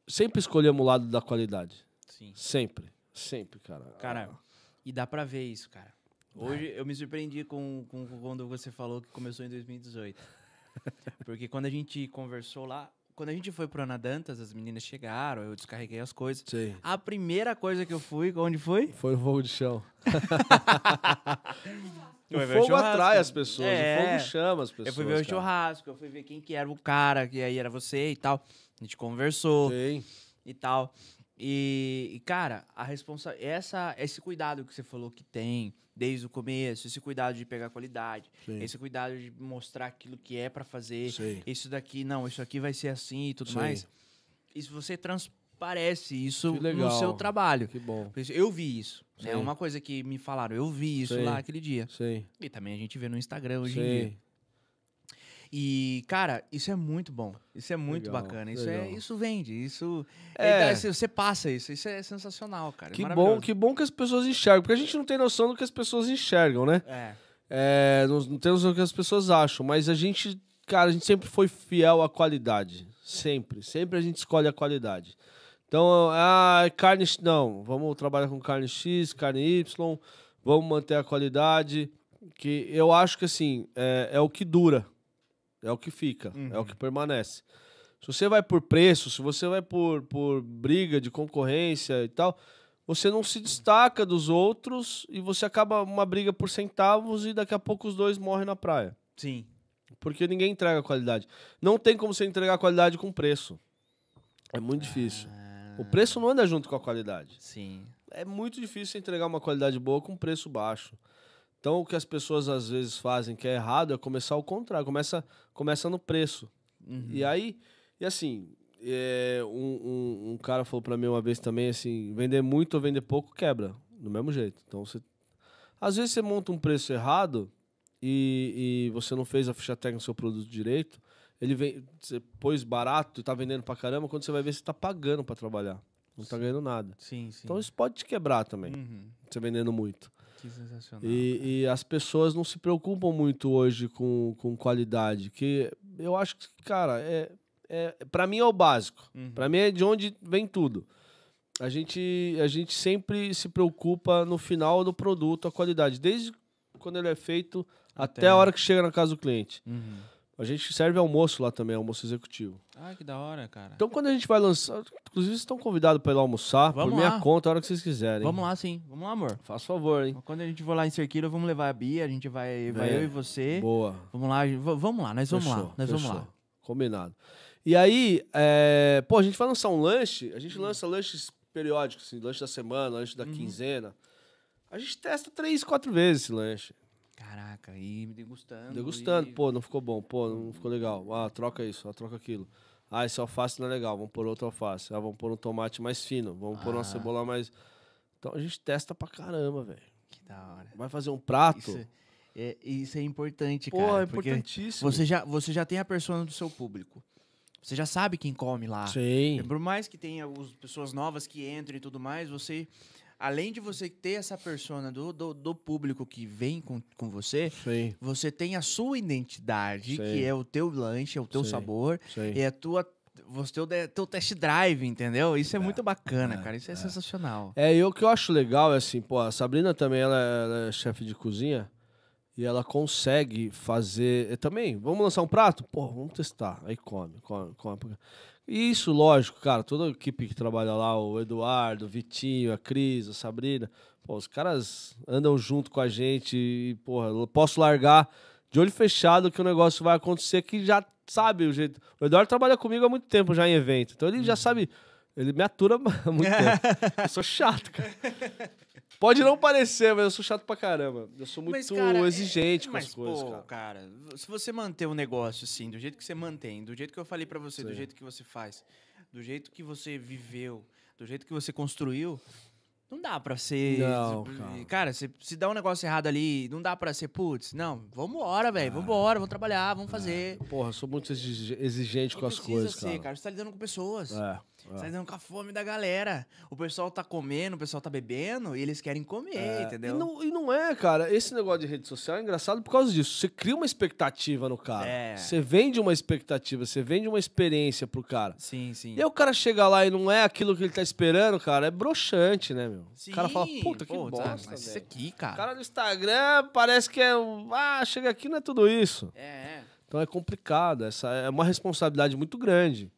sempre escolhemos o lado da qualidade. Sim. Sempre. Sempre, cara. Cara, e dá pra ver isso, cara. Hoje eu me surpreendi com, com quando você falou que começou em 2018. Porque quando a gente conversou lá, quando a gente foi pro Ana Dantas, as meninas chegaram, eu descarreguei as coisas. Sim. A primeira coisa que eu fui, onde foi? Foi o fogo de chão. O fogo churrasco. atrai as pessoas, É. o fogo chama as pessoas. Eu fui ver o cara. churrasco, eu fui ver quem que era o cara, que aí era você e tal. A gente conversou Sim. e tal. E, e, cara, a responsa essa esse cuidado que você falou que tem desde o começo, esse cuidado de pegar qualidade, Sim. esse cuidado de mostrar aquilo que é pra fazer, Sim. isso daqui não, isso aqui vai ser assim e tudo Sim. mais. Isso você transparece isso no seu trabalho. Que bom. Eu vi isso. É Sim. uma coisa que me falaram. Eu vi isso lá aquele dia. Sim. E também a gente vê no Instagram hoje em dia. E, cara, isso é muito bom. Isso é muito Legal, bacana. Isso, é, isso vende. Isso. É. é, você passa isso. Isso é sensacional, cara. é Que bom, maravilhoso. que bom que as pessoas enxergam. Porque a gente não tem noção do que as pessoas enxergam, né? É. É, não, não temos o que as pessoas acham, mas a gente, cara, a gente sempre foi fiel à qualidade. Sempre. Sempre a gente escolhe a qualidade. Então, ah, carne. X- Não, vamos trabalhar com carne X, carne Y, vamos manter a qualidade. Que eu acho que assim, é, é o que dura. É o que fica. É o Uhum. que permanece. Se você vai por preço, se você vai por, por briga de concorrência e tal, você não se destaca dos outros e você acaba uma briga por centavos e daqui a pouco os dois morrem na praia. Sim. Porque ninguém entrega qualidade. Não tem como você entregar qualidade com preço. É muito difícil. Ah, O preço não anda junto com a qualidade. Sim. É muito difícil entregar uma qualidade boa com preço baixo. Então, o que as pessoas às vezes fazem que é errado é começar ao contrário. Começa, começa no preço. Uhum. E aí, e assim, é, um, um, um cara falou pra mim uma vez também, assim, vender muito ou vender pouco quebra, do mesmo jeito. Então, você, às vezes você monta um preço errado e, e você não fez a ficha técnica do seu produto direito, ele vem, você pôs barato e tá vendendo pra caramba, quando você vai ver, você tá pagando pra trabalhar. Não tá ganhando nada. Sim, sim. Então isso pode te quebrar também, Uhum. você vendendo muito. Que sensacional. E, e as pessoas não se preocupam muito hoje com, com qualidade, que eu acho que, cara, é, é, para mim é o básico. Uhum. Pra mim é de onde vem tudo. A gente, a gente sempre se preocupa no final do produto, a qualidade, desde quando ele é feito até, Até- a hora que chega na casa do cliente. Uhum. A gente serve almoço lá também, almoço executivo. Ah, que da hora, cara. Então quando a gente vai lançar, inclusive vocês estão convidados para ir lá almoçar, Vamos por minha lá. conta, a hora que vocês quiserem. Vamos lá, sim. Vamos lá, amor. Faz favor, hein? Quando a gente for lá em Cerquilho, vamos levar a Bia, a gente vai, vai É. eu e você. Boa. Vamos lá, vamos lá, nós vamos lá, Fechou, nós vamos fechou. lá. Combinado. E aí, é, pô, a gente vai lançar um lanche, a Hum. gente lança lanches periódicos, assim, lanche da semana, lanche Uhum. da quinzena. A gente testa três, quatro vezes esse lanche. Caraca, e degustando. Degustando, e- pô, não ficou bom, pô, não ficou legal. Ah, troca isso, ah, troca aquilo. Ah, esse alface não é legal, vamos pôr outro alface. Ah, vamos pôr um tomate mais fino, vamos pôr Ah. uma cebola mais... Então a gente testa pra caramba, velho. Que da hora. Vai fazer um prato, Isso é, isso é importante, pô, cara. é importantíssimo. você já, você já tem a persona do seu público. Você já sabe quem come lá. Sim, Por mais que tenha os, pessoas novas que entrem e tudo mais, você, além de você ter essa persona do, do, do público que vem com, com você, sim, você tem a sua identidade, Sim. que é o teu lanche, é o teu Sim. sabor, sim. é a tua, você, teu, teu test drive, entendeu? Isso é, muito bacana, cara. Isso é, sensacional. É, e o que eu acho legal é assim, pô, a Sabrina também, ela, é- ela é chefe de cozinha e ela consegue fazer. e também, vamos lançar um prato? Pô, vamos testar. Aí come, come, come. Isso, lógico, cara, toda a equipe que trabalha lá, o Eduardo, o Vitinho, a Cris, a Sabrina, pô, os caras andam junto com a gente e, porra, eu posso largar de olho fechado que o negócio vai acontecer que já sabe o jeito. O Eduardo trabalha comigo há muito tempo já em evento, então ele já sabe. Ele me atura há muito tempo. Eu sou chato, cara. Pode não parecer, mas eu sou chato pra caramba. Eu sou muito Mas, cara, é- exigente com mas, as coisas, pô, cara. cara, se você manter o negócio assim, do jeito que você mantém, do jeito que eu falei pra você, do Sim. jeito que você faz, do jeito que você viveu, do jeito que você construiu, não dá pra ser. Não, cara, cara. se, se dá um negócio errado ali, não dá pra ser, putz, não, vambora, velho, vambora, vamos trabalhar, vamos fazer. Porra, eu sou muito exige- exigente Não com as coisas, ser, cara. Você tá lidando com pessoas. É, Você tá é. lidando com a fome da galera. O pessoal tá comendo, o pessoal tá bebendo e eles querem comer, É, entendeu? E não, e não é, cara. Esse negócio de rede social é engraçado por causa disso. Você cria uma expectativa no cara. É. Você vende uma expectativa, você vende uma experiência pro cara. Sim, sim. E aí o cara chega lá e não é aquilo que ele tá esperando, cara, é broxante, né, meu? Sim, o cara fala, puta, que pô, tá, bosta, mas isso aqui, cara. O cara no Instagram parece que é. Ah, chega aqui não é tudo isso. É, é. Então é complicado, essa é uma responsabilidade muito grande.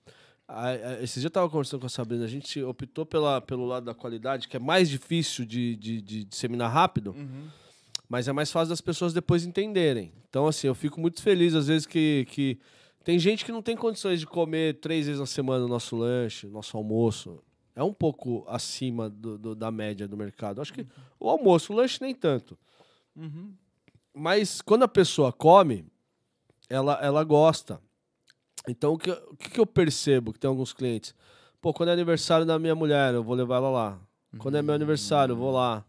Esse dia eu tava conversando com a Sabrina, a gente optou pela, pelo lado da qualidade, que é mais difícil de, de, de disseminar rápido, Uhum. mas é mais fácil das pessoas depois entenderem. Então, assim, eu fico muito feliz, às vezes, que, que tem gente que não tem condições de comer três vezes na semana o nosso lanche, nosso almoço. É um pouco acima do- do- da média do mercado. Acho que o almoço, o lanche nem tanto. Uhum. Mas quando a pessoa come, ela, ela gosta. Então, o que, o que eu percebo que tem alguns clientes? Pô, quando é aniversário da minha mulher, eu vou levar ela lá. Quando é meu aniversário, eu vou lá.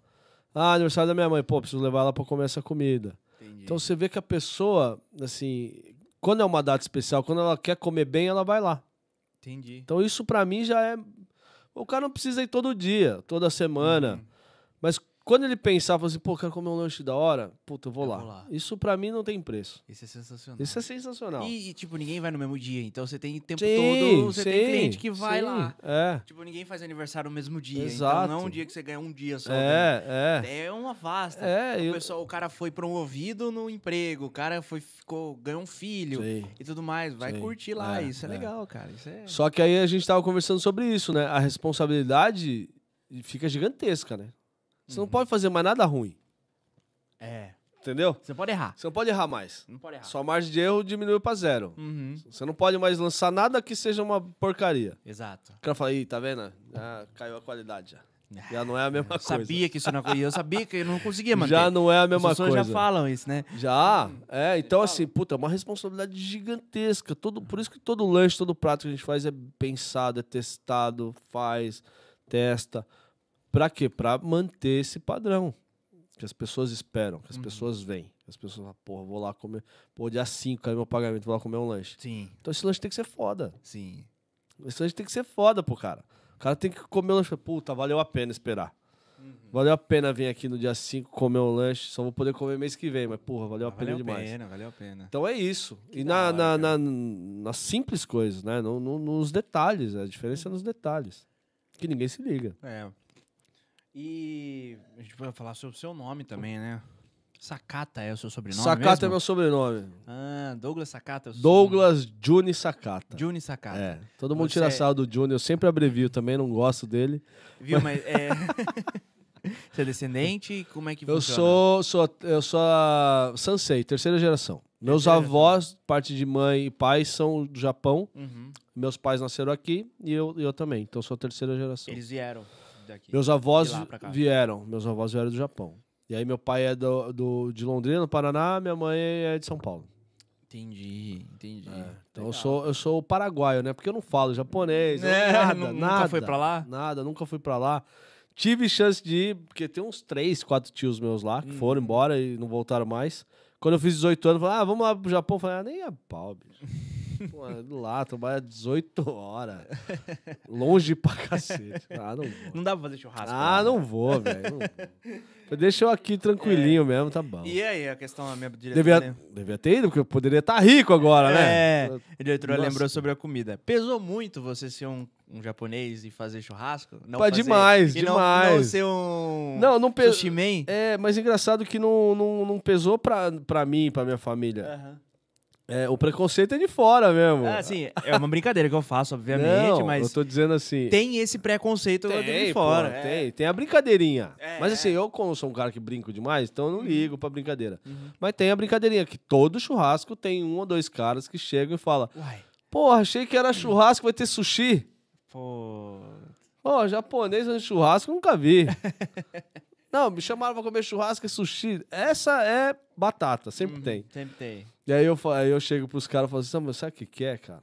Ah, aniversário da minha mãe, pô, preciso levar ela pra comer essa comida. Entendi. Então você vê que a pessoa, assim, quando é uma data especial, quando ela quer comer bem, ela vai lá. Entendi. Então isso pra mim já é. O cara não precisa ir todo dia, toda semana. Uhum. Mas quando ele pensar, falar assim, pô, quero comer um lanche da hora, puta, eu vou, Eu lá. vou lá. Isso pra mim não tem preço. Isso é sensacional. Isso é sensacional. E, e, tipo, ninguém vai no mesmo dia. Então você tem tempo Sim, todo. Você tem sim, cliente que vai sim, lá. É, Tipo, ninguém faz aniversário no mesmo dia. Exato. Então não é um dia que você ganha um dia só. é, é. É uma vasta. É, o, eu- pessoal, o cara foi promovido no emprego, o cara foi, ficou, ganhou um filho e tudo mais. Vai curtir lá. É, isso é, é. legal, cara. Isso é. Só que aí a gente tava conversando sobre isso, né? A responsabilidade fica gigantesca, né? Você não pode fazer mais nada ruim, É. entendeu? Você pode errar. Você não pode errar mais. Não pode errar. Sua margem de erro diminuiu pra zero. Uhum. Você não pode mais lançar nada que seja uma porcaria. Exato. O cara fala, ih, tá vendo? Já caiu a qualidade já. Já não é a mesma Eu coisa. sabia que isso não. Eu sabia que eu não conseguia manter. Já não é a mesma As pessoas coisa. já falam isso, né? Já, é. Então, assim, puta, é uma responsabilidade gigantesca. Todo, por isso que todo lanche, todo prato que a gente faz é pensado, é testado, faz, testa. Pra quê? Pra manter esse padrão que as pessoas esperam, que as pessoas veem. As pessoas falam, porra, vou lá comer. Pô, dia 5, caiu meu pagamento, vou lá comer um lanche. Sim, Então esse lanche tem que ser foda. sim. Esse lanche tem que ser foda pro cara. O cara tem que comer o lanche. Puta, valeu a pena esperar. Uhum. Valeu a pena vir aqui no dia 5 comer um lanche. Só vou poder comer mês que vem, mas porra, valeu a pena Valeu a demais. pena, valeu a pena. Então é isso. e da na, hora, na, na- nas simples coisas, né? No- no- nos detalhes. A diferença é nos detalhes. Que ninguém se liga. É. E a gente vai falar sobre o seu nome também, né? Sakata é o seu sobrenome Sakata mesmo? é meu sobrenome. Ah, Douglas Sakata é o seu Douglas Juni Sakata. Juni Sakata. É. Todo mundo tira. Você- sarro do Juni. Eu sempre abrevio também, não gosto dele. Viu, mas é... Você é descendente? Como é que Eu funciona? sou, sou, eu sou a Sansei, terceira geração. Meus Terceira avós, parte de mãe e pai, são do Japão. Uhum. Meus pais nasceram aqui e eu, eu também. Então sou a terceira geração. Eles vieram daqui. Meus avós vieram. Meus avós vieram do Japão. E aí meu pai é do, do- de Londrina, no Paraná, minha mãe é de São Paulo. Entendi, entendi. Então eu sou, eu sou o paraguaio, né? Porque eu não falo japonês, É, nada, nada. Nunca foi pra lá? Nada, nunca fui pra lá. Tive chance de ir, porque tem uns três, quatro tios meus lá que Uhum. foram embora e não voltaram mais. Quando eu fiz 18 anos, falei, ah, vamos lá pro Japão. Eu falei, ah, nem a pau, bicho. Pô, é lá, trabalha 18 horas. Longe pra cacete. Ah, não vou. Não dá pra fazer churrasco. Ah, lá, né? não vou, velho. não Deixa eu aqui tranquilinho mesmo, tá bom. E aí, a questão da minha diretora... Devia, devia ter ido, porque eu poderia estar rico agora, né? É, a diretora Nossa. lembrou sobre a comida. Pesou muito você ser um, um japonês e fazer churrasco? Não Pá, fazer- demais, e não- demais. Não, ser um Não, não pe- sushi man? É, mas engraçado que não, não, não pesou pra, pra mim, pra minha família. Aham. É, o preconceito é de fora mesmo. Ah, sim, é uma brincadeira que eu faço, obviamente, Não, mas eu tô dizendo assim... tem esse preconceito tem, de pô, fora. é. tem, tem a brincadeirinha. É, mas é. assim, eu como sou um cara que brinco demais, então eu não ligo pra brincadeira. Uhum. Mas tem a brincadeirinha, que todo churrasco tem um ou dois caras que chegam e falam Uai, Porra, achei que era churrasco, vai ter sushi. pô... Pô, japonês fazendo churrasco, nunca vi. não, me chamaram pra comer churrasco e sushi. Essa é batata, sempre Uhum, tem. Sempre tem. E aí eu, aí eu chego pros caras e falo assim, "Sabe, sabe o que que é, cara?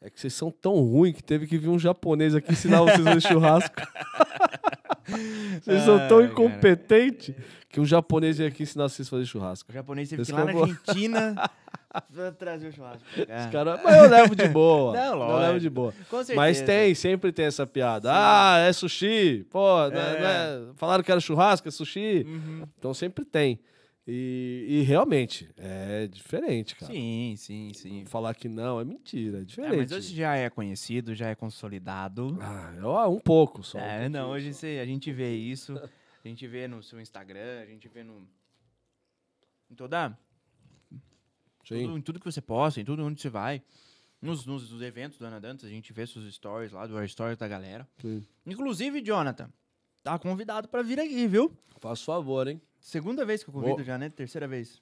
É que vocês são tão ruins que teve que vir um japonês aqui ensinar vocês a fazer churrasco. vocês são tão Ai, cara. incompetentes que um japonês veio aqui ensinar vocês a fazer churrasco. O japonês teve Esse que ir lá na eu vou- Argentina pra trazer o churrasco. pra cá. Os caras, mas eu levo de boa. Não, eu lógico. levo de boa. Mas tem, sempre tem essa piada. Ah, é sushi. Pô, é- É. não é- falaram que era churrasco, é sushi. Uhum. Então sempre tem. E, e realmente, é diferente, cara. Sim, sim, sim. Falar que não é mentira, é É, diferente. mas hoje já é conhecido, já é consolidado. Ah, ah, um pouco só. um É, pouquinho não, hoje só. cê- a gente vê isso, a gente vê no seu Instagram, a gente vê no. Em toda. Sim. Tudo, em tudo que você posta, em tudo onde você vai. Nos, nos, nos eventos do Ana Dantas, a gente vê seus stories lá, do stories da galera. Sim. Inclusive, Jonathan, tá convidado pra vir aqui, viu? Faço favor, hein? Segunda vez que eu convido Vou- já, né? Terceira vez.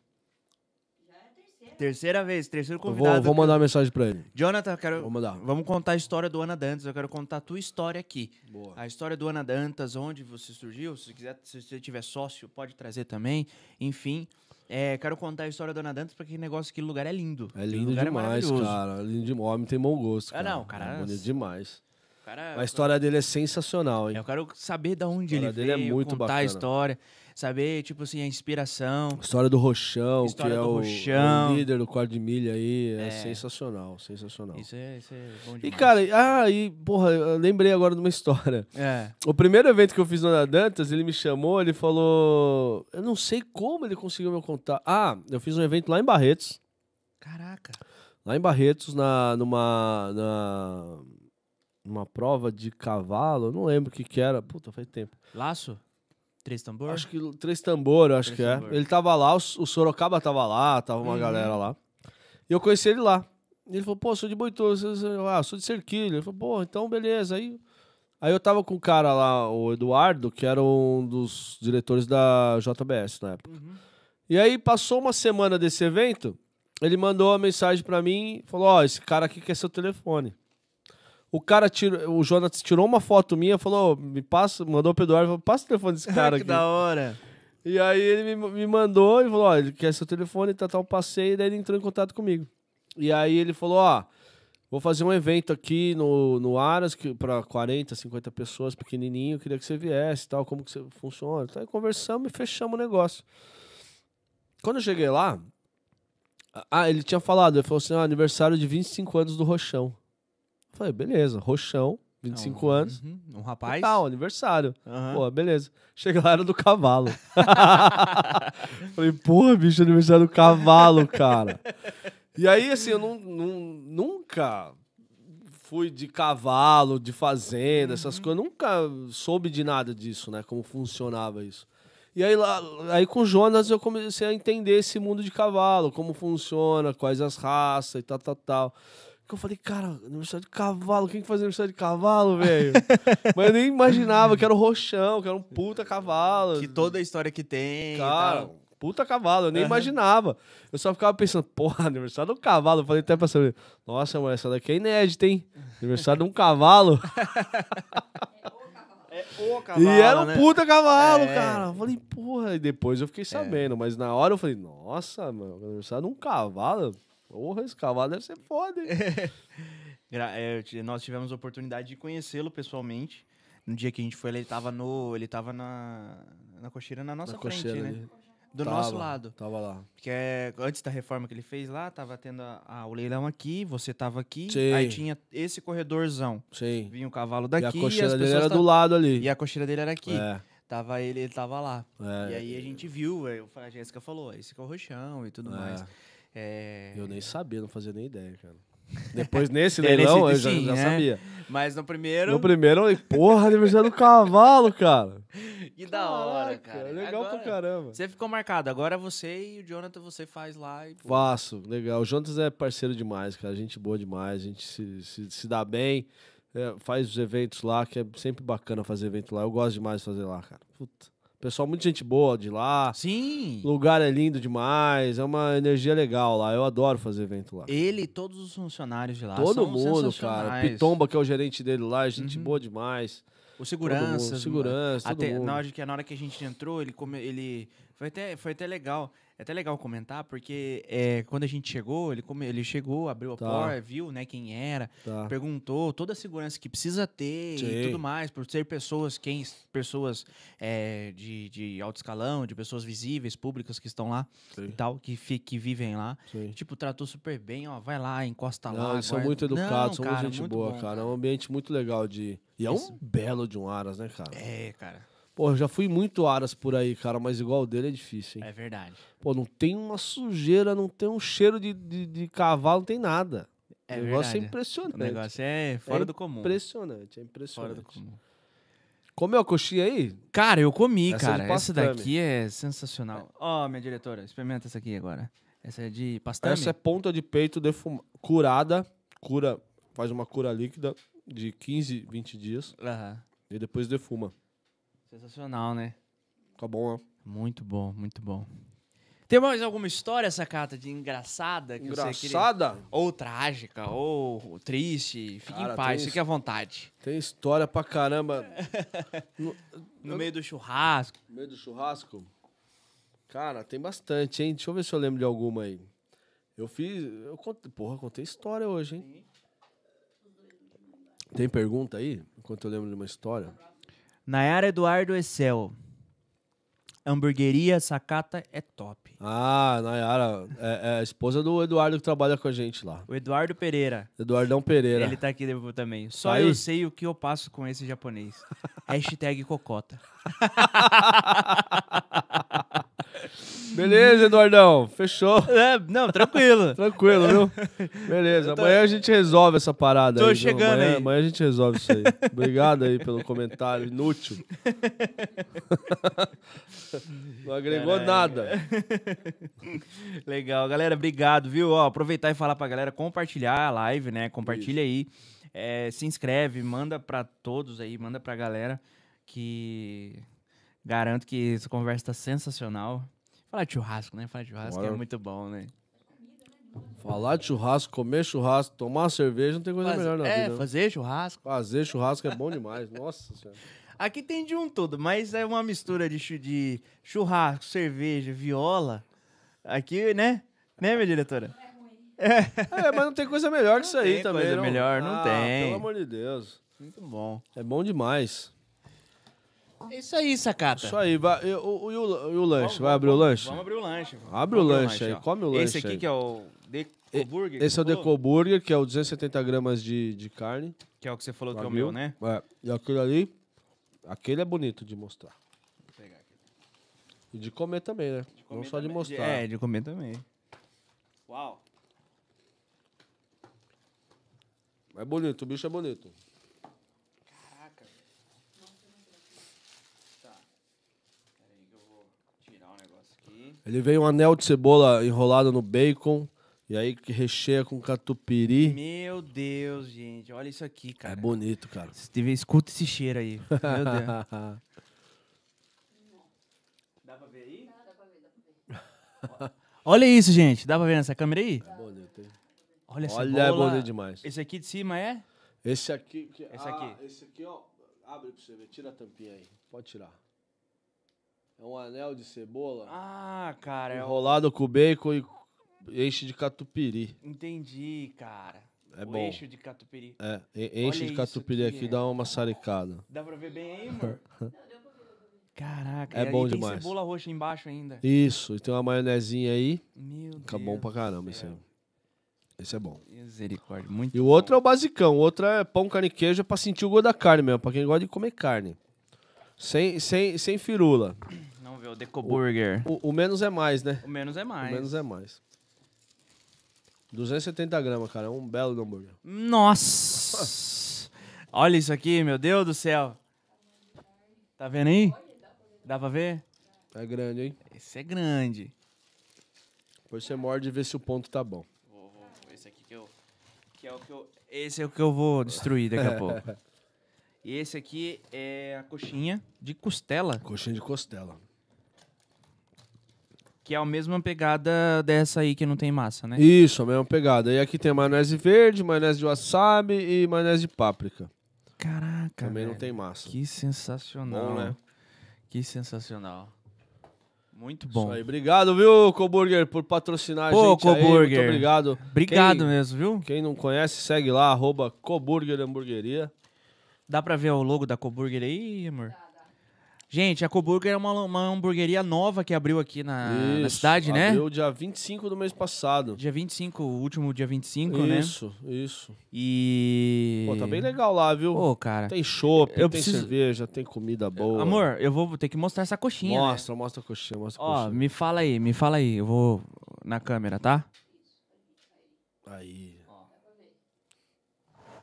Já é terceira. Terceira vez, terceiro Eu convidado. vou, vou mandar uma mensagem pra ele. Jonathan, quero. Vou mandar. Vamos contar a história do Ana Dantas. Eu quero contar a tua história aqui. Boa. A história do Ana Dantas, onde você surgiu. Se, quiser, se você tiver sócio, pode trazer também. Enfim, é, quero contar a história do Ana Dantas porque aquele negócio, aquele lugar é lindo. É Aquele lindo lugar demais, maravilhoso. cara. Lindo demais. O homem tem bom gosto, Ah, cara. não, cara, É bonito demais. Cara- A história dele é sensacional, hein? Eu quero saber de onde A ele história dele é veio, muito contar a bacana. história, saber, tipo assim, a inspiração. História do Rochão, História que é do o, Rochão. é o líder do quarto de milha aí. É, É. sensacional, sensacional. Isso é, isso é bom E, demais. cara, ah, e, porra, eu lembrei agora de uma história. É. O primeiro evento que eu fiz no Ana Dantas, ele me chamou, ele falou. Eu não sei como ele conseguiu meu contato. Ah, eu fiz um evento lá em Barretos. Caraca. Lá em Barretos, na, numa, na, numa prova de cavalo, não lembro o que que era. Puta, faz tempo. Laço? Três tambor? Acho que Três Tambor, eu acho Três que é. Tambor. Ele tava lá, o, o Sorocaba tava lá, tava uma Uhum. galera lá. E eu conheci ele lá. E ele falou, pô, sou de Boituva. Ah, sou de Cerquilho. Ele falou, pô, então beleza. Aí, aí eu tava com o cara lá, o Eduardo, que era um dos diretores da JBS na época. Uhum. E aí passou uma semana desse evento, ele mandou uma mensagem pra mim falou: Ó, esse cara aqui quer seu telefone. O cara tirou, o Jonas tirou uma foto minha, falou: me passa, mandou pro Eduardo, falou, passa o telefone desse cara que aqui. da hora. E aí ele me, me mandou e falou: Ó, ele quer seu telefone, tá, tá, passei, e daí ele entrou em contato comigo. E aí ele falou: Ó, vou fazer um evento aqui no, no Aras que, pra 40, 50 pessoas, pequenininho, queria que você viesse e tal, como que você funciona. Então aí conversamos e fechamos o negócio. Quando eu cheguei lá, ah, ele tinha falado, ele falou assim, ah, aniversário de 25 anos do Rochão. Falei, beleza, Rochão, 25 anos. Uhum, Um rapaz. Tal, aniversário. Aham. Pô, beleza. Chega lá, era do cavalo. Falei, porra, bicho, aniversário do cavalo, cara. E aí, assim, eu não, não- nunca fui de cavalo, de fazenda, essas Uhum. coisas. Nunca soube de nada disso, né? Como funcionava isso. E aí, lá, aí com o Jonas eu comecei a entender esse mundo de cavalo, como funciona, quais as raças e tal, tal, tal. Que eu falei, cara, aniversário de cavalo, quem que faz aniversário de cavalo, velho? Mas eu nem imaginava que era o roxão, que era um puta cavalo. Que toda a história que tem. e Cara, puta cavalo, eu nem Aham. imaginava. Eu só ficava pensando, porra, aniversário do cavalo. Eu falei até pra saber, nossa, mano, essa daqui é inédita, hein? Aniversário de um cavalo. É o e cavalo. era um né? puta cavalo, É. cara. Eu falei, porra, e depois eu fiquei sabendo. Mas na hora eu falei, nossa, mano, aniversário de um cavalo. Porra, esse cavalo deve ser foda, hein? É, nós tivemos a oportunidade de conhecê-lo pessoalmente. No dia que a gente foi, ele tava no. Ele tava na. Na cocheira na nossa Na frente, cocheira né? Do Tava, nosso lado. Tava lá. Que é, antes da reforma que ele fez lá, tava tendo a- a- o leilão aqui, você tava aqui, Sim. aí tinha esse corredorzão. Sim. Vinha o cavalo E daqui a e, cocheira as dele era ta- do lado ali. E a cocheira dele era aqui. É, Tava ele, ele tava lá. é. E aí a gente viu, falei, a Jéssica falou, esse que é o roxão e tudo É. mais. É, Eu nem sabia, não fazia nem ideia, cara. Depois nesse É, leilão, nesse- eu já, sim, já né? sabia. Mas no primeiro, No primeiro, eu falei, porra, aniversário do cavalo, cara. que da hora, Caraca, cara. Legal Agora, pra caramba. Você ficou marcado. Agora você e o Jonathan, você faz lá e... pô, Faço, legal. O Jonas é parceiro demais, cara. Gente boa demais, a gente se, se, se dá bem. é, faz os eventos lá, que é sempre bacana fazer evento lá. Eu gosto demais de fazer lá, cara. Puta. Pessoal, muita gente boa de lá. Sim! O lugar é lindo demais, é uma energia legal lá. Eu adoro fazer evento lá. Ele e todos os funcionários de lá Todo mundo, cara. Pitomba, que é o gerente dele lá, é gente Uhum. boa demais. O segurança. mundo, segurança, até, na, hora que, na hora que a gente entrou, ele, come, ele foi, até, foi até legal. É até legal comentar, porque é, quando a gente chegou, ele, come, ele chegou, abriu a Tá. porta, viu né, quem era, Tá. perguntou toda a segurança que precisa ter e Sim. tudo mais, por ser pessoas, quem, pessoas é, de, de alto escalão, de pessoas visíveis, públicas que estão lá Sim. e tal, que, fi- que vivem lá. Sim. Tipo, tratou super bem, ó, vai lá, encosta Não, lá. eles são muito educados, são cara, muito gente boa, bom, cara. É um ambiente muito legal de. E é Isso. um belo de um Aras, né, cara? É, cara, Pô, eu já fui muito Aras por aí, cara, mas igual o dele é difícil, hein? é verdade. Pô, não tem uma sujeira, não tem um cheiro de, de, de cavalo, não tem nada. É o negócio verdade. é impressionante. O negócio é fora do comum. Impressionante, é Fora impressionante. do comum. Comeu a coxinha aí? Cara, eu comi, Essa é cara. Essa pastame. daqui é sensacional. Ó, minha diretora, experimenta essa aqui agora. Essa é de pastame? Essa é ponta de peito defuma... curada, cura, faz uma cura líquida de 15, 20 dias Aham. e depois defuma. Sensacional, né? Tá bom, né? Muito bom, muito bom. Tem mais alguma história, Sacata, de engraçada? Que Você queria... Engraçada? Ou trágica, ou triste. Fique Cara, em paz, fique à vontade. Tem história pra caramba. no, No meio do churrasco. no meio do churrasco? Cara, tem bastante, hein? Deixa eu ver se eu lembro de alguma aí. Eu fiz. Eu contei, porra, contei história hoje, hein? Tem pergunta aí? Enquanto eu lembro de uma história. Nayara Eduardo Excel. Hamburgueria Sacata é top. Ah, Nayara, é, é a esposa do Eduardo que trabalha com a gente lá. O Eduardo Pereira. Eduardão Pereira. Ele tá aqui também. Só Tá eu aí? sei o que eu passo com esse japonês. Hashtag cocota. Beleza, Eduardão. Fechou. É, não, tranquilo. Tranquilo, viu? Beleza. Tô- Amanhã a gente resolve essa parada Tô aí. viu? chegando amanhã, aí. Amanhã a gente resolve isso aí. Obrigado aí pelo comentário inútil. Não agregou Caralho. nada. Legal, galera, obrigado, viu? Ó, aproveitar e falar pra galera compartilhar a live, né? Compartilha aí. É, se inscreve, manda pra todos aí, manda pra galera que garanto que essa conversa tá sensacional. Falar de churrasco, né? Falar de churrasco é Bora. muito bom, né? Falar de churrasco, comer churrasco, tomar cerveja, não tem coisa Faz- melhor na é, vida. né? fazer churrasco. Fazer churrasco é bom demais. Nossa senhora. Aqui tem de um tudo, mas é uma mistura de, de churrasco, cerveja, viola. Aqui, né? Né, minha diretora? É, mas não tem coisa melhor que isso aí tem também. coisa não. melhor, não Ah, tem. Pelo amor de Deus. Muito bom. É bom demais. É isso aí, sacata. Isso aí, vai, e, o, e o, e o lanche? Vamos- vai abrir o lanche? Vamos abrir o lanche. Abre o abrir lanche aí, ó. come o lanche Esse aqui aí. que é o Deco Burger. Esse é o que você falou? Deco Burger, que é o 270 gramas de, de carne. Que é o que você falou que é o meu, né? É, e aquele ali, aquele é bonito de mostrar. Vou pegar aqui. E de comer também, né? Não Comer só de também. mostrar. É, de comer também. Uau. É bonito, o bicho é bonito. Caraca. Tá. Peraí que eu vou tirar um negócio aqui. Ele vem um anel de cebola enrolado no bacon. E aí que recheia com catupiry. Meu Deus, gente. Olha isso aqui, cara. É bonito, cara. Você teve- escuta esse cheiro aí. Meu Deus. Dá pra ver aí? Dá pra ver, dá pra ver. Olha isso, gente. Dá pra ver nessa câmera aí? É bonito, hein? Olha essa Olha, é bonito demais. Esse aqui de cima é? Esse aqui. que- Esse ah, aqui. Esse aqui, ó. Abre pra você ver. Tira a tampinha aí. Pode tirar. É um anel de cebola Ah, cara. É o... enrolado com bacon e enche de catupiry. Entendi, cara. É o bom. eixo de catupiry. É, e- enche Olha de catupiry aqui, aqui, é. dá uma saricada. Dá pra ver bem aí, amor? Caraca. É e bom tem demais. cebola roxa embaixo ainda. Isso, e tem uma maionezinha aí. Meu Fica Deus. bom pra caramba esse aí. Esse é bom. Misericórdia. Muito E o outro é o basicão. O outro é pão, carne e queijo é pra sentir o gosto da carne mesmo. Pra quem gosta de comer carne. Sem, sem, sem firula. Ver o Deco Burger. O, o menos é mais, né? O menos é mais. O menos é mais. 270 gramas, cara. É um belo hambúrguer. Nossa! Olha isso aqui, meu Deus do céu. Tá vendo aí? Dá pra ver? É grande, hein? Esse é grande. Depois você morde e vê se o ponto tá bom. Vou, vou, esse aqui que eu, que é o que eu. Esse é o que eu vou destruir daqui a pouco. E esse aqui é a coxinha de costela, Coxinha de costela. Que é a mesma pegada dessa aí que não tem massa, né? Isso, a mesma pegada. E aqui tem maionese verde, maionese de wasabi e maionese de páprica. Caraca. Também não velho. tem massa. Que sensacional. Bom, né? Que sensacional. Muito Isso bom. aí. Obrigado, viu, Coburger, por patrocinar a Pô, gente aí. Muito Coburger. obrigado. Obrigado Quem- mesmo, viu? Quem não conhece, segue lá, arroba Coburger Hamburgueria. Dá pra ver o logo da Coburger aí, amor? Gente, a Coburger é uma, uma hamburgueria nova que abriu aqui na, na Isso, cidade, né? Abriu dia 25 do mês passado. Dia 25, o último dia 25, né? Isso, isso. E. Pô, tá bem legal lá, viu? Pô, cara. Tem chopp, tem preciso- cerveja, tem comida boa. Amor, eu vou ter que mostrar essa coxinha. né? Mostra, mostra a coxinha, mostra a Ó, coxinha. me fala aí, me fala aí. Eu vou na câmera, tá? Aí.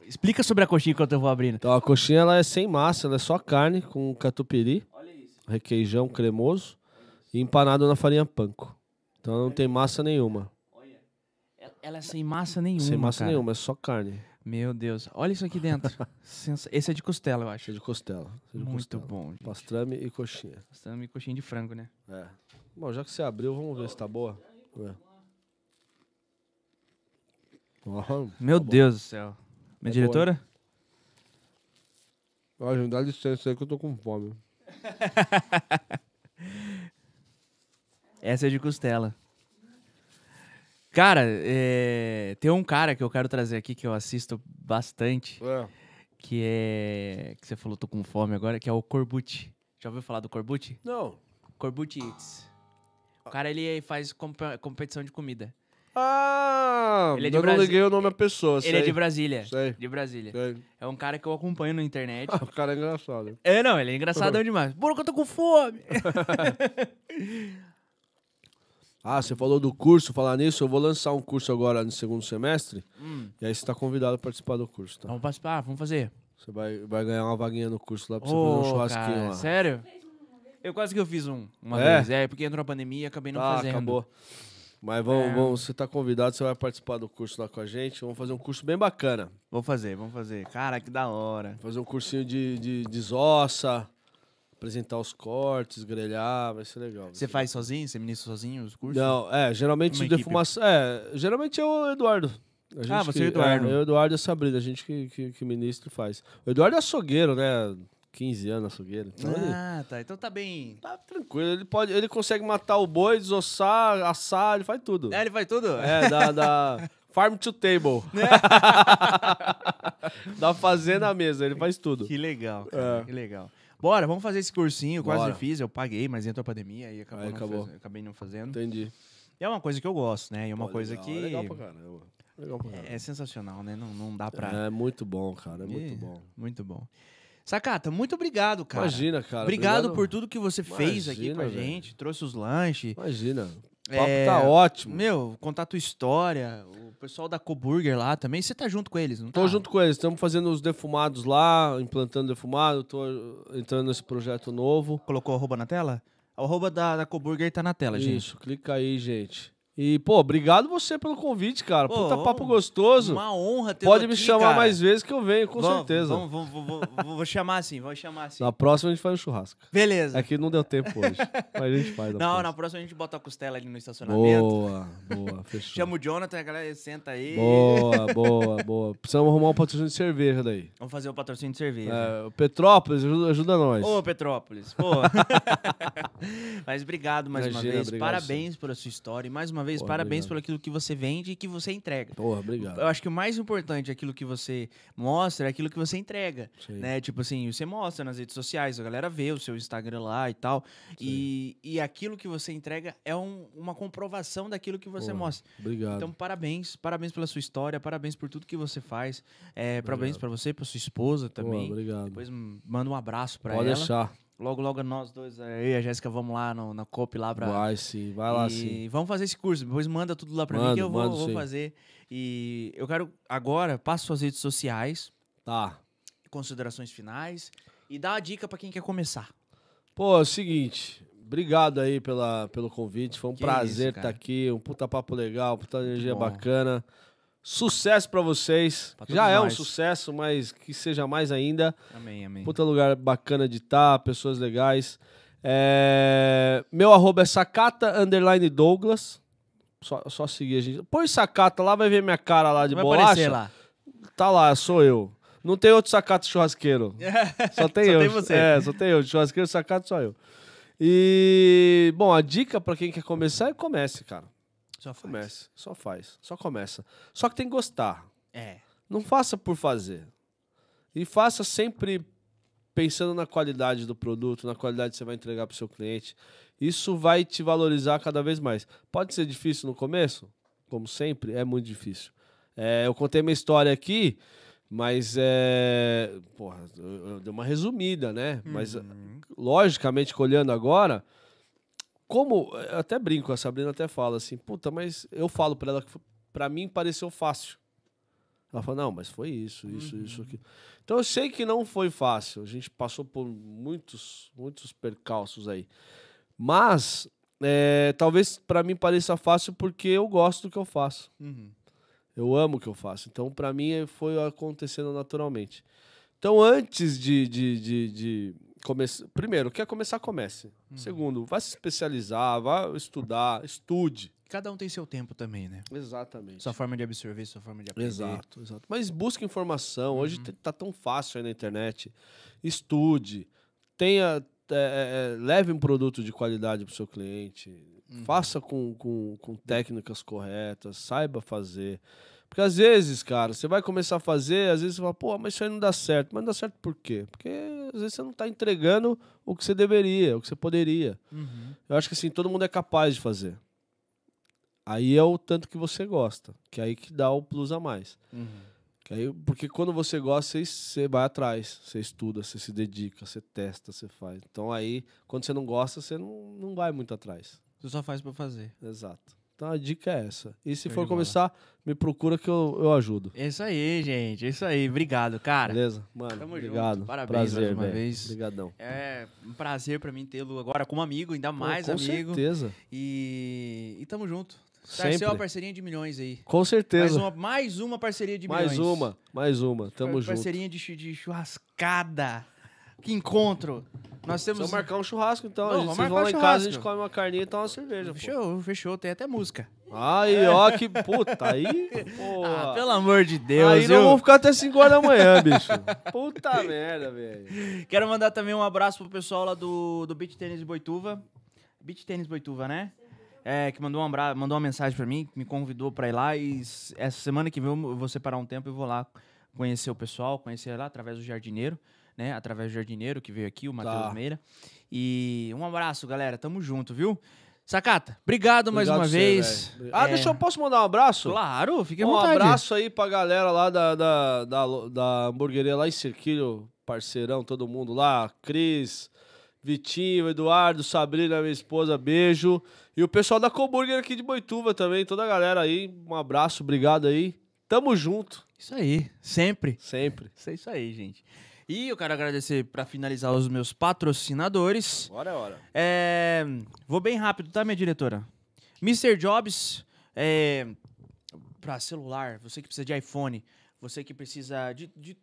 Explica sobre a coxinha enquanto eu vou abrindo. Então a coxinha ela é sem massa, ela é só carne com catupiry, isso. Requeijão cremoso e empanado na farinha panko. Então não tem massa nenhuma. Ela é sem massa nenhuma. sem massa cara. nenhuma, é só carne. Meu Deus. Olha isso aqui dentro. Esse é de costela, eu acho. Cheia de costela. cheia de Muito costela. bom, gente. Pastrame e coxinha. Estamos coxinha de frango, né? É. Bom, já que você abriu, vamos ver se tá boa. Ver. Ó, Meu tá. Deus do céu. Minha É diretora? Ó, gente, dá licença aí que eu tô com fome. Essa é de costela. Cara, é, tem um cara que eu quero trazer aqui que eu assisto bastante, É. que é. Que você falou, tô com fome agora, que é o Corbucci. Já ouviu falar do Corbucci? Não. Corbucci Eats. O cara, ele faz comp- competição de comida. Ah, Ele é de eu não Brasi- liguei o nome à pessoa. Ele é sei. de Brasília. Sei. De Brasília. Sei. É um cara que eu acompanho na internet. Ah, o cara é engraçado. É, não, ele é engraçadão demais. Pô, que eu tô com fome. Ah, você falou do curso, falar nisso, eu vou lançar um curso agora no segundo semestre. Hum. E aí você tá convidado a participar do curso, tá? Vamos participar, vamos fazer. Você vai, vai ganhar uma vaguinha no curso lá pra você fazer um Ô, churrasquinho cara, lá. Sério? Eu quase que eu fiz um, uma É? vez. É, porque entrou a pandemia e acabei não ah, fazendo. acabou. Mas vamos, É. vamos, você tá convidado, você vai participar do curso lá com a gente. Vamos fazer um curso bem bacana. Vou fazer, vamos fazer. Cara, que da hora. Fazer um cursinho de, de desossa, apresentar os cortes, grelhar, vai ser legal. Você faz sozinho? Você ministra sozinho os cursos? Não, é, geralmente defumação. É, geralmente é o Eduardo. Ah, você e o Eduardo. É, eu, Eduardo e a Sabrina, a gente que, que, que ministra e faz. O Eduardo é açougueiro, né? 15 anos açougueiro. Então ele Ah, tá. Então tá bem. tá tranquilo. Ele, pode, ele consegue matar o boi, desossar, assar, ele faz tudo. É, ele faz tudo? É, da, da farm to table. da fazenda à mesa, ele faz tudo. Que legal, cara. É. Que legal. Bora, vamos fazer esse cursinho. Quase Bora. fiz, eu paguei, mas entrou a pandemia e acabou Aí acabou. faz- acabei não fazendo. Entendi. E é uma coisa que eu gosto, né? E é uma Pô, coisa legal, que é Legal pra caramba. Legal pra caramba. é sensacional, né? Não, não dá pra. É muito bom, cara. É muito Ih, bom. Muito bom. Sacata, muito obrigado, cara. Imagina, cara. obrigado, por tudo que você fez aqui a Imagina, velho. gente. Trouxe os lanches. Imagina. O papo É, tá ótimo. Meu, contar a tua história. O pessoal da Coburger lá também. Você tá junto com eles, não tá? Tô junto com eles, estamos fazendo os defumados lá, implantando defumado, tô entrando nesse projeto novo. Colocou o arroba na tela? O arroba da, da Coburger tá na tela, gente. Isso, clica aí, gente. E, pô, obrigado você pelo convite, cara. Pô, Puta papo gostoso. Uma honra ter Pode me chamar mais vezes que eu venho, com Vamos- certeza. Vamos, vamos, vamos, vou chamar assim, vou chamar assim. Na próxima a gente faz um churrasco. Beleza. É que não deu tempo hoje. mas a gente faz. Não, na próxima. na próxima a gente bota a costela ali no estacionamento. Boa, boa, fechou. Chama o Jonathan, a galera senta aí. Boa, boa, boa. Precisamos arrumar um patrocínio de cerveja daí. Vamos fazer o patrocínio de cerveja. É, o Petrópolis, ajuda, ajuda nós. Ô, Petrópolis, pô. Mas obrigado mais uma Imagina, vez. obrigado, Parabéns pela sua história. E mais uma vez, Pô, parabéns obrigado. pelo aquilo que você vende e que você entrega. Porra, obrigado. Eu acho que o mais importante é aquilo que você mostra, é aquilo que você entrega. Sim. Né? Tipo assim, você mostra nas redes sociais, a galera vê o seu Instagram lá e tal. E, e aquilo que você entrega é um- uma comprovação daquilo que você Porra, mostra. Obrigado. Então, parabéns, parabéns pela sua história, parabéns por tudo que você faz. É, parabéns pra você, pra sua esposa também. obrigado. Depois hum, manda um abraço Pode ela. deixar. Logo, logo nós dois, eh, eu e a Jéssica, vamos lá no, na COP lá pra. Vai sim, vai lá e sim. Vamos fazer esse curso. Depois manda tudo lá pra mim Mando, que eu vou, vou fazer. E eu quero agora, passa suas redes sociais, Tá. considerações finais e dá a dica pra quem quer começar. Pô, é o seguinte. Obrigado aí pela, pelo convite. Foi um Que prazer estar cara. aqui. Um puta papo legal, puta energia bacana. Sucesso pra vocês. Pra Já é um nós. sucesso, mas que seja mais ainda. Amém, amém. Puta lugar bacana de estar, pessoas legais. É, Meu arroba é sacata underline Douglas. Só, só seguir a gente. Põe sacata lá, vai ver minha cara lá de Vai bolacha. lá. Tá lá, sou eu. Não tem outro sacata churrasqueiro. Só tem Só eu. tem você. É, só tem eu. Churrasqueiro sacata só eu. E, bom, a dica pra quem quer começar é comece, cara. Só faz. Comece. Só faz. Só começa. Só que tem que gostar. É. Não faça por fazer. E faça sempre pensando na qualidade do produto, na qualidade que você vai entregar para o seu cliente. Isso vai te valorizar cada vez mais. Pode ser difícil no começo, como sempre, é muito difícil. É, eu contei minha história aqui, mas é. Porra, eu, eu dei uma resumida, né? Mas, Uhum. logicamente, olhando agora, como. eu até brinco, a Sabrina até fala assim, puta, mas eu falo para ela que para mim pareceu fácil. Ela fala, não, mas foi isso, isso, isso aqui. Então eu sei que não foi fácil. A gente passou por muitos, muitos percalços aí. Mas é, talvez para mim pareça fácil porque eu gosto do que eu faço. Uhum. Eu amo o que eu faço. Então, para mim, foi acontecendo naturalmente. Então, antes de, de, de, de começar. Primeiro, quer começar, comece. Segundo, vá se especializar, vá estudar, estude. Cada um tem seu tempo também, né? Exatamente. Sua forma de absorver, sua forma de aprender. Exato, exato. Mas busque informação. Hoje Uhum. t- tá tão fácil aí na internet. Estude. Tenha. é, é, leve um produto de qualidade para o seu cliente. Uhum. Faça com, com, com técnicas corretas. Saiba fazer. Porque às vezes, cara, você vai começar a fazer, às vezes você fala, pô, mas isso aí não dá certo. Mas não dá certo por quê? Porque às vezes você não está entregando o que você deveria, o que você poderia. Uhum. Eu acho que assim, todo mundo é capaz de fazer. Aí é o tanto que você gosta, que é aí que dá o plus a mais. Uhum. Que aí, porque quando você gosta, você, você vai atrás, você estuda, você se dedica, você testa, você faz. Então aí, quando você não gosta, você não, não vai muito atrás. Você só faz pra fazer. Exato. Então a dica é essa. E se Show for começar, me procura que eu, eu ajudo. É isso aí, gente. É isso aí. Obrigado, cara. Beleza? Mano, Tamo obrigado. junto. Parabéns Prazer, mais uma vez. Obrigadão. É um prazer pra mim tê-lo agora como amigo, ainda Pô, mais com amigo. certeza. E, e tamo junto. Sempre. Tarceu é uma parceria de milhões aí. Com Mais certeza. uma, mais uma parceria de Mais milhões. uma, mais uma. Tamo Par- junto. Parceria de churrascada. Que encontro. Nós temos. Vamos marcar um churrasco então. Não, a gente, vamos vocês vão um lá em casa, a gente come uma carninha e toma uma cerveja. pô. Fechou, fechou. Tem até música. Aí, ó, que puta, aí. Ah, pelo amor de Deus. aí eu não ficar até 5 horas da manhã, bicho. Puta merda, velho. Quero mandar também um abraço pro pessoal lá do, do Beach Tênis Boituva. Beach Tênis Boituva, né? É, que mandou, um abra... mandou uma mensagem pra mim, me convidou pra ir lá e essa semana que vem eu vou separar um tempo e vou lá conhecer o pessoal, conhecer lá através do jardineiro, né? Através do jardineiro que veio aqui, o Matheus Tá. Meira. E um abraço, galera. Tamo junto, viu? Sacata, obrigado, mais Obrigado uma você, vez. Ah, É, deixa eu. Posso mandar um abraço? Claro, fique à Um vontade. abraço aí pra galera lá da, da, da, da hamburgueria lá em Cerquilho, parceirão, todo mundo lá. Cris, Vitinho, Eduardo, Sabrina, minha esposa, beijo. E o pessoal da Coburger aqui de Boituva também, toda a galera aí. Um abraço, obrigado aí. Tamo junto, Isso aí, sempre. sempre. Isso é isso aí, gente. E eu quero agradecer para finalizar os meus patrocinadores. Agora é hora. É, vou bem rápido, tá, minha diretora? Mr. Jobs, é, para celular, você que precisa de iPhone, você que precisa de, de,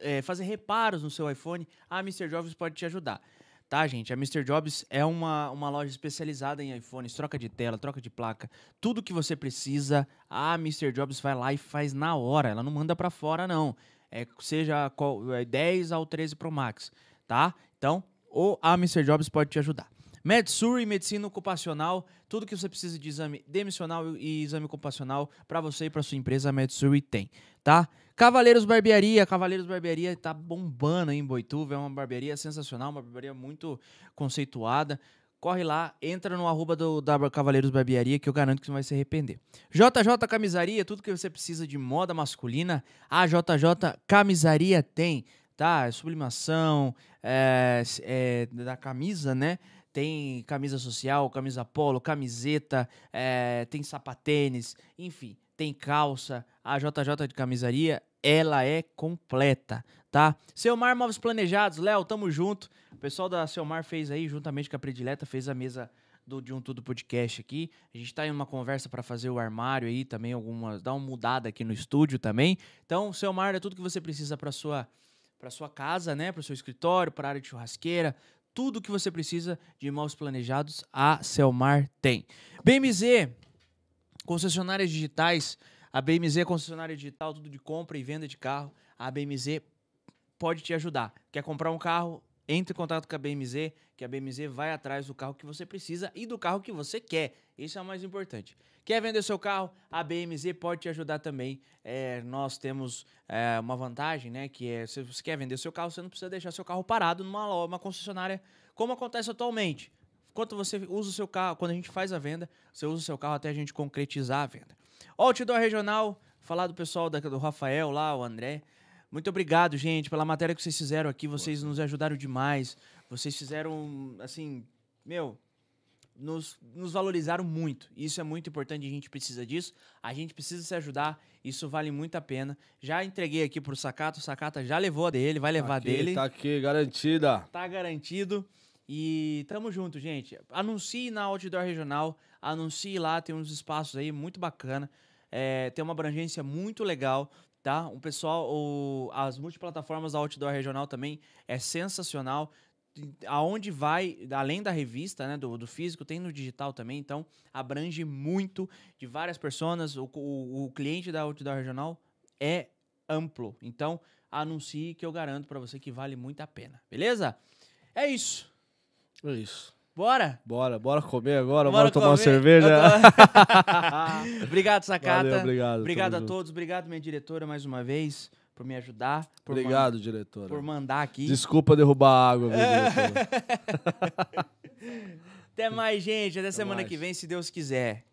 é, fazer reparos no seu iPhone, a Mr. Jobs pode te ajudar. Tá, gente? A Mr. Jobs é uma, uma loja especializada em iPhones, troca de tela, troca de placa, tudo que você precisa, a Mr. Jobs vai lá e faz na hora. Ela não manda pra fora, não. É, seja qual, é 10 ao 13 Pro Max, tá? Então, ou a Mr. Jobs pode te ajudar. MedSuri, medicina ocupacional, tudo que você precisa de exame demissional e exame ocupacional para você e para sua empresa, a MedSuri tem, tá? Cavaleiros Barbearia, Cavaleiros Barbearia tá bombando em Boituva, é uma barbearia sensacional, uma barbearia muito conceituada. Corre lá, entra no arroba do, Cavaleiros Barbearia que eu garanto que você não vai se arrepender. JJ Camisaria, tudo que você precisa de moda masculina, a JJ Camisaria tem, tá? Sublimação, é, é, da camisa, né? Tem camisa social, camisa polo, camiseta, é, tem sapatênis, enfim, tem calça. A JJ de camisaria, ela é completa, tá? Selmar Móveis Planejados, Léo, tamo junto. O pessoal da Selmar fez aí, juntamente com a Predileta, fez a mesa do De Um Tudo Podcast aqui. A gente tá em uma conversa para fazer o armário aí também, algumas, dar uma mudada aqui no estúdio também. Então, Selmar é tudo que você precisa para sua para sua casa, né, para seu escritório, para área de churrasqueira, tudo que você precisa de imóveis planejados, a Selmar tem. BMZ, concessionárias digitais, a BMZ é concessionária digital, tudo de compra e venda de carro. A BMZ pode te ajudar. Quer comprar um carro? Entre em contato com a BMZ, que a BMZ vai atrás do carro que você precisa e do carro que você quer. Isso é o mais importante. Quer vender seu carro? A BMZ pode te ajudar também. É, nós temos é, uma vantagem, né? Que é, se você quer vender seu carro, você não precisa deixar seu carro parado numa uma concessionária, como acontece atualmente. Enquanto você usa o seu carro, quando a gente faz a venda, você usa o seu carro até a gente concretizar a venda. Outdoor Regional, falar do pessoal da, do Rafael lá, o André. Muito obrigado, gente, pela matéria que vocês fizeram aqui. Vocês nos ajudaram demais. Vocês fizeram, assim, meu, nos, nos valorizaram muito. Isso é muito importante, a gente precisa disso. A gente precisa se ajudar, isso vale muito a pena. Já entreguei aqui pro Sakata, o Sakata já levou a dele, vai levar aqui, dele. Tá aqui, garantida. Tá garantido. E tamo junto, gente. Anuncie na Outdoor Regional. Anuncie lá, tem uns espaços aí muito bacana. É, tem uma abrangência muito legal, tá? O pessoal, o, as multiplataformas da Outdoor Regional também é sensacional. Aonde vai, além da revista, né, do, do físico, tem no digital também, então abrange muito de várias pessoas. O, o, o cliente da Outdoor Regional é amplo, então anuncie que eu garanto pra você que vale muito a pena, beleza? É isso. É isso. Bora? Bora, bora comer agora, Bora bora, tomar uma comer. cerveja. Eu tô- obrigado, Sacata. Valeu, obrigado. Obrigado a junto. todos. Obrigado, minha diretora, mais uma vez, por me ajudar. Por man- Obrigado, diretora. por mandar aqui. Desculpa derrubar a água, diretora? Até mais, gente. Até, semana mais. que vem, se Deus quiser.